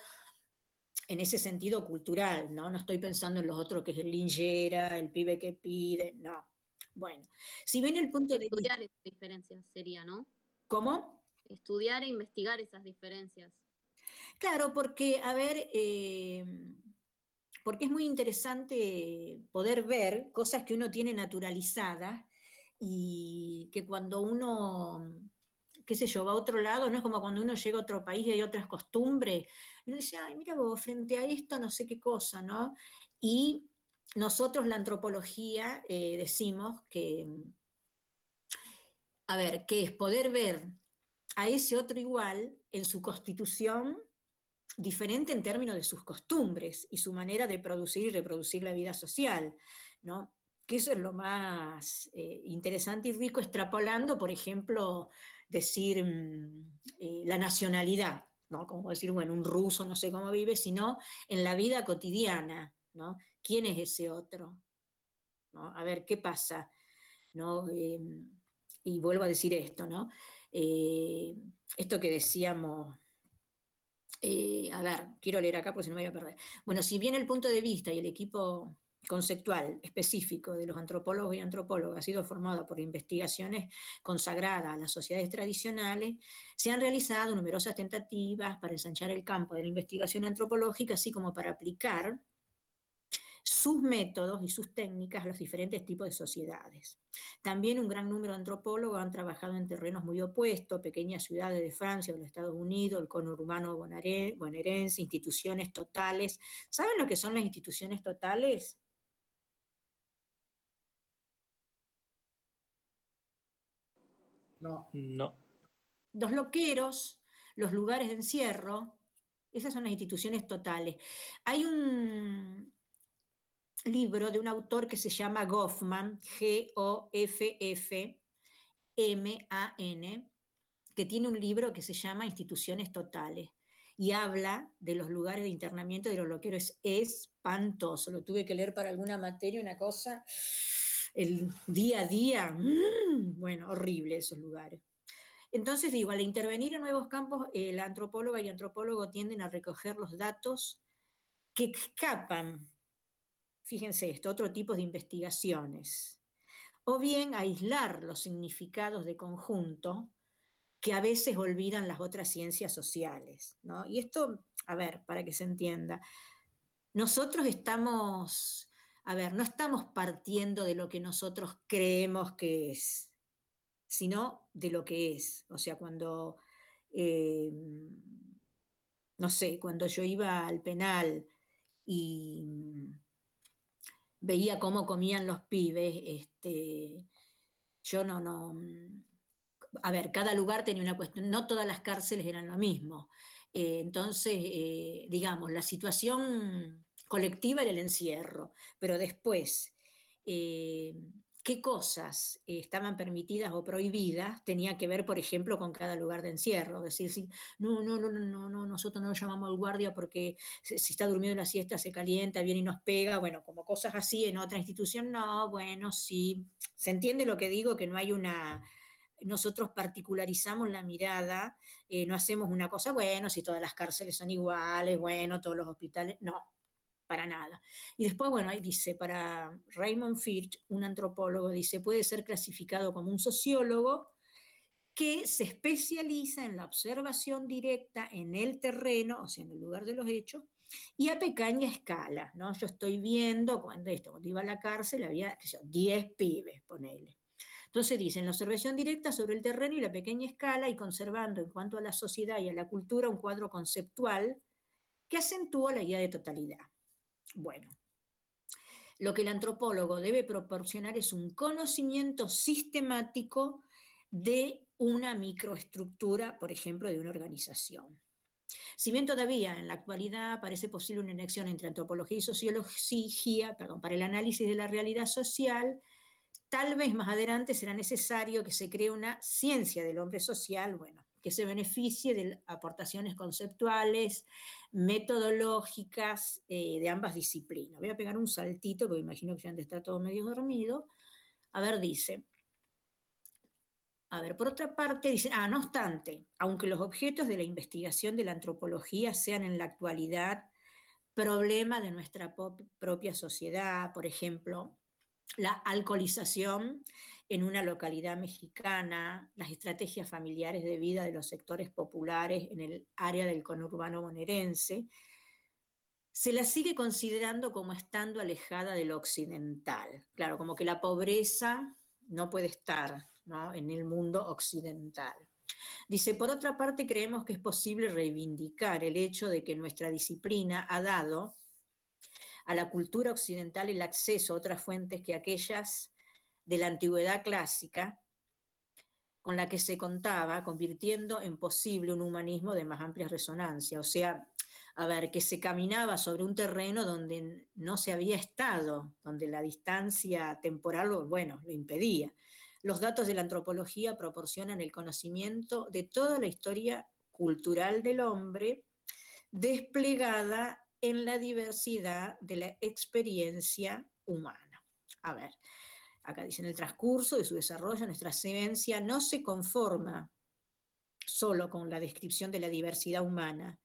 en ese sentido cultural, ¿no? No estoy pensando en los otros que es el lingera, el pibe que pide, no. Bueno, si ven el punto de Estudiar esas diferencias sería, ¿no? ¿Cómo? Estudiar e investigar esas diferencias. Claro, porque, a ver, eh, porque es muy interesante poder ver cosas que uno tiene naturalizadas y que cuando uno, qué sé yo, va a otro lado, no es como cuando uno llega a otro país y hay otras costumbres, uno dice, ay, mira vos, frente a esto no sé qué cosa, ¿no? Y nosotros la antropología eh, decimos que, a ver, que es poder ver a ese otro igual en su constitución diferente en términos de sus costumbres y su manera de producir y reproducir la vida social, ¿no? Que eso es lo más eh, interesante y rico, extrapolando, por ejemplo, decir mm, eh, la nacionalidad, ¿no? Como decir, bueno, un ruso no sé cómo vive, sino en la vida cotidiana, ¿no? ¿Quién es ese otro? A ver, ¿qué pasa? ¿No? Em, y vuelvo a decir esto, ¿no? Eh, esto que decíamos eh, a ver, quiero leer acá porque si no me voy a perder. Bueno, si bien el punto de vista y el equipo conceptual específico de los antropólogos y antropólogas ha sido formado por investigaciones consagradas a las sociedades tradicionales, se han realizado numerosas tentativas para ensanchar el campo de la investigación antropológica, así como para aplicar sus métodos y sus técnicas a los diferentes tipos de sociedades. También un gran número de antropólogos han trabajado en terrenos muy opuestos, pequeñas ciudades de Francia o de Estados Unidos, el conurbano bonaerense, instituciones totales. ¿Saben lo que son las instituciones totales? No. No. Los loqueros, los lugares de encierro, esas son las instituciones totales. Hay un, libro de un autor que se llama Goffman, G-O-F-F-M-A-N, que tiene un libro que se llama Instituciones Totales y habla de los lugares de internamiento de los loqueros. Es espantoso, lo tuve que leer para alguna materia, una cosa, el día a día, mm, bueno, horrible esos lugares. Entonces digo, al intervenir en nuevos campos, la antropóloga y antropólogo tienden a recoger los datos que escapan fíjense esto, otro tipo de investigaciones, o bien aislar los significados de conjunto que a veces olvidan las otras ciencias sociales. ¿no? Y esto, a ver, para que se entienda, nosotros estamos, a ver, no estamos partiendo de lo que nosotros creemos que es, sino de lo que es. O sea, cuando, eh, no sé, cuando yo iba al penal y veía cómo comían los pibes, este, yo no, no, a ver, cada lugar tenía una cuestión, no todas las cárceles eran lo mismo. Eh, entonces, eh, digamos, la situación colectiva era el encierro, pero después, eh, qué cosas estaban permitidas o prohibidas tenía que ver, por ejemplo, con cada lugar de encierro. Decir, no, no, no, no, no, nosotros no lo llamamos al guardia porque si está durmiendo en la siesta se calienta, viene y nos pega, bueno, como cosas así en otra institución, no, bueno, sí. Se entiende lo que digo, que no hay una nosotros particularizamos la mirada, eh, no hacemos una cosa, bueno, si todas las cárceles son iguales, bueno, todos los hospitales, no, Y después, bueno, ahí dice, para Raymond Firth, un antropólogo, dice, puede ser clasificado como un sociólogo que se especializa en la observación directa en el terreno, o sea, en el lugar de los hechos, y a pequeña escala, ¿no? Yo estoy viendo cuando esto, cuando iba a la cárcel había, 10 pibes, ponele. Entonces dicen, la observación directa sobre el terreno y la pequeña escala y conservando en cuanto a la sociedad y a la cultura un cuadro conceptual que acentúa la idea de totalidad. Bueno, lo que el antropólogo debe proporcionar es un conocimiento sistemático de una microestructura, por ejemplo, de una organización. Si bien todavía en la actualidad parece posible una conexión entre antropología y sociología, perdón, para el análisis de la realidad social, tal vez más adelante será necesario que se cree una ciencia del hombre social, bueno, que se beneficie de aportaciones conceptuales, metodológicas eh, de ambas disciplinas. Voy a pegar un saltito, porque imagino que ya estar todo medio dormido. A ver, dice, a ver, por otra parte, dice, ah, no obstante, aunque los objetos de la investigación de la antropología sean en la actualidad problema de nuestra propia sociedad, por ejemplo, la alcoholización en una localidad mexicana, las estrategias familiares de vida de los sectores populares en el área del conurbano bonaerense, se la sigue considerando como estando alejada de lo occidental. Claro, como que la pobreza no puede estar en el mundo occidental. Dice, por otra parte, creemos que es posible reivindicar el hecho de que nuestra disciplina ha dado a la cultura occidental el acceso a otras fuentes que aquellas de la antigüedad clásica con la que se contaba, convirtiendo en posible un humanismo de más amplia resonancia. O sea, a ver, que se caminaba sobre un terreno donde no se había estado, donde la distancia temporal, bueno, lo impedía. Los datos de la antropología proporcionan el conocimiento de toda la historia cultural del hombre desplegada en la diversidad de la experiencia humana. A ver, acá dice, en el transcurso de su desarrollo, nuestra ciencia no se conforma solo con la descripción de la diversidad humana,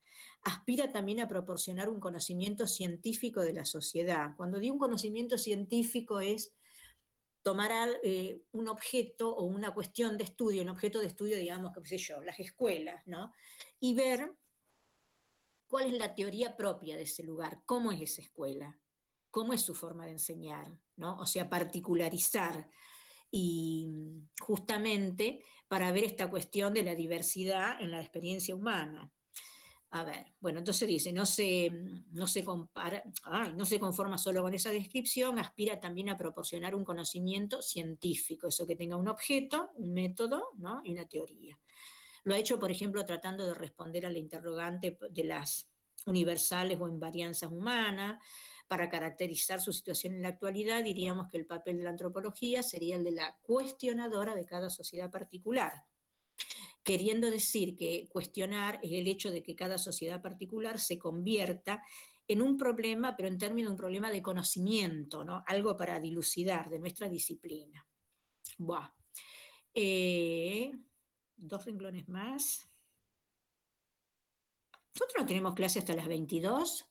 aspira también a proporcionar un conocimiento científico de la sociedad. Cuando digo un conocimiento científico es tomar eh, un objeto o una cuestión de estudio, un objeto de estudio, digamos, qué sé yo, las escuelas, ¿no? Y ver cuál es la teoría propia de ese lugar, cómo es esa escuela, cómo es su forma de enseñar, ¿no? O sea, particularizar y justamente para ver esta cuestión de la diversidad en la experiencia humana. A ver, bueno, entonces dice, no se, no se compara, no se conforma solo con esa descripción, aspira también a proporcionar un conocimiento científico, eso que tenga un objeto, un método ¿no? y una teoría. Lo ha hecho, por ejemplo, tratando de responder a la interrogante de las universales o invarianzas humanas. Para caracterizar su situación en la actualidad, diríamos que el papel de la antropología sería el de la cuestionadora de cada sociedad particular queriendo decir que cuestionar es el hecho de que cada sociedad particular se convierta en un problema, pero en términos de un problema de conocimiento, ¿no? algo para dilucidar de nuestra disciplina. Buah. Eh, dos renglones más. Nosotros no tenemos clase hasta las 22.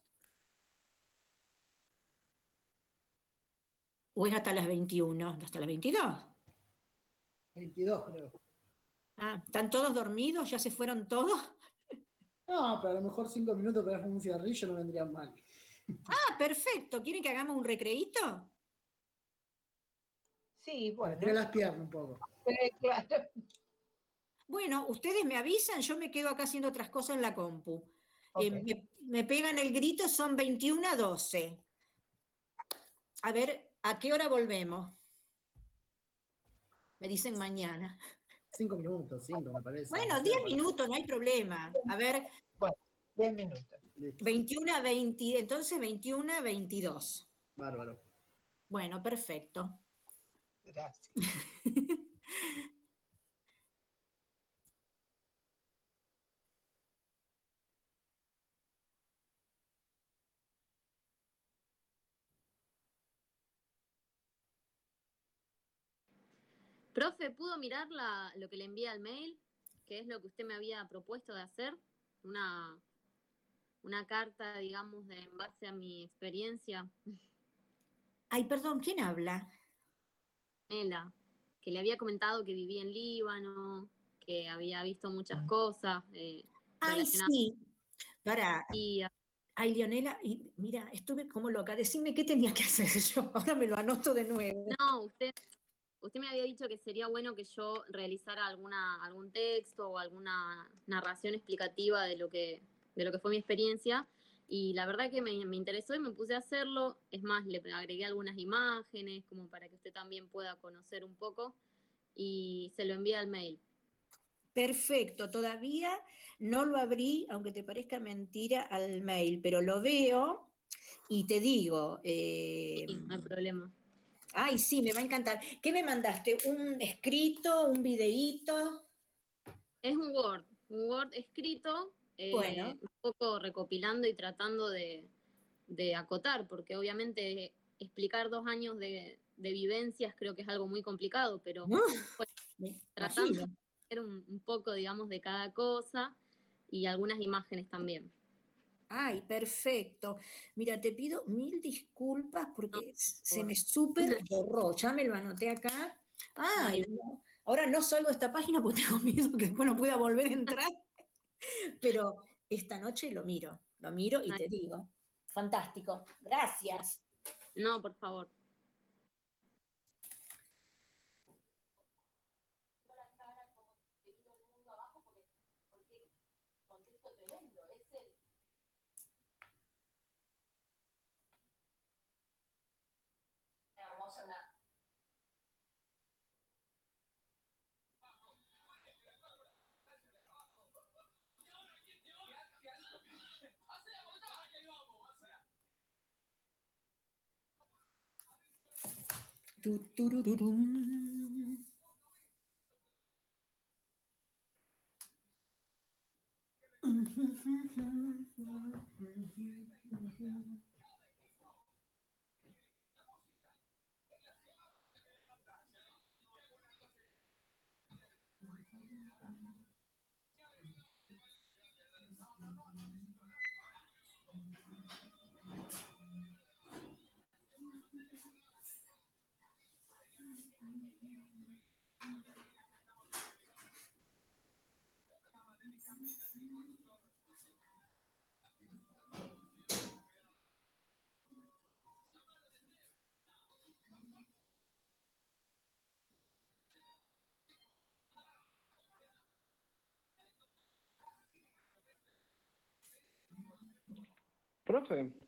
¿O es hasta las 21? ¿Hasta las 22? 22, creo. Ah, ¿están todos dormidos? ¿Ya se fueron todos? No, pero a lo mejor cinco minutos para un cigarrillo no vendrían mal. Ah, perfecto. ¿Quieren que hagamos un recreíto? Sí, bueno. Tira las piernas un poco. Bueno, ustedes me avisan, yo me quedo acá haciendo otras cosas en la compu. Eh, me, me, pegan el grito, son 21 a 12. A ver, ¿a qué hora volvemos? Me dicen mañana. Cinco minutos, cinco me parece. Bueno, diez minutos, no hay problema. A ver. Bueno, diez minutos. 21 a 20, entonces 21 a 22. Bárbaro. Bueno, perfecto. Gracias. Profe, ¿pudo mirar lo que le envía al mail? ¿Qué es lo que usted me había propuesto de hacer? Una, una carta, digamos, de, en base a mi experiencia. Ay, perdón, ¿quién habla? Ela, que le había comentado que vivía en Líbano, que había visto muchas cosas. Eh, Ay, sí. Para. Ay, Leonela, y mira, estuve como loca. Decime qué tenía que hacer yo. Ahora me lo anoto de nuevo. No, usted usted me había dicho que sería bueno que yo realizara alguna, algún texto o alguna narración explicativa de lo que, de lo que fue mi experiencia. Y la verdad que me, interesó y me puse a hacerlo. Es más, le agregué algunas imágenes como para que usted también pueda conocer un poco y se lo envía al mail. Perfecto, todavía no lo abrí, aunque te parezca mentira, al mail, pero lo veo y te digo. Eh, no hay problema. Ay, sí, me va a encantar. ¿Qué me mandaste? ¿Un escrito? ¿Un videíto? Es un Word, un Word escrito, eh, un poco recopilando y tratando de, acotar, porque obviamente explicar dos años de, vivencias creo que es algo muy complicado, pero tratando de hacer un, poco, digamos, de cada cosa y algunas imágenes también. Ay, perfecto. Mira, te pido mil disculpas porque se me súper borró. Ya me lo anoté acá. Ay, ahora no salgo de esta página porque tengo miedo que después no pueda volver a entrar. Pero esta noche lo miro, lo miro y te digo. Fantástico. Gracias. No, por favor. Do, do, do, Protams.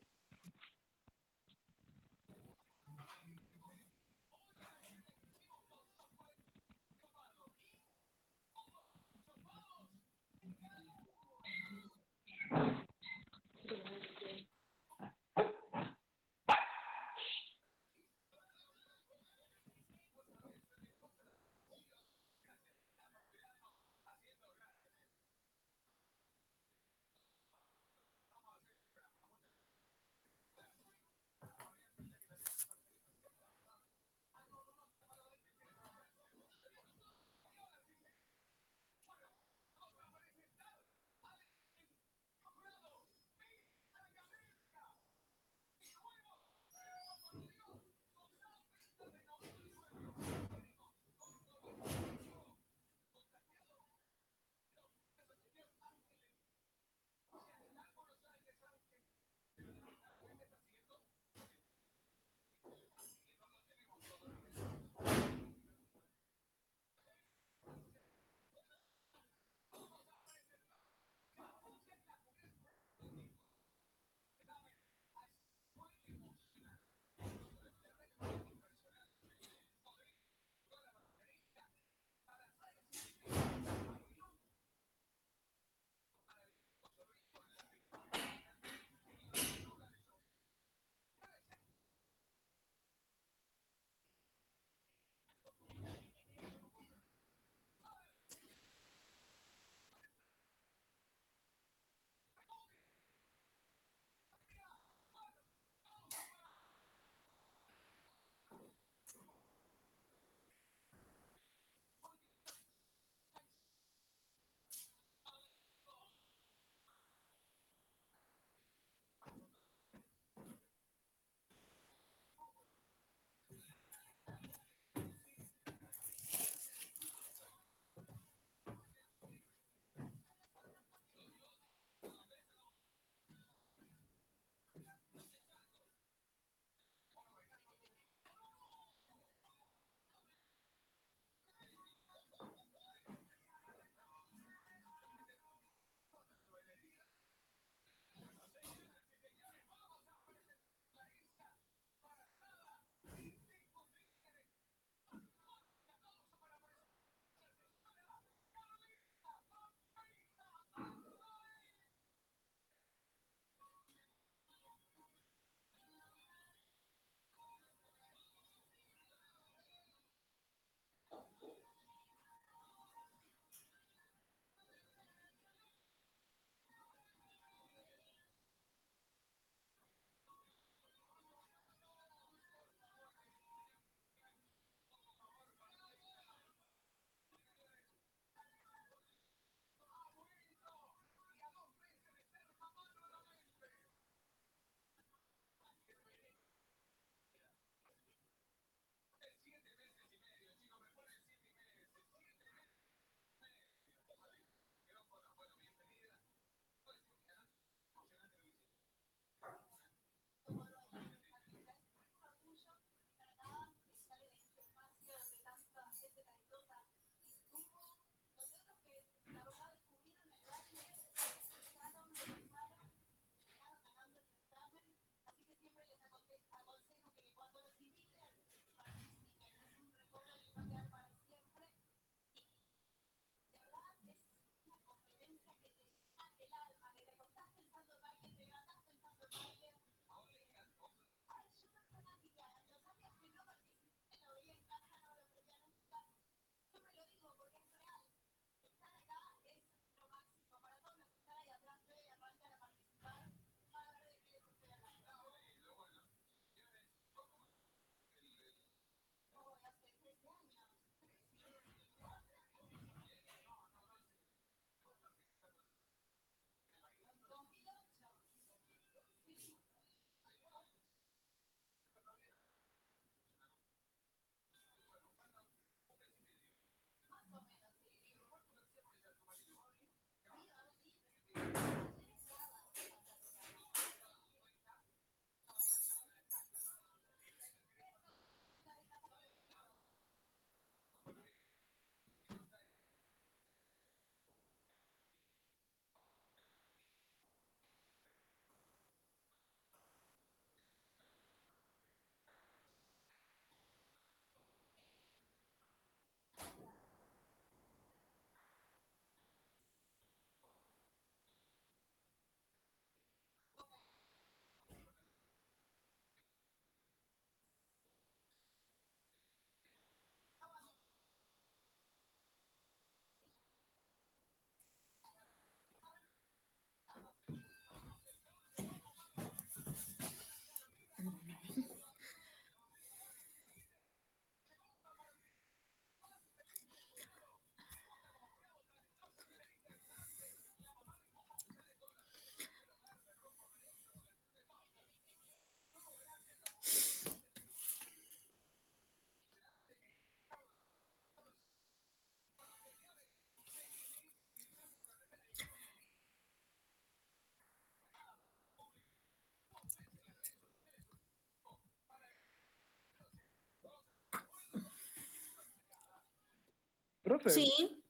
Profe. Sí.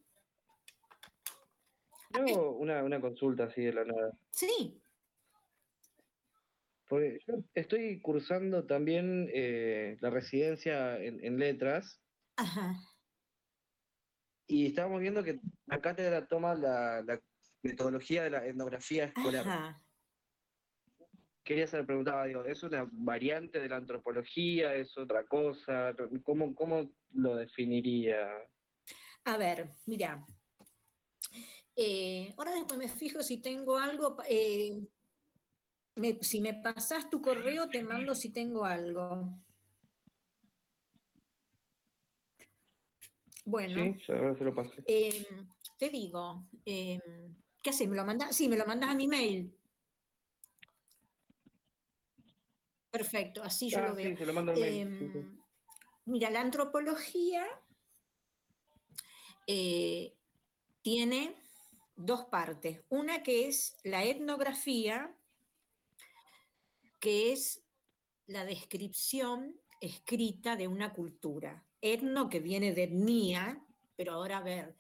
Yo una, una consulta así de la nada. Sí. Porque yo estoy cursando también eh, la residencia en, letras. Ajá. Y estábamos viendo que la cátedra toma la, metodología de la etnografía escolar. Ajá. Quería hacer preguntaba, digo, ¿es una variante de la antropología? ¿Es otra cosa? ¿Cómo, cómo lo definiría? A ver, mira. Eh, ahora después me fijo si tengo algo. Eh, si me pasas tu correo, te mando si tengo algo. Bueno, sí, se lo. Em, te digo, em, ¿qué haces? ¿Me lo mandas? Sí, me lo mandas a mi mail. Perfecto, así yo lo ah, veo. Sí, se lo mando mail. Em, mira, la antropología eh, tiene dos partes. Una que es la etnografía, que es la descripción escrita de una cultura. Etno que viene de etnia, pero ahora a ver,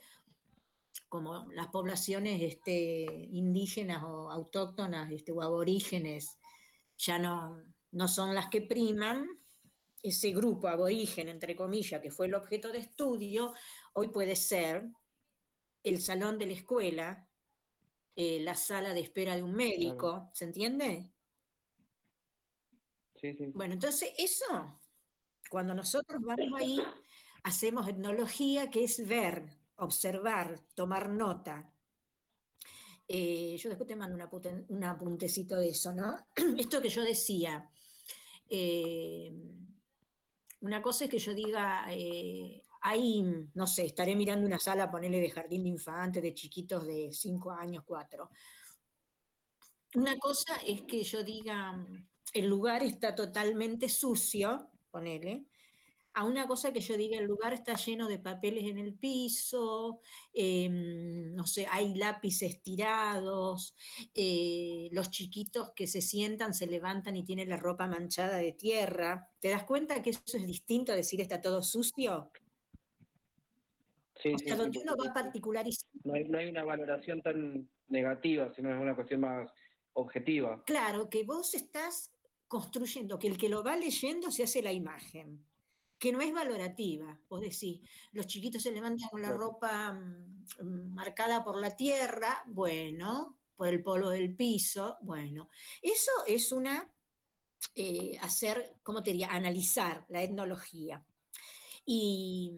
como las poblaciones este, indígenas o autóctonas este, o aborígenes ya no, no son las que priman, ese grupo aborigen, entre comillas, que fue el objeto de estudio, hoy puede ser el salón de la escuela, eh, la sala de espera de un médico, ¿se entiende? Bueno, entonces eso, cuando nosotros vamos ahí, hacemos etnología, que es ver, observar, tomar nota. Eh, yo después te mando un apuntecito de eso, ¿no? Esto que yo decía, eh, una cosa es que yo diga, eh, ahí, no sé, estaré mirando una sala, ponerle de jardín de infantes, de chiquitos de 5 años, 4. Una cosa es que yo diga, el lugar está totalmente sucio, ponele, a una cosa que yo diga, el lugar está lleno de papeles en el piso, em, no sé, hay lápices tirados, eh, los chiquitos que se sientan, se levantan y tienen la ropa manchada de tierra. ¿Te das cuenta que eso es distinto a decir está todo sucio? Sí, sí, donde uno va. No hay, no hay una valoración tan negativa, sino es una cuestión más objetiva. Claro, que vos estás construyendo, que el que lo va leyendo se hace la imagen, que no es valorativa. Vos decís, los chiquitos se levantan con la ropa mm, marcada por la tierra, bueno, por el polvo del piso, bueno. Eso es una, eh, hacer, ¿cómo te diría? Analizar la etnología. Y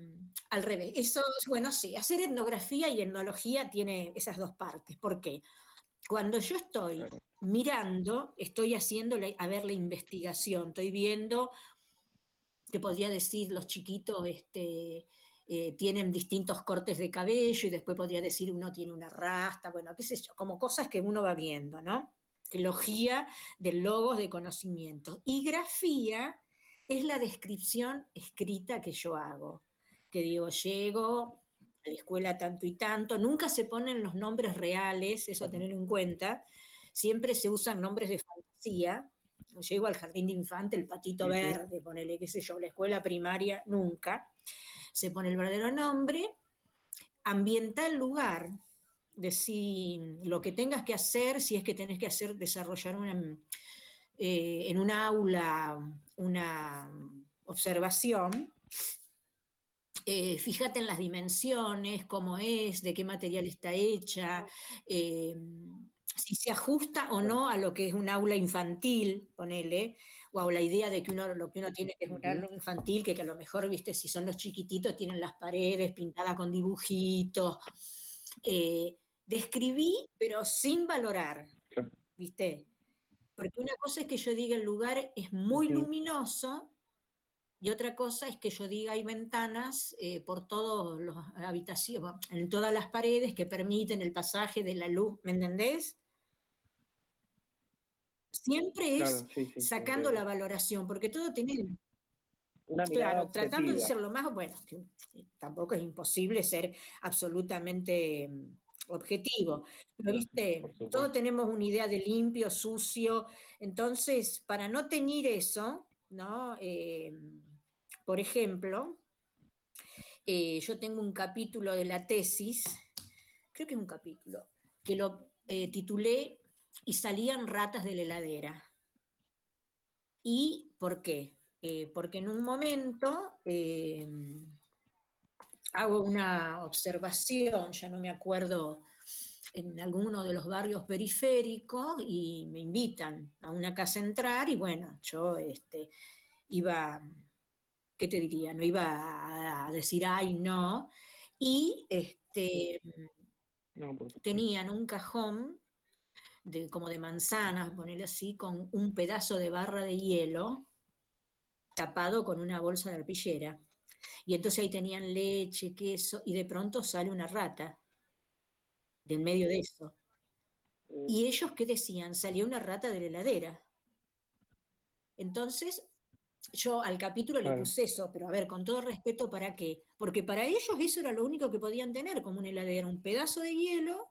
al revés, eso, bueno, sí, hacer etnografía y etnología tiene esas dos partes. ¿Por qué? Cuando yo estoy mirando, estoy haciendo, a ver, la investigación, estoy viendo, te podría decir, los chiquitos este, eh, tienen distintos cortes de cabello y después podría decir uno tiene una rasta, bueno, qué sé yo, como cosas que uno va viendo, ¿no? Elogía de logos de conocimiento. Y grafía es la descripción escrita que yo hago, que digo, llego a la escuela tanto y tanto, nunca se ponen los nombres reales, eso a tener en cuenta, siempre se usan nombres de fantasía. Llego al jardín de infante, el patito verde, ponele, qué sé yo, la escuela primaria, nunca. Se pone el verdadero nombre, ambienta el lugar, decir lo que tengas que hacer, si es que tenés que hacer, desarrollar una, eh, en un aula una observación, eh, fíjate en las dimensiones, cómo es, de qué material está hecha, eh, si se ajusta o no a lo que es un aula infantil, ponele, o a la idea de que uno lo que uno tiene que es un aula infantil, que, a lo mejor, viste, si son los chiquititos, tienen las paredes pintadas con dibujitos. Eh, describí, pero sin valorar, ¿viste? Porque una cosa es que yo diga el lugar es muy luminoso y otra cosa es que yo diga hay ventanas eh, por todas las habitaciones, en todas las paredes que permiten el pasaje de la luz, ¿me entendés? Siempre es sacando la valoración, porque todo tiene... claro, tratando de ser lo más, bueno, tampoco es imposible ser absolutamente objetivo. Pero viste, todos tenemos una idea de limpio, sucio. Entonces, para no tener eso, ¿no? Eh, por ejemplo, eh, yo tengo un capítulo de la tesis, creo que es un capítulo, que lo eh, titulé Y salían ratas de la heladera. ¿Y por qué? Porque en un momento hago una observación, ya no me acuerdo, en alguno de los barrios periféricos y me invitan a una casa a entrar y bueno, yo este, iba, ¿qué te diría? No iba a decir, ay, no. Y este, tenían un cajón de, como de manzanas, ponerle así, con un pedazo de barra de hielo tapado con una bolsa de arpillera. Y entonces ahí tenían leche, queso, y de pronto sale una rata del medio de eso. Y ellos, ¿qué decían? Salió una rata de la heladera. Entonces, yo al capítulo le puse eso, pero a ver, con todo respeto, ¿para qué? Porque para ellos eso era lo único que podían tener como una heladera, un pedazo de hielo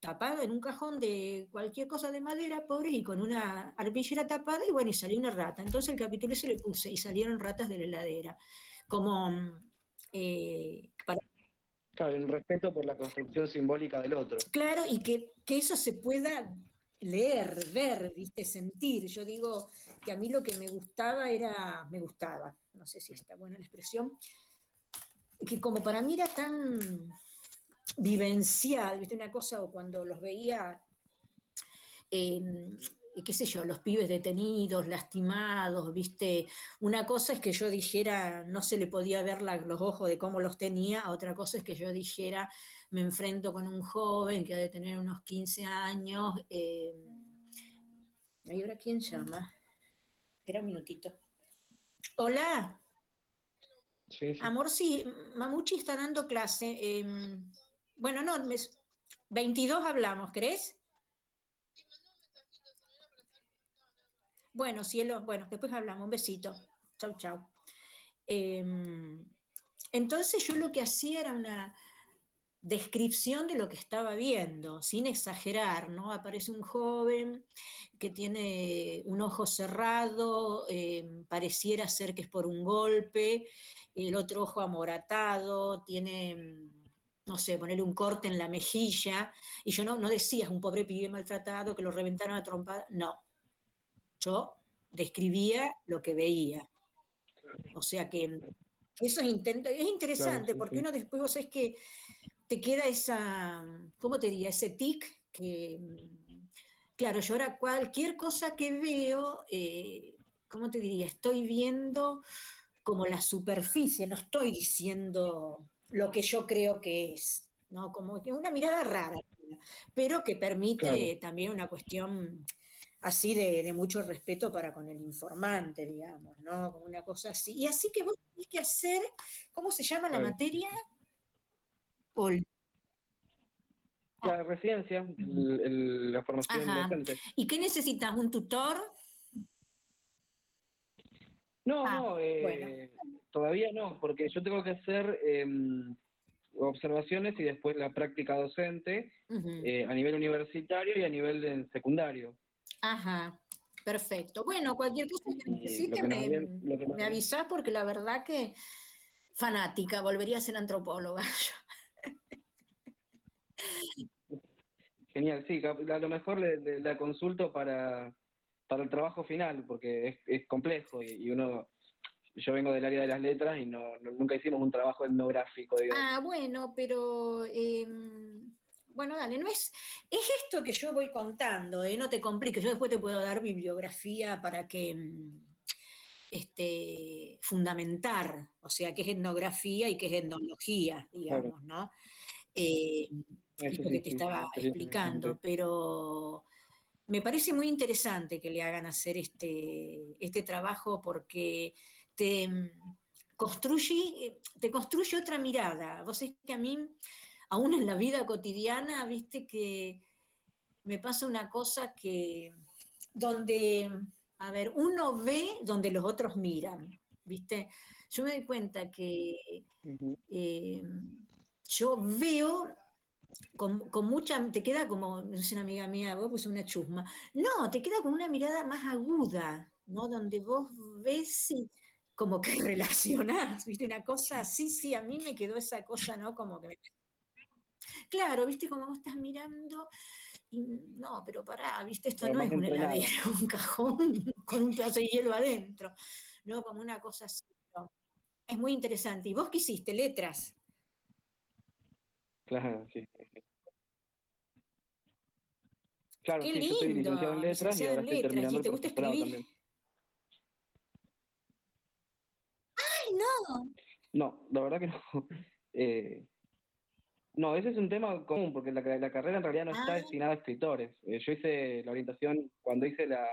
tapado en un cajón de cualquier cosa de madera, pobre, y con una arpillera tapada, y bueno, y salió una rata. Entonces el capítulo se le puse, y salieron ratas de la heladera como eh, Claro, el respeto por la construcción simbólica del otro. Claro, y que, eso se pueda leer, ver, ¿viste? sentir. Yo digo que a mí lo que me gustaba era, me gustaba, no sé si está buena la expresión, que como para mí era tan vivencial, ¿viste? Una cosa, o cuando los veía qué sé yo, los pibes detenidos, lastimados, viste. Una cosa es que yo dijera, no se le podía ver los ojos de cómo los tenía, otra cosa es que yo dijera, me enfrento con un joven que ha de tener unos 15 años. Eh, ¿Y ahora quién llama? Espera un minutito. Hola. Amor, sí, Mamuchi está dando clase. Em, bueno, no, 22 hablamos, ¿crees? Bueno, cielo, bueno, después hablamos. Un besito. Chau, chau. Em, entonces yo lo que hacía era una descripción de lo que estaba viendo, sin exagerar, ¿no? Aparece un joven que tiene un ojo cerrado, em, pareciera ser que es por un golpe, el otro ojo amoratado, tiene, no sé, ponerle un corte en la mejilla, y yo no, no decía, es un pobre pibe maltratado que lo reventaron a trompada, no, yo describía lo que veía. O sea que eso es, es interesante porque uno después vos sabés que te queda esa, ¿cómo te diría? Ese tic que, claro, yo ahora cualquier cosa que veo, eh, ¿cómo te diría? Estoy viendo como la superficie, no estoy diciendo lo que yo creo que es, ¿no? Como una mirada rara, pero que permite también una cuestión así de, mucho respeto para con el informante, digamos, ¿no? Como una cosa así. Y así que vos tenés que hacer, ¿cómo se llama la materia? La residencia, la formación docente. ¿Y qué necesitas? ¿Un tutor? No, ah, no, eh, todavía no, porque yo tengo que hacer em, observaciones y después la práctica docente eh, a nivel universitario y a nivel secundario. Ajá, perfecto. Bueno, cualquier cosa que necesite me, avisás porque la verdad que fanática, volvería a ser antropóloga. Genial, sí, a lo mejor la consulto para, el trabajo final, porque es, complejo y, uno, yo vengo del área de las letras y no, nunca hicimos un trabajo etnográfico. Ah, bueno, pero em, bueno, dale, no es, es esto que yo voy contando, ¿eh? no te compliques, yo después te puedo dar bibliografía para que mm, este, fundamentar, o sea, qué es etnografía y qué es etnología, digamos, ¿no? Eh, esto que te estaba explicando, pero me parece muy interesante que le hagan hacer este, este trabajo porque te mm, construye, te construye otra mirada. Vos es que a mí aún en la vida cotidiana, viste que me pasa una cosa que donde, a ver, uno ve donde los otros miran, viste. Yo me doy cuenta que eh, yo veo con, mucha, te queda como, no sé, una amiga mía, vos pues una chusma. No, te queda con una mirada más aguda, ¿no? Donde vos ves y como que relacionás, ¿viste? Una cosa, sí, sí, a mí me quedó esa cosa, ¿no? Como que Claro, ¿viste? Como vos estás mirando y no, pero pará, ¿viste? Esto no es un heladero, un cajón con un pedazo de hielo adentro, ¿no? Como una cosa así. Es muy interesante. ¿Y vos qué hiciste? ¿Letras? Claro, sí. Claro, Qué sí, lindo. yo soy licenciado en letras y ahora estoy terminando ¿Y te gusta escribir? También. ¡Ay, no! No, la verdad que no. Eh, no, ese es un tema común, porque la, la carrera en realidad no está ah. destinada a escritores. Eh, yo hice la orientación, cuando hice la,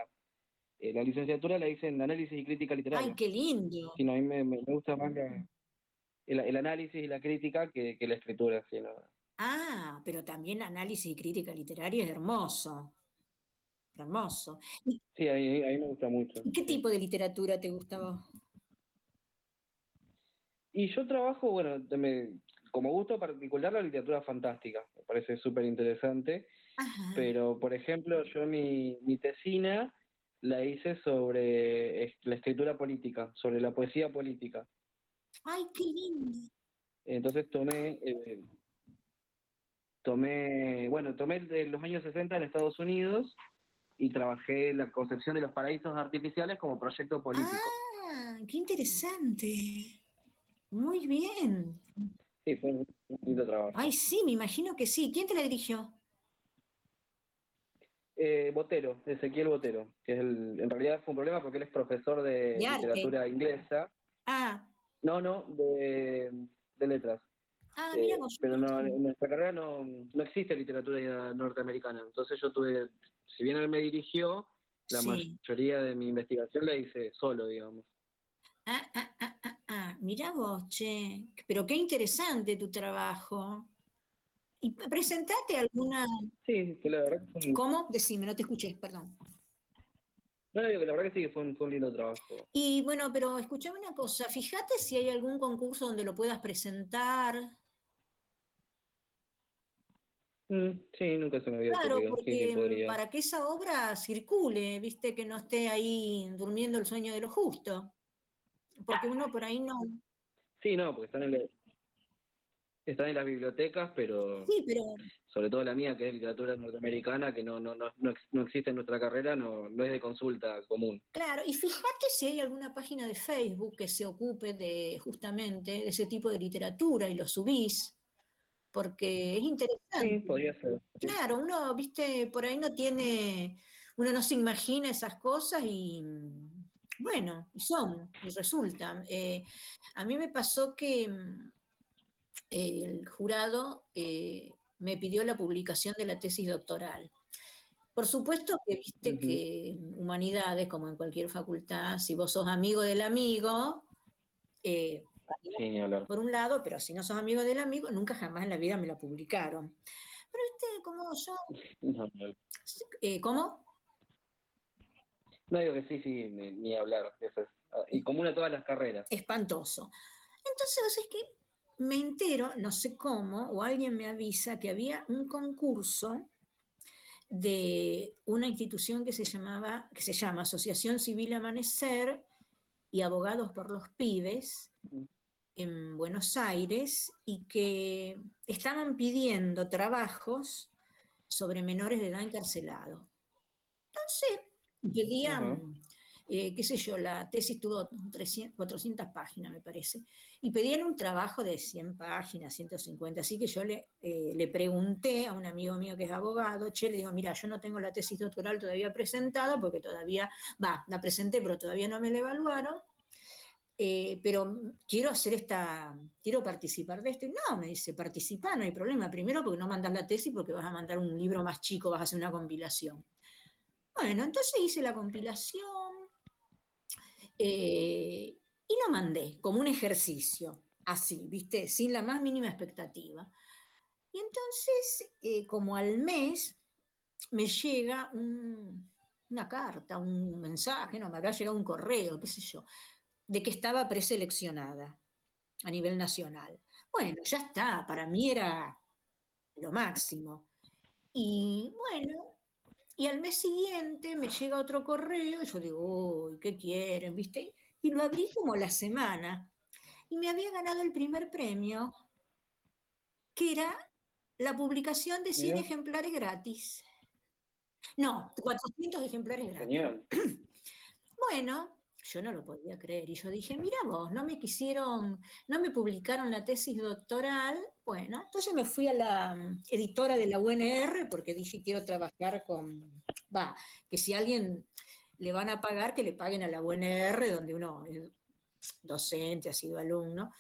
eh, la licenciatura, la hice en análisis y crítica literaria. ¡Ay, qué lindo! Sí, no, a mí me, me gusta más el, el, análisis y la crítica que, que la escritura. Sí, no. Ah, pero también análisis y crítica literaria es hermoso. Hermoso. Sí, ahí, ahí me gusta mucho. ¿Y qué tipo de literatura te gustaba? Y yo trabajo, bueno, como gusto particular la literatura fantástica, me parece súper interesante, pero por ejemplo yo mi, mi tesina la hice sobre la escritura política, sobre la poesía política. ¡Ay, qué lindo! Entonces tomé, eh, tomé, bueno, tomé de los años 60 en Estados Unidos y trabajé la concepción de los paraísos artificiales como proyecto político. ¡Ah, qué interesante! Muy bien. Sí, fue un lindo trabajo. Ay, sí, me imagino que sí. ¿Quién te la dirigió? Eh, Botero, Ezequiel Botero, que es el, en realidad fue un problema porque él es profesor de, literatura inglesa. Ah. No, no, de, letras. Ah, mira, eh, pero no, en nuestra carrera no, no existe literatura norteamericana. Entonces yo tuve, si bien él me dirigió, la mayoría de mi investigación la hice solo, digamos. Ah, ah, ah, mira vos, che, pero qué interesante tu trabajo. ¿Y presentate alguna...? Sí, que la verdad que ¿Cómo? Decime, no te escuché, perdón. No, digo que la verdad que sí, fue un, fue un lindo trabajo. Y bueno, pero escuchame una cosa, fíjate si hay algún concurso donde lo puedas presentar. Mm, sí, nunca se me había Claro, porque para que esa obra circule, viste, que no esté ahí durmiendo el sueño de lo justo porque uno por ahí no... Sí, no, porque están en, están en las bibliotecas, pero, sí, pero sobre todo la mía, que es literatura norteamericana, que no, no, no, no existe en nuestra carrera, no, no es de consulta común. Claro, y fíjate si hay alguna página de Facebook que se ocupe de justamente de ese tipo de literatura y lo subís, porque es interesante. Sí, podría ser. Claro, uno, viste, por ahí no tiene, uno no se imagina esas cosas y bueno, y son, y resultan. Eh, a mí me pasó que mm, el jurado eh, me pidió la publicación de la tesis doctoral. Por supuesto que viste que humanidades, como en cualquier facultad, si vos sos amigo del amigo, eh, por un lado, pero si no sos amigo del amigo, nunca jamás en la vida me la publicaron. Pero viste, como yo... ¿Cómo? No digo que sí, sí, ni, hablar. Eso es, y común a todas las carreras. Espantoso. Entonces, es que me entero, no sé cómo, o alguien me avisa que había un concurso de una institución que se llamaba, que se llama Asociación Civil Amanecer y Abogados por los Pibes en Buenos Aires y que estaban pidiendo trabajos sobre menores de edad encarcelados. Entonces, Pedían, eh, qué sé yo, la tesis tuvo 300, 400 páginas, me parece, y pedían un trabajo de 100 páginas, 150. Así que yo le, eh, le pregunté a un amigo mío que es abogado, che, le digo, mira, yo no tengo la tesis doctoral todavía presentada, porque todavía, va, la presenté, pero todavía no me la evaluaron. Eh, pero quiero hacer esta, quiero participar de esto. Y no, me dice, participa, no hay problema. Primero porque no mandas la tesis porque vas a mandar un libro más chico, vas a hacer una compilación. Bueno, entonces hice la compilación eh, y lo mandé como un ejercicio, así, ¿viste? Sin la más mínima expectativa. Y entonces, eh, como al mes, me llega una carta, un mensaje, no, me había llegado un correo, qué sé yo, de que estaba preseleccionada a nivel nacional. Bueno, ya está, para mí era lo máximo. Y bueno, y al mes siguiente me llega otro correo y yo digo, uy, ¿qué quieren? ¿Viste? y lo abrí como la semana y me había ganado el primer premio, que era la publicación de 100 ejemplares gratis. No, 400 ejemplares gratis. Bueno, yo no lo podía creer y yo dije, mira vos, no me quisieron, no me publicaron la tesis doctoral, bueno, entonces me fui a la mm, editora de la UNR porque dije quiero trabajar con, va, que si alguien le van a pagar, que le paguen a la UNR donde uno es docente, ha sido alumno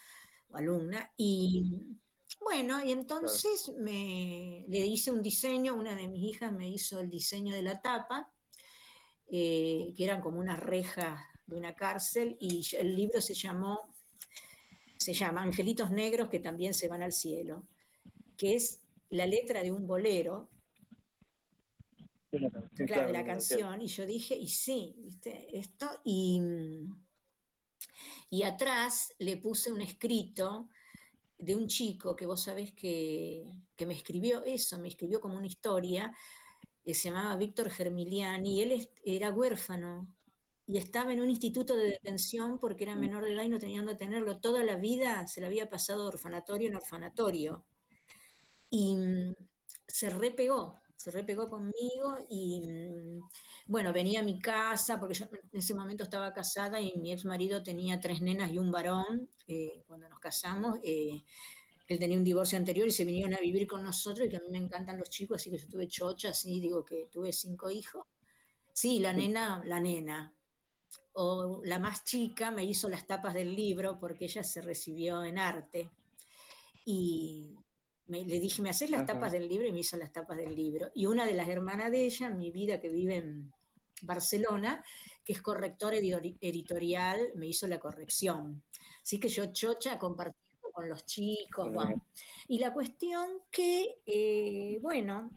o alumna, y bueno, y entonces me, le hice un diseño, una de mis hijas me hizo el diseño de la tapa, eh, que eran como unas rejas de una cárcel y el libro se llamó, se llama Angelitos Negros que también se van al cielo, que es la letra de un bolero, claro, de la canción, y yo dije, y sí, ¿viste? Esto, y, y atrás le puse un escrito de un chico que vos sabés que, que me escribió eso, me escribió como una historia, que se llamaba Víctor Germiliani, y él era huérfano, y estaba en un instituto de detención porque era mm. menor de edad y no tenían que tenerlo. Toda la vida se le había pasado de orfanatorio en orfanatorio. Y mm, se repegó, se repegó conmigo y mm, bueno, venía a mi casa porque yo en ese momento estaba casada y mi ex marido tenía tres nenas y un varón eh, cuando nos casamos. Eh, él tenía un divorcio anterior y se vinieron a vivir con nosotros y que a mí me encantan los chicos, así que yo tuve chocha, así digo que tuve cinco hijos. Sí, la nena, la nena, o la más chica me hizo las tapas del libro porque ella se recibió en arte. Y le dije, ¿me haces las tapas del libro? Y me hizo las tapas del libro. Y una de las hermanas de ella, mi vida que vive en Barcelona, que es corrector editorial, me hizo la corrección. Así que yo chocha compartiendo con los chicos. Y la cuestión que, eh, bueno,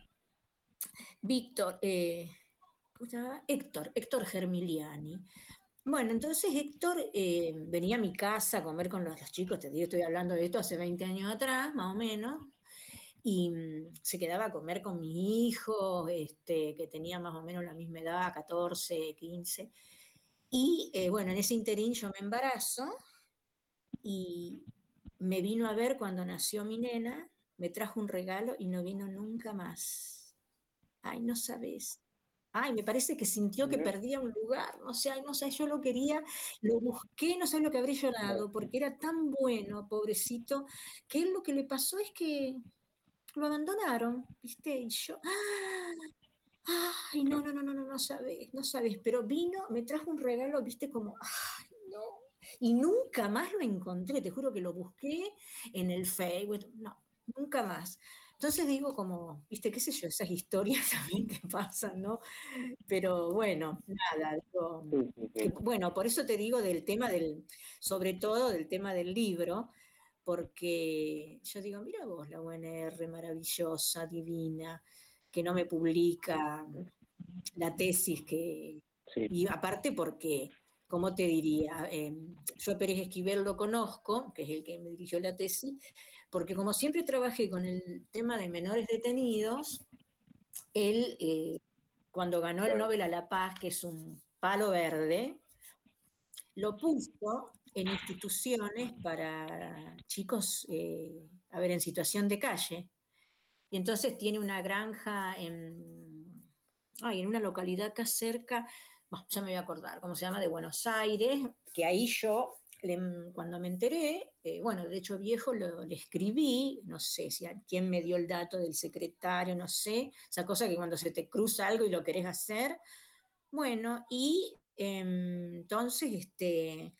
Víctor, eh, Héctor, Héctor Germiliani, bueno, entonces Héctor eh, venía a mi casa a comer con los, chicos, te digo, estoy hablando de esto hace 20 años atrás, más o menos, y mm, se quedaba a comer con mi hijo, este, que tenía más o menos la misma edad, 14, 15. Y eh, bueno, en ese interín yo me embarazo y me vino a ver cuando nació mi nena, me trajo un regalo y no vino nunca más. Ay, no sabes ay, me parece que sintió que perdía un lugar, no sé, no sé, yo lo quería, lo busqué, no sé lo que habría llorado, porque era tan bueno, pobrecito, que él lo que le pasó es que lo abandonaron, ¿viste? Y yo, ay, no, no, no, no, no, no sabes, no sabes, pero vino, me trajo un regalo, ¿viste? Como, ay, no. Y nunca más lo encontré, te juro que lo busqué en el Facebook, no, nunca más. Entonces digo como, viste, qué sé yo, esas historias también que pasan, ¿no? Pero bueno, nada, bueno, por eso te digo del tema del, sobre todo del tema del libro, porque yo digo, mira vos, la UNR maravillosa, divina, que no me publica la tesis que... Y aparte porque, ¿cómo te diría? Em, yo a Pérez Esquivel lo conozco, que es el que me dirigió la tesis, porque como siempre trabajé con el tema de menores detenidos, él, eh, cuando ganó el Nobel a la Paz, que es un palo verde, lo puso en instituciones para chicos, eh, a ver, en situación de calle. Y entonces tiene una granja en, en una localidad acá cerca, ya me voy a acordar, ¿cómo se llama? De Buenos Aires, que ahí yo cuando me enteré, eh, bueno, de hecho viejo le escribí, no sé si a quién me dio el dato del secretario, no sé, esa cosa que cuando se te cruza algo y lo querés hacer. Bueno, y em, entonces, este,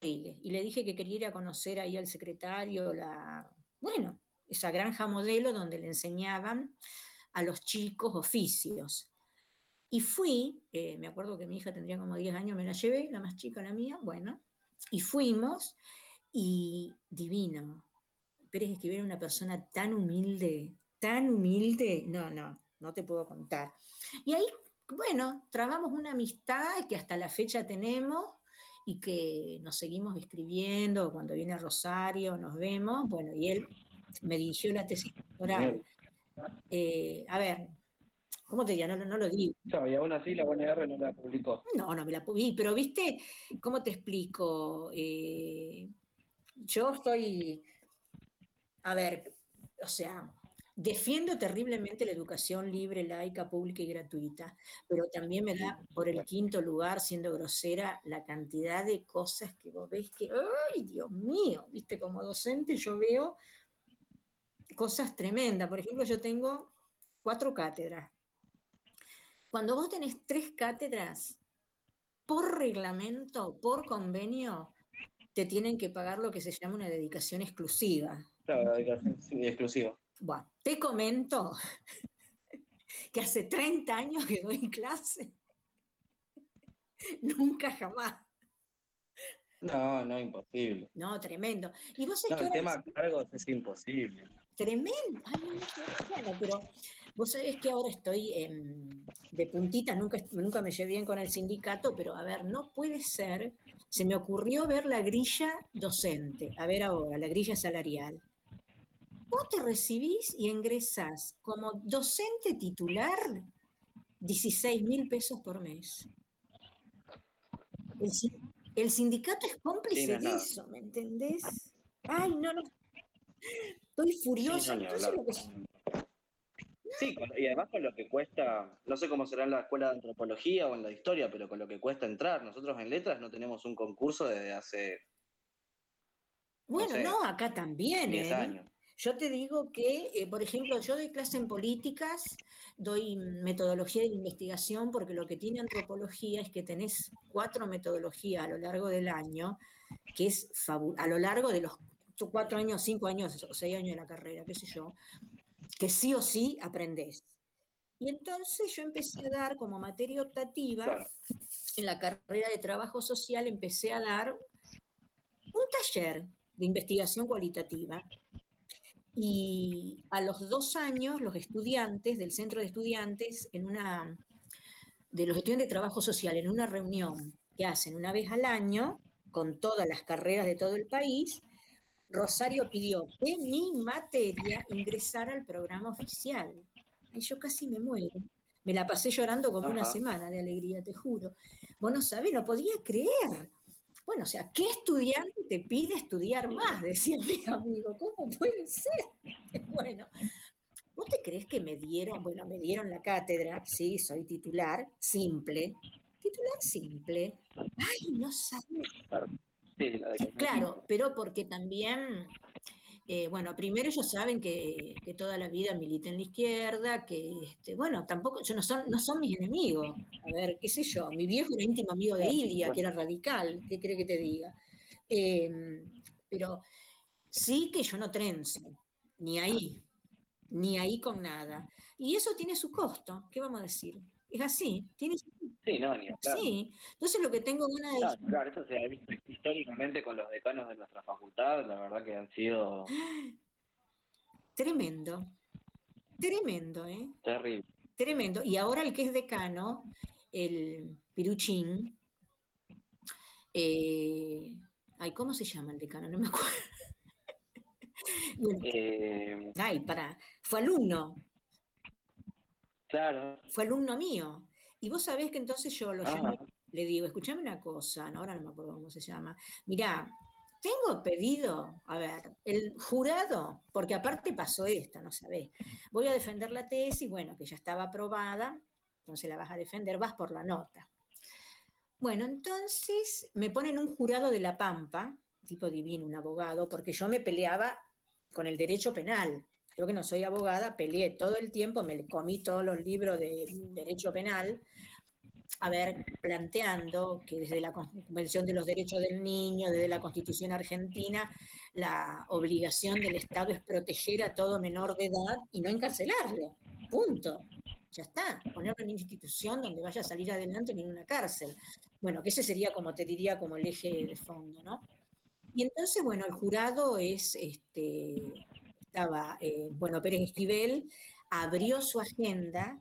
y le dije que quería ir a conocer ahí al secretario, la, bueno, esa granja modelo donde le enseñaban a los chicos oficios. Y fui, eh, me acuerdo que mi hija tendría como 10 años, me la llevé, la más chica, la mía, bueno, y fuimos, y divino. Pérez Esquivel era una persona tan humilde, tan humilde, no, no, no te puedo contar. Y ahí, bueno, trabamos una amistad que hasta la fecha tenemos y que nos seguimos escribiendo, cuando viene Rosario nos vemos, bueno, y él me dirigió la tesis doctoral. Eh, a ver, ¿Cómo te diría? No, no, lo digo. No, y aún así la UNR no la publicó. No, no me la publicó, pero viste, ¿cómo te explico? Eh, yo estoy, a ver, o sea, defiendo terriblemente la educación libre, laica, pública y gratuita, pero también me da por el quinto lugar, siendo grosera, la cantidad de cosas que vos ves que, ¡ay, Dios mío! Viste, como docente yo veo cosas tremendas. Por ejemplo, yo tengo cuatro cátedras. Cuando vos tenés tres cátedras, por reglamento, por convenio, te tienen que pagar lo que se llama una dedicación exclusiva. Claro, dedicación exclusiva. Bueno, te comento que hace 30 años que doy clase. Nunca jamás. No, no, imposible. No, tremendo. Y vos no, el tema de cargos es imposible. Tremendo. Ay, no, no, pero vos sabés que ahora estoy de puntita, nunca, nunca me llevé bien con el sindicato, pero a ver, no puede ser se me ocurrió ver la grilla docente, a ver ahora, la grilla salarial. Vos te recibís y ingresás como docente titular 16 mil pesos por mes. El, sindicato es cómplice de eso, ¿me entendés? Ay, no, no. Estoy furiosa. Sí, y además con lo que cuesta, no sé cómo será en la escuela de antropología o en la historia, pero con lo que cuesta entrar. Nosotros en letras no tenemos un concurso desde hace. Bueno, no, acá también. ¿eh? Yo te digo que, eh, por ejemplo, yo doy clase en políticas, doy metodología de investigación, porque lo que tiene antropología es que tenés cuatro metodologías a lo largo del año, que es a lo largo de los cuatro años, cinco años o seis años de la carrera, qué sé yo, que sí o sí aprendés. Y entonces yo empecé a dar como materia optativa, en la carrera de trabajo social empecé a dar un taller de investigación cualitativa. Y a los dos años, los estudiantes del centro de estudiantes, en una, de los estudiantes de trabajo social, en una reunión que hacen una vez al año, con todas las carreras de todo el país, Rosario pidió que mi materia ingresara al programa oficial. Y yo casi me muero. Me la pasé llorando como una semana de alegría, te juro. Vos no sabés, no podía creer. Bueno, o sea, ¿qué estudiante te pide estudiar más? Decía mi amigo, ¿cómo puede ser? Bueno, ¿vos te crees que me dieron, bueno, me dieron la cátedra, sí, soy titular, simple, titular simple. Ay, no sabes. Claro, pero porque también, eh, bueno, primero ellos saben que, toda la vida milité en la izquierda, que, este, bueno, tampoco, yo no son, no son mis enemigos. A ver, qué sé yo, mi viejo era íntimo amigo de Ilia, que era radical, ¿qué cree que te diga? Em, pero sí que yo no trenzo, ni ahí, ni ahí con nada. Y eso tiene su costo, ¿qué vamos a decir? Es así, tiene su Sí, no, ni claro. Sí, entonces lo que tengo una de... Claro, claro, eso se ha visto históricamente con los decanos de nuestra facultad, la verdad que han sido... Tremendo, tremendo, ¿eh? Terrible. Tremendo. Y ahora el que es decano, el Piruchín, eh, ay, ¿cómo se llama el decano? No me acuerdo. Eh, ay, para, fue alumno. Claro. Fue alumno mío. Y vos sabés que entonces yo lo llamo, le digo, escúchame una cosa, ahora no me acuerdo cómo se llama. Mirá, tengo pedido, a ver, el jurado, porque aparte pasó esto, no sabés, voy a defender la tesis, bueno, que ya estaba aprobada, entonces la vas a defender, vas por la nota. Bueno, entonces me ponen un jurado de La Pampa, tipo divino, un abogado, porque yo me peleaba con el derecho penal. Yo que no soy abogada, peleé todo el tiempo, me comí todos los libros de derecho penal, a ver, planteando que desde la Convención de los Derechos del Niño, desde la Constitución Argentina, la obligación del Estado es proteger a todo menor de edad y no encarcelarlo. Punto. Ya está. Ponerlo en una institución donde vaya a salir adelante en una cárcel. Bueno, que ese sería, como te diría, como el eje de fondo, ¿no? Y entonces, bueno, el jurado es este, estaba, eh, bueno, Pérez Esquivel abrió su agenda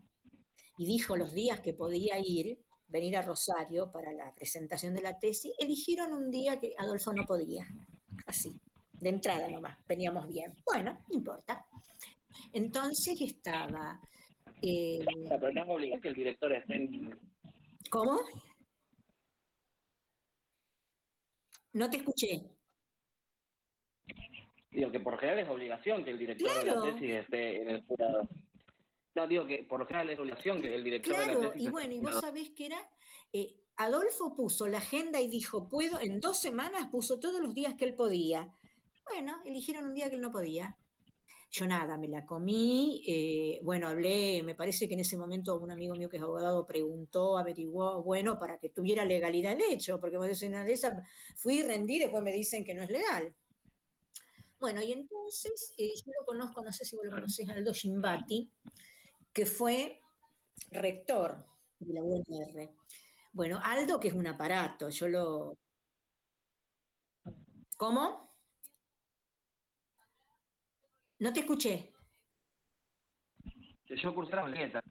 y dijo los días que podía ir, venir a Rosario para la presentación de la tesis, eligieron un día que Adolfo no podía, así, de entrada nomás, veníamos bien. Bueno, no importa. Entonces estaba Eh, pero no es que el director esté en... ¿Cómo? No te escuché. Digo que por general es obligación que el director de la tesis esté en el jurado. No, digo que por lo general es obligación que el director de la tesis y bueno, y vos sabés que era, eh, Adolfo puso la agenda y dijo, puedo, en dos semanas puso todos los días que él podía. Bueno, eligieron un día que él no podía. Yo nada, me la comí, eh, bueno, hablé, me parece que en ese momento un amigo mío que es abogado preguntó, averiguó, bueno, para que tuviera legalidad el hecho, porque vos decís, una de esas, fui, rendí, después me dicen que no es legal. Bueno, y entonces, eh, yo lo conozco, no sé si vos lo conocés, Aldo Gimbati, que fue rector de la UNR. Bueno, Aldo, que es un aparato, yo lo... ¿Cómo? No te escuché. Yo cursé la nieta.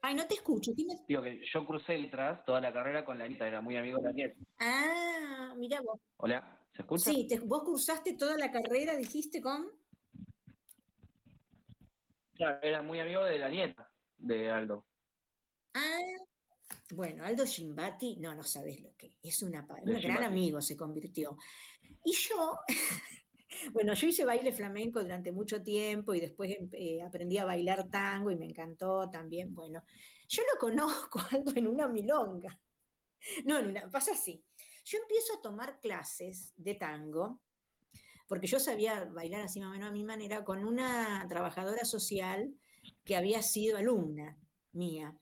Ay, no te escucho. Digo que yo crucé letras toda la carrera con la nieta, era muy amigo de la nieta. Ah, mira vos. Hola, ¿se escucha? Sí, vos cursaste toda la carrera, dijiste, con. Claro, era muy amigo de la nieta de Aldo. Ah, bueno, Aldo Gimbati, no, no sabes lo que es, una, un gran amigo se convirtió. Y yo, Bueno, yo hice baile flamenco durante mucho tiempo y después eh, aprendí a bailar tango y me encantó también. Bueno, yo lo conozco algo en una milonga. No, en una, pasa así. Yo empiezo a tomar clases de tango, porque yo sabía bailar así más o menos a mi manera, con una trabajadora social que había sido alumna mía,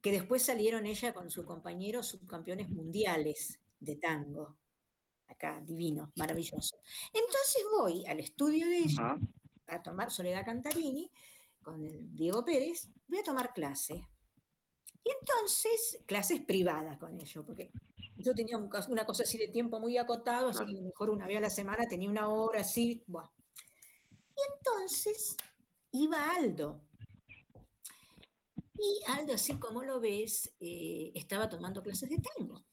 que después salieron ella con su compañero subcampeones mundiales de tango acá, divino, maravilloso. Entonces voy al estudio de ella a tomar Soledad Cantarini con el Diego Pérez, voy a tomar clase. Y entonces, clases privadas con ellos, porque yo tenía una cosa así de tiempo muy acotado, así que mejor una vez a la semana tenía una hora así. Y entonces iba Aldo. Y Aldo, así como lo ves, eh, estaba tomando clases de tango.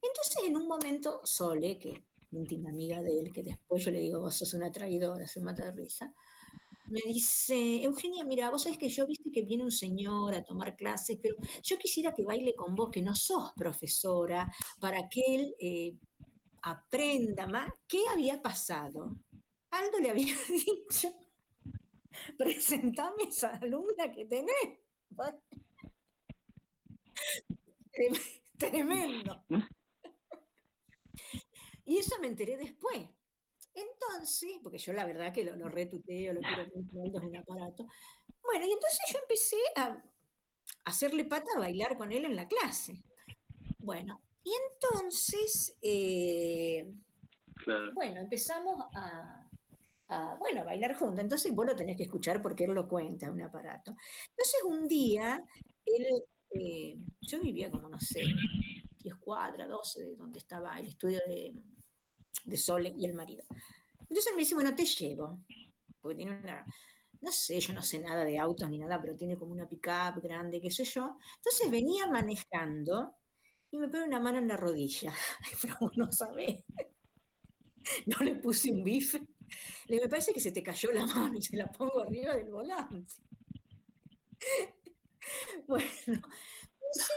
Entonces, en un momento, Sole, que íntima amiga de él, que después yo le digo, vos sos una traidora, se mata de risa, me dice, Eugenia, mira, vos sabés que yo viste que viene un señor a tomar clases, pero yo quisiera que baile con vos, que no sos profesora, para que él eh, aprenda más qué había pasado. Aldo le había dicho, presentame esa alumna que tenés. Tremendo. Y eso me enteré después. Entonces, porque yo la verdad que lo, lo retuteo, lo quiero mucho en el aparato. Bueno, y entonces yo empecé a hacerle pata a bailar con él en la clase. Bueno, y entonces, eh, bueno, empezamos a, bueno, bailar juntos. Entonces vos lo tenés que escuchar porque él lo cuenta, un aparato. Entonces un día, él, eh, yo vivía como, no sé, 10 cuadras, 12 de donde estaba el estudio de, de Sole y el marido. Entonces me dice, bueno, te llevo, porque tiene una, no sé, yo no sé nada de autos ni nada, pero tiene como una pick-up grande, qué sé yo. Entonces venía manejando y me pone una mano en la rodilla. pero no sabés. No le puse un bife. Le me parece que se te cayó la mano y se la pongo arriba del volante. Bueno, sí,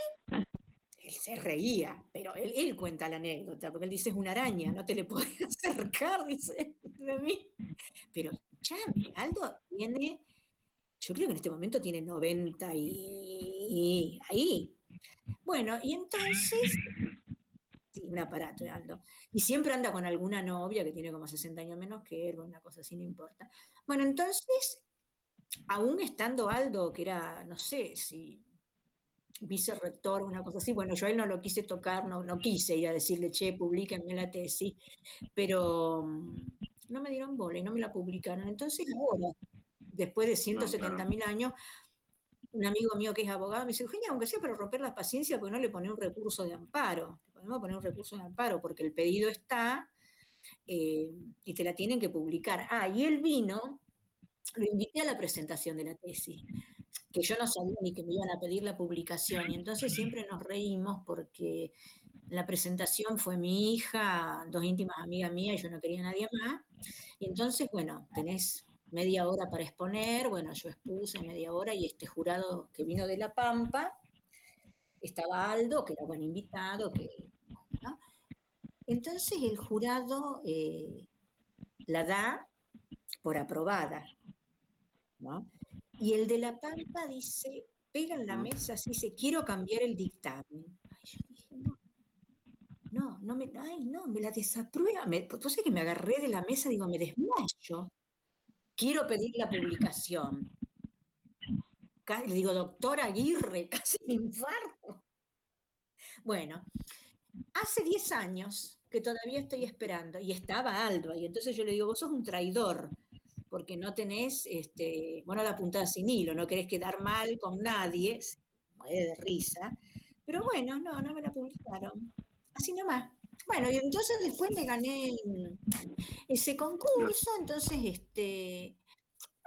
se reía, pero él, cuenta la anécdota, porque él dice es una araña, no te le puedes acercar, dice de mí. Pero escúchame, Aldo tiene, yo creo que en este momento tiene 90 y, ahí. Bueno, y entonces, sí, un aparato, Aldo. Y siempre anda con alguna novia que tiene como 60 años menos que él, una cosa así, no importa. Bueno, entonces, aún estando Aldo, que era, no sé si vicerrector, una cosa así. Bueno, yo a él no lo quise tocar, no, no quise ir a decirle, che, publíquenme la tesis, pero mm, no me dieron bola y no me la publicaron. Entonces ahora, después de 170 mil años, un amigo mío que es abogado me dice, Eugenia, aunque sea para romper la paciencia, pues no le pone un recurso de amparo. podemos poner un recurso de amparo porque el pedido está eh, y te la tienen que publicar. Ah, y él vino, lo invité a la presentación de la tesis que yo no sabía ni que me iban a pedir la publicación. Y entonces siempre nos reímos porque la presentación fue mi hija, dos íntimas amigas mías, yo no quería nadie más. Y entonces, bueno, tenés media hora para exponer, bueno, yo expuse media hora y este jurado que vino de La Pampa, estaba Aldo, que era buen invitado, que, entonces el jurado eh, la da por aprobada, ¿no? Y el de La Pampa dice, pega en la mesa, así dice, quiero cambiar el dictamen. Ay, yo dije, no, no, no me, ay, no, me la desaprueba. Me, pues que me agarré de la mesa, digo, me desmayo. Quiero pedir la publicación. Le digo, doctor Aguirre, casi me infarto. Bueno, hace 10 años que todavía estoy esperando, y estaba Aldo, y entonces yo le digo, vos sos un traidor, porque no tenés, este, bueno, la puntada sin hilo, no querés quedar mal con nadie, muere de risa, pero bueno, no, no me la publicaron, así nomás. Bueno, y entonces después me gané ese concurso, entonces, este,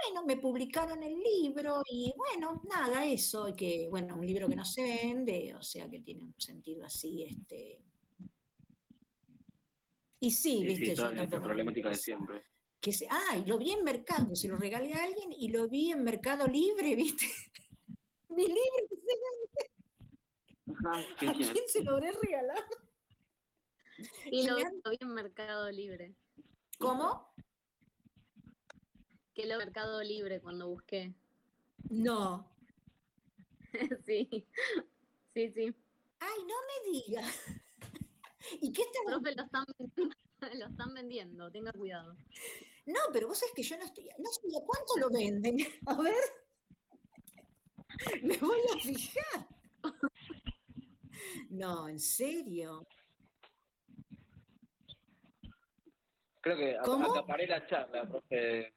bueno, me publicaron el libro y bueno, nada, eso, que, bueno, un libro que no se vende, o sea que tiene un sentido así, este... Y sí, viste, yo tampoco... problemática de siempre. Que se, ah, y lo vi en Mercado, se lo regalé a alguien y lo vi en Mercado Libre, viste. Mi libro que se vende. ¿A quién se lo habré regalado? Y lo vi en Mercado Libre. ¿Cómo? que lo Mercado Libre cuando busqué. No. sí, sí, sí. Ay, no me digas. ¿Y qué está Profe, lo están, lo están vendiendo, tenga cuidado. No, pero vos sabés que yo no estoy. No sé a cuánto lo venden. A ver. Me voy a fijar. No, en serio. Creo que ¿Cómo? acaparé la charla, profe.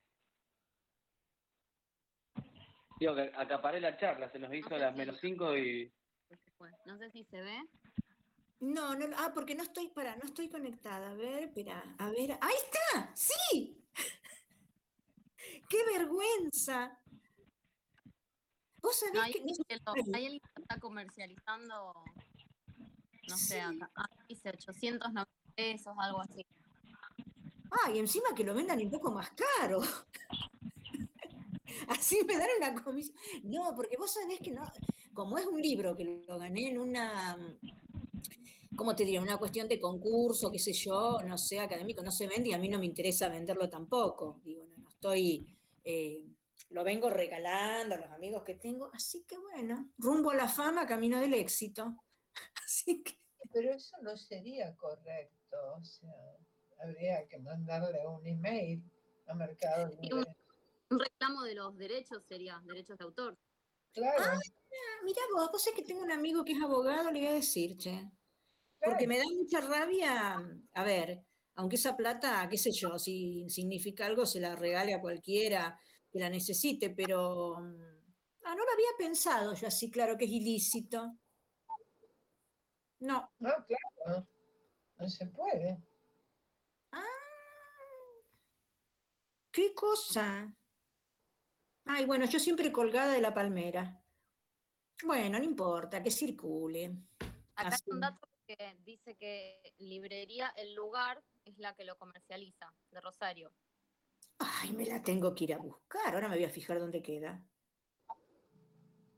Digo que acaparé la charla, se nos hizo a las menos cinco y. No sé si se ve. No, no, ah, porque no estoy para, no estoy conectada. A ver, espera, a ver. ¡Ahí está! ¡Sí! ¡Qué vergüenza! Vos sabés que. Hay alguien que está comercializando, no sé, acá, dice 890 pesos, algo así. Ah, y encima que lo vendan un poco más caro. Así me dan una comisión. No, porque vos sabés que no, como es un libro que lo gané en una, ¿cómo te diría? Una cuestión de concurso, qué sé yo, no sé, académico, no se vende y a mí no me interesa venderlo tampoco. Digo, no, no estoy, eh, lo vengo regalando a los amigos que tengo, así que bueno, rumbo a la fama, camino del éxito. Así que... Pero eso no sería correcto, o sea, habría que mandarle un email a Mercado Libre un reclamo de los derechos sería, derechos de autor. Claro. Ah, mira vos, vos es que tengo un amigo que es abogado, le voy a decir, che. Porque me da mucha rabia, a ver, aunque esa plata, qué sé yo, si significa algo, se la regale a cualquiera que la necesite, pero ah, no lo había pensado yo así, claro que es ilícito. No. No, claro, no se puede. Ah, ¿qué cosa? Ay, bueno, yo siempre colgada de la palmera. Bueno, no importa, que circule. Acá hay un dato que dice que librería El Lugar es la que lo comercializa, de Rosario. Ay, me la tengo que ir a buscar. Ahora me voy a fijar dónde queda.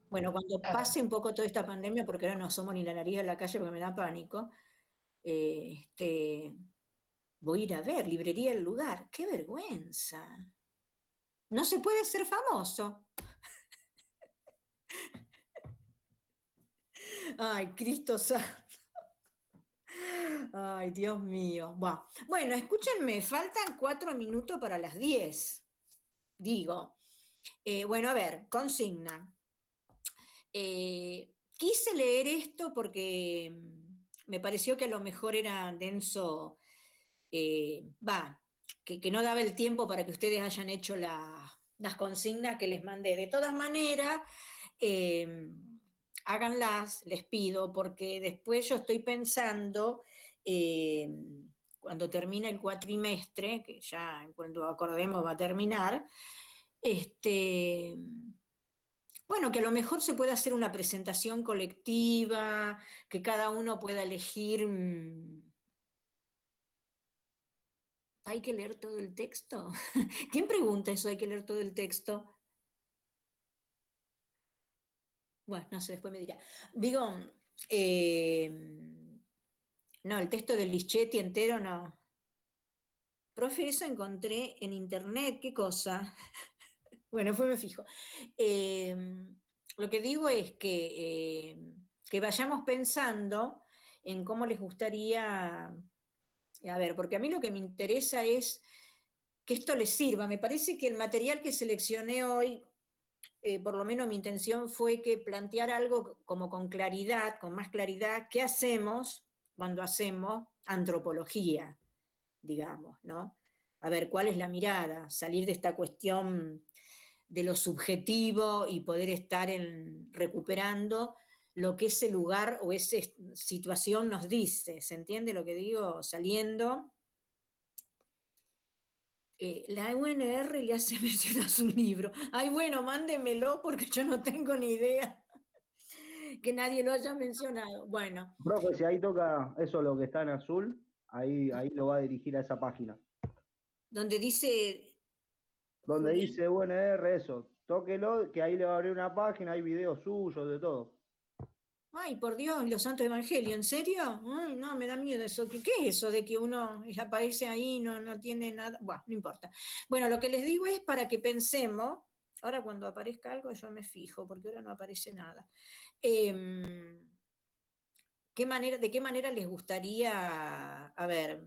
Bueno, cuando pase un poco toda esta pandemia, porque ahora no somos ni la nariz en la calle porque me da pánico, eh, este, voy a ir a ver, librería El Lugar. ¡Qué vergüenza! No se puede ser famoso. Ay, Cristo santo. Ay, Dios mío. Bueno, escúchenme, faltan cuatro minutos para las diez. Digo, eh, bueno, a ver, consigna. Eh, quise leer esto porque me pareció que a lo mejor era denso, eh, va, que, no daba el tiempo para que ustedes hayan hecho las consignas que les mandé. De todas maneras, háganlas, les pido, porque después yo estoy pensando, em, cuando termine el cuatrimestre, que ya cuando acordemos va a terminar, este, bueno, que a lo mejor se pueda hacer una presentación colectiva, que cada uno pueda elegir mm, ¿Hay que leer todo el texto? ¿Quién pregunta eso? ¿Hay que leer todo el texto? Bueno, no sé, después me dirá. Digo, eh, no, el texto de Lichetti entero no. Profe, eso encontré en internet, ¿qué cosa? bueno, después me fijo. Eh, lo que digo es que, eh, que vayamos pensando en cómo les gustaría, a ver, porque a mí lo que me interesa es que esto les sirva. Me parece que el material que seleccioné hoy eh, por lo menos mi intención fue que plantear algo como con claridad, con más claridad, qué hacemos cuando hacemos antropología, digamos, ¿no? A ver, ¿cuál es la mirada? Salir de esta cuestión de lo subjetivo y poder estar en, recuperando lo que ese lugar o esa situación nos dice. ¿Se entiende lo que digo? Saliendo eh, la UNR le hace mención a su libro. Ay, bueno, mándemelo porque yo no tengo ni idea que nadie lo haya mencionado. Bueno. Profe, si ahí toca eso, lo que está en azul, ahí, ahí lo va a dirigir a esa página. Donde dice... Donde dice UNR, eso. Tóquelo, que ahí le va a abrir una página, hay videos suyos, de todo. Ay, por Dios, los santos evangelios, ¿en serio? No, me da miedo eso. ¿Qué, es eso de que uno aparece ahí no, no tiene nada? Bueno, no importa. Bueno, lo que les digo es para que pensemos, ahora cuando aparezca algo yo me fijo, porque ahora no aparece nada. Em, ¿qué manera, ¿De qué manera les gustaría, a ver,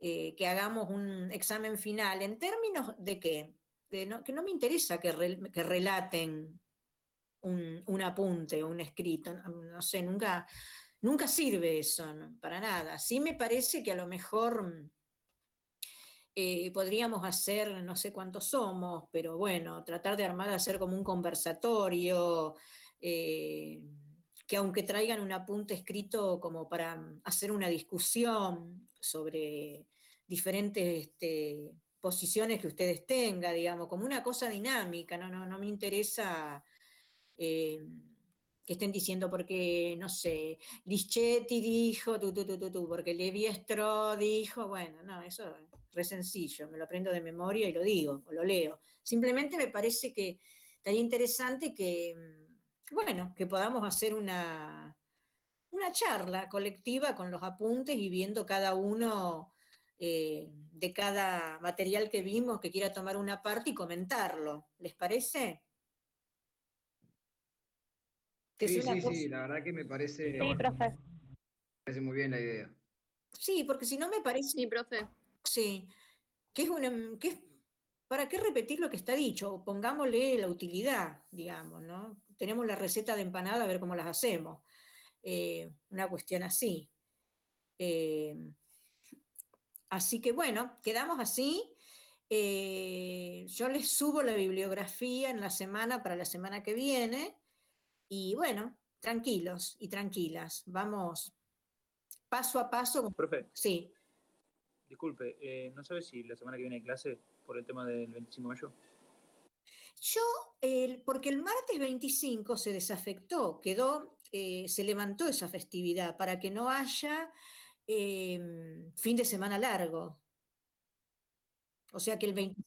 eh, que hagamos un examen final? ¿En términos de qué? De no, que no me interesa que relaten un, apunte o un escrito, no, sé, nunca, nunca sirve eso, para nada. Sí me parece que a lo mejor eh, podríamos hacer, no sé cuántos somos, pero bueno, tratar de armar, hacer como un conversatorio, eh, que aunque traigan un apunte escrito como para hacer una discusión sobre diferentes este, posiciones que ustedes tengan, digamos, como una cosa dinámica, no, no, no me interesa eh, que estén diciendo porque, no sé, Lischetti dijo, tú, tú, tú, tú, porque Levi Estro dijo, bueno, no, eso es re sencillo, me lo aprendo de memoria y lo digo, o lo leo. Simplemente me parece que estaría interesante que, mm, bueno, que podamos hacer una, una charla colectiva con los apuntes y viendo cada uno eh, de cada material que vimos que quiera tomar una parte y comentarlo. ¿Les parece? Sí, sí, sí, la verdad que me parece. Sí, profe. Me parece muy bien la idea. Sí, porque si no me parece. Sí, profe. Sí. Que es una. ¿Para qué repetir lo que está dicho? Pongámosle la utilidad, digamos, ¿no? Tenemos la receta de empanada, a ver cómo las hacemos. Eh, una cuestión así. Eh, así que bueno, quedamos así. Eh, yo les subo la bibliografía en la semana para la semana que viene. Y bueno, tranquilos y tranquilas, vamos paso a paso. Profe. Sí. Disculpe, eh, ¿no sabes si la semana que viene hay clase por el tema del 25 de mayo? Yo, porque el martes 25 se desafectó, quedó, eh, se levantó esa festividad para que no haya em, fin de semana largo. O sea que el 25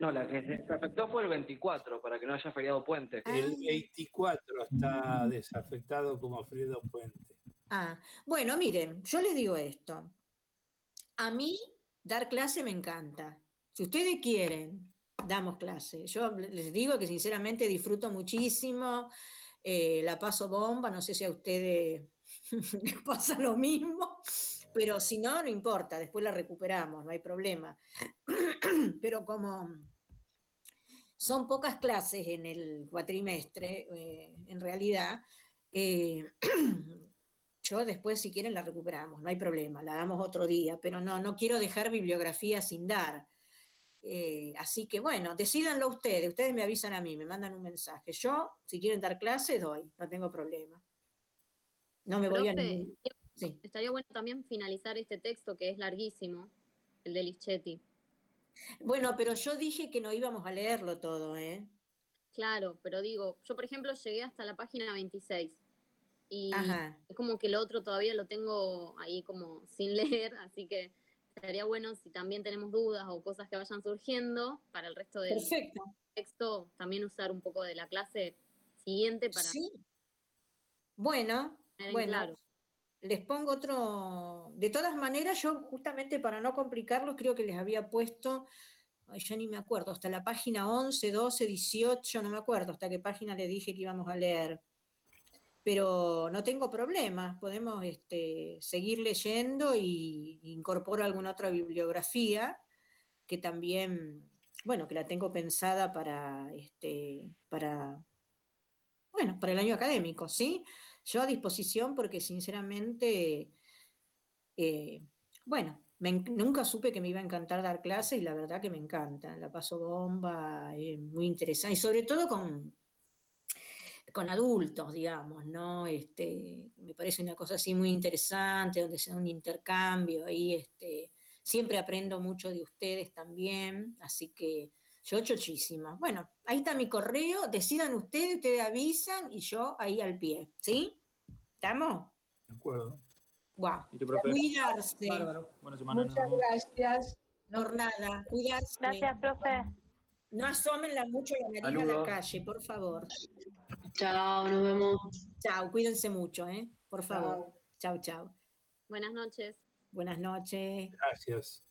no, la que se afectó fue el 24, para que no haya feriado puente. El 24 está desafectado como feriado puente. Ah, bueno, miren, yo les digo esto. A mí dar clase me encanta. Si ustedes quieren, damos clase. Yo les digo que sinceramente disfruto muchísimo, eh, la paso bomba, no sé si a ustedes les pasa lo mismo, pero si no, no importa, después la recuperamos, no hay problema. pero como son pocas clases en el cuatrimestre, eh, en realidad. Eh, yo después, si quieren, la recuperamos, no hay problema, la damos otro día, pero no, no quiero dejar bibliografía sin dar. Eh, así que bueno, decidanlo ustedes, ustedes me avisan a mí, me mandan un mensaje. Yo, si quieren dar clases, doy, no tengo problema. No me voy a ningún... Estaría bueno también finalizar este texto que es larguísimo, el de Lichetti. Bueno, pero yo dije que no íbamos a leerlo todo, ¿eh? Claro, pero digo, yo por ejemplo llegué hasta la página 26 y es como que el otro todavía lo tengo ahí como sin leer, así que estaría bueno si también tenemos dudas o cosas que vayan surgiendo para el resto del texto, también usar un poco de la clase siguiente para... Sí. Bueno, bueno, les pongo otro... De todas maneras, yo justamente para no complicarlo, creo que les había puesto, ya ni me acuerdo, hasta la página 11, 12, 18, no me acuerdo hasta qué página le dije que íbamos a leer pero no tengo problema, podemos este, seguir leyendo y incorporo alguna otra bibliografía que también, bueno, que la tengo pensada para, este, para, bueno, para el año académico, ¿sí? Yo a disposición porque sinceramente, eh, bueno, nunca supe que me iba a encantar dar clases y la verdad que me encanta, la paso bomba, es muy interesante, y sobre todo con, con adultos, digamos, ¿no? Este, me parece una cosa así muy interesante, donde sea un intercambio, ahí este, siempre aprendo mucho de ustedes también, así que yo chochísima. Bueno, ahí está mi correo, decidan ustedes, ustedes avisan y yo ahí al pie, ¿sí? ¿Estamos? De acuerdo. Wow. Cuidarse. Muchas gracias. No, nada, cuidarse. Gracias, profe. No asomen la mucho la nariz a la calle, por favor. Chao, nos vemos. Chao, cuídense mucho, ¿eh? Por favor. Chao, chao. Buenas noches. Buenas noches. Gracias.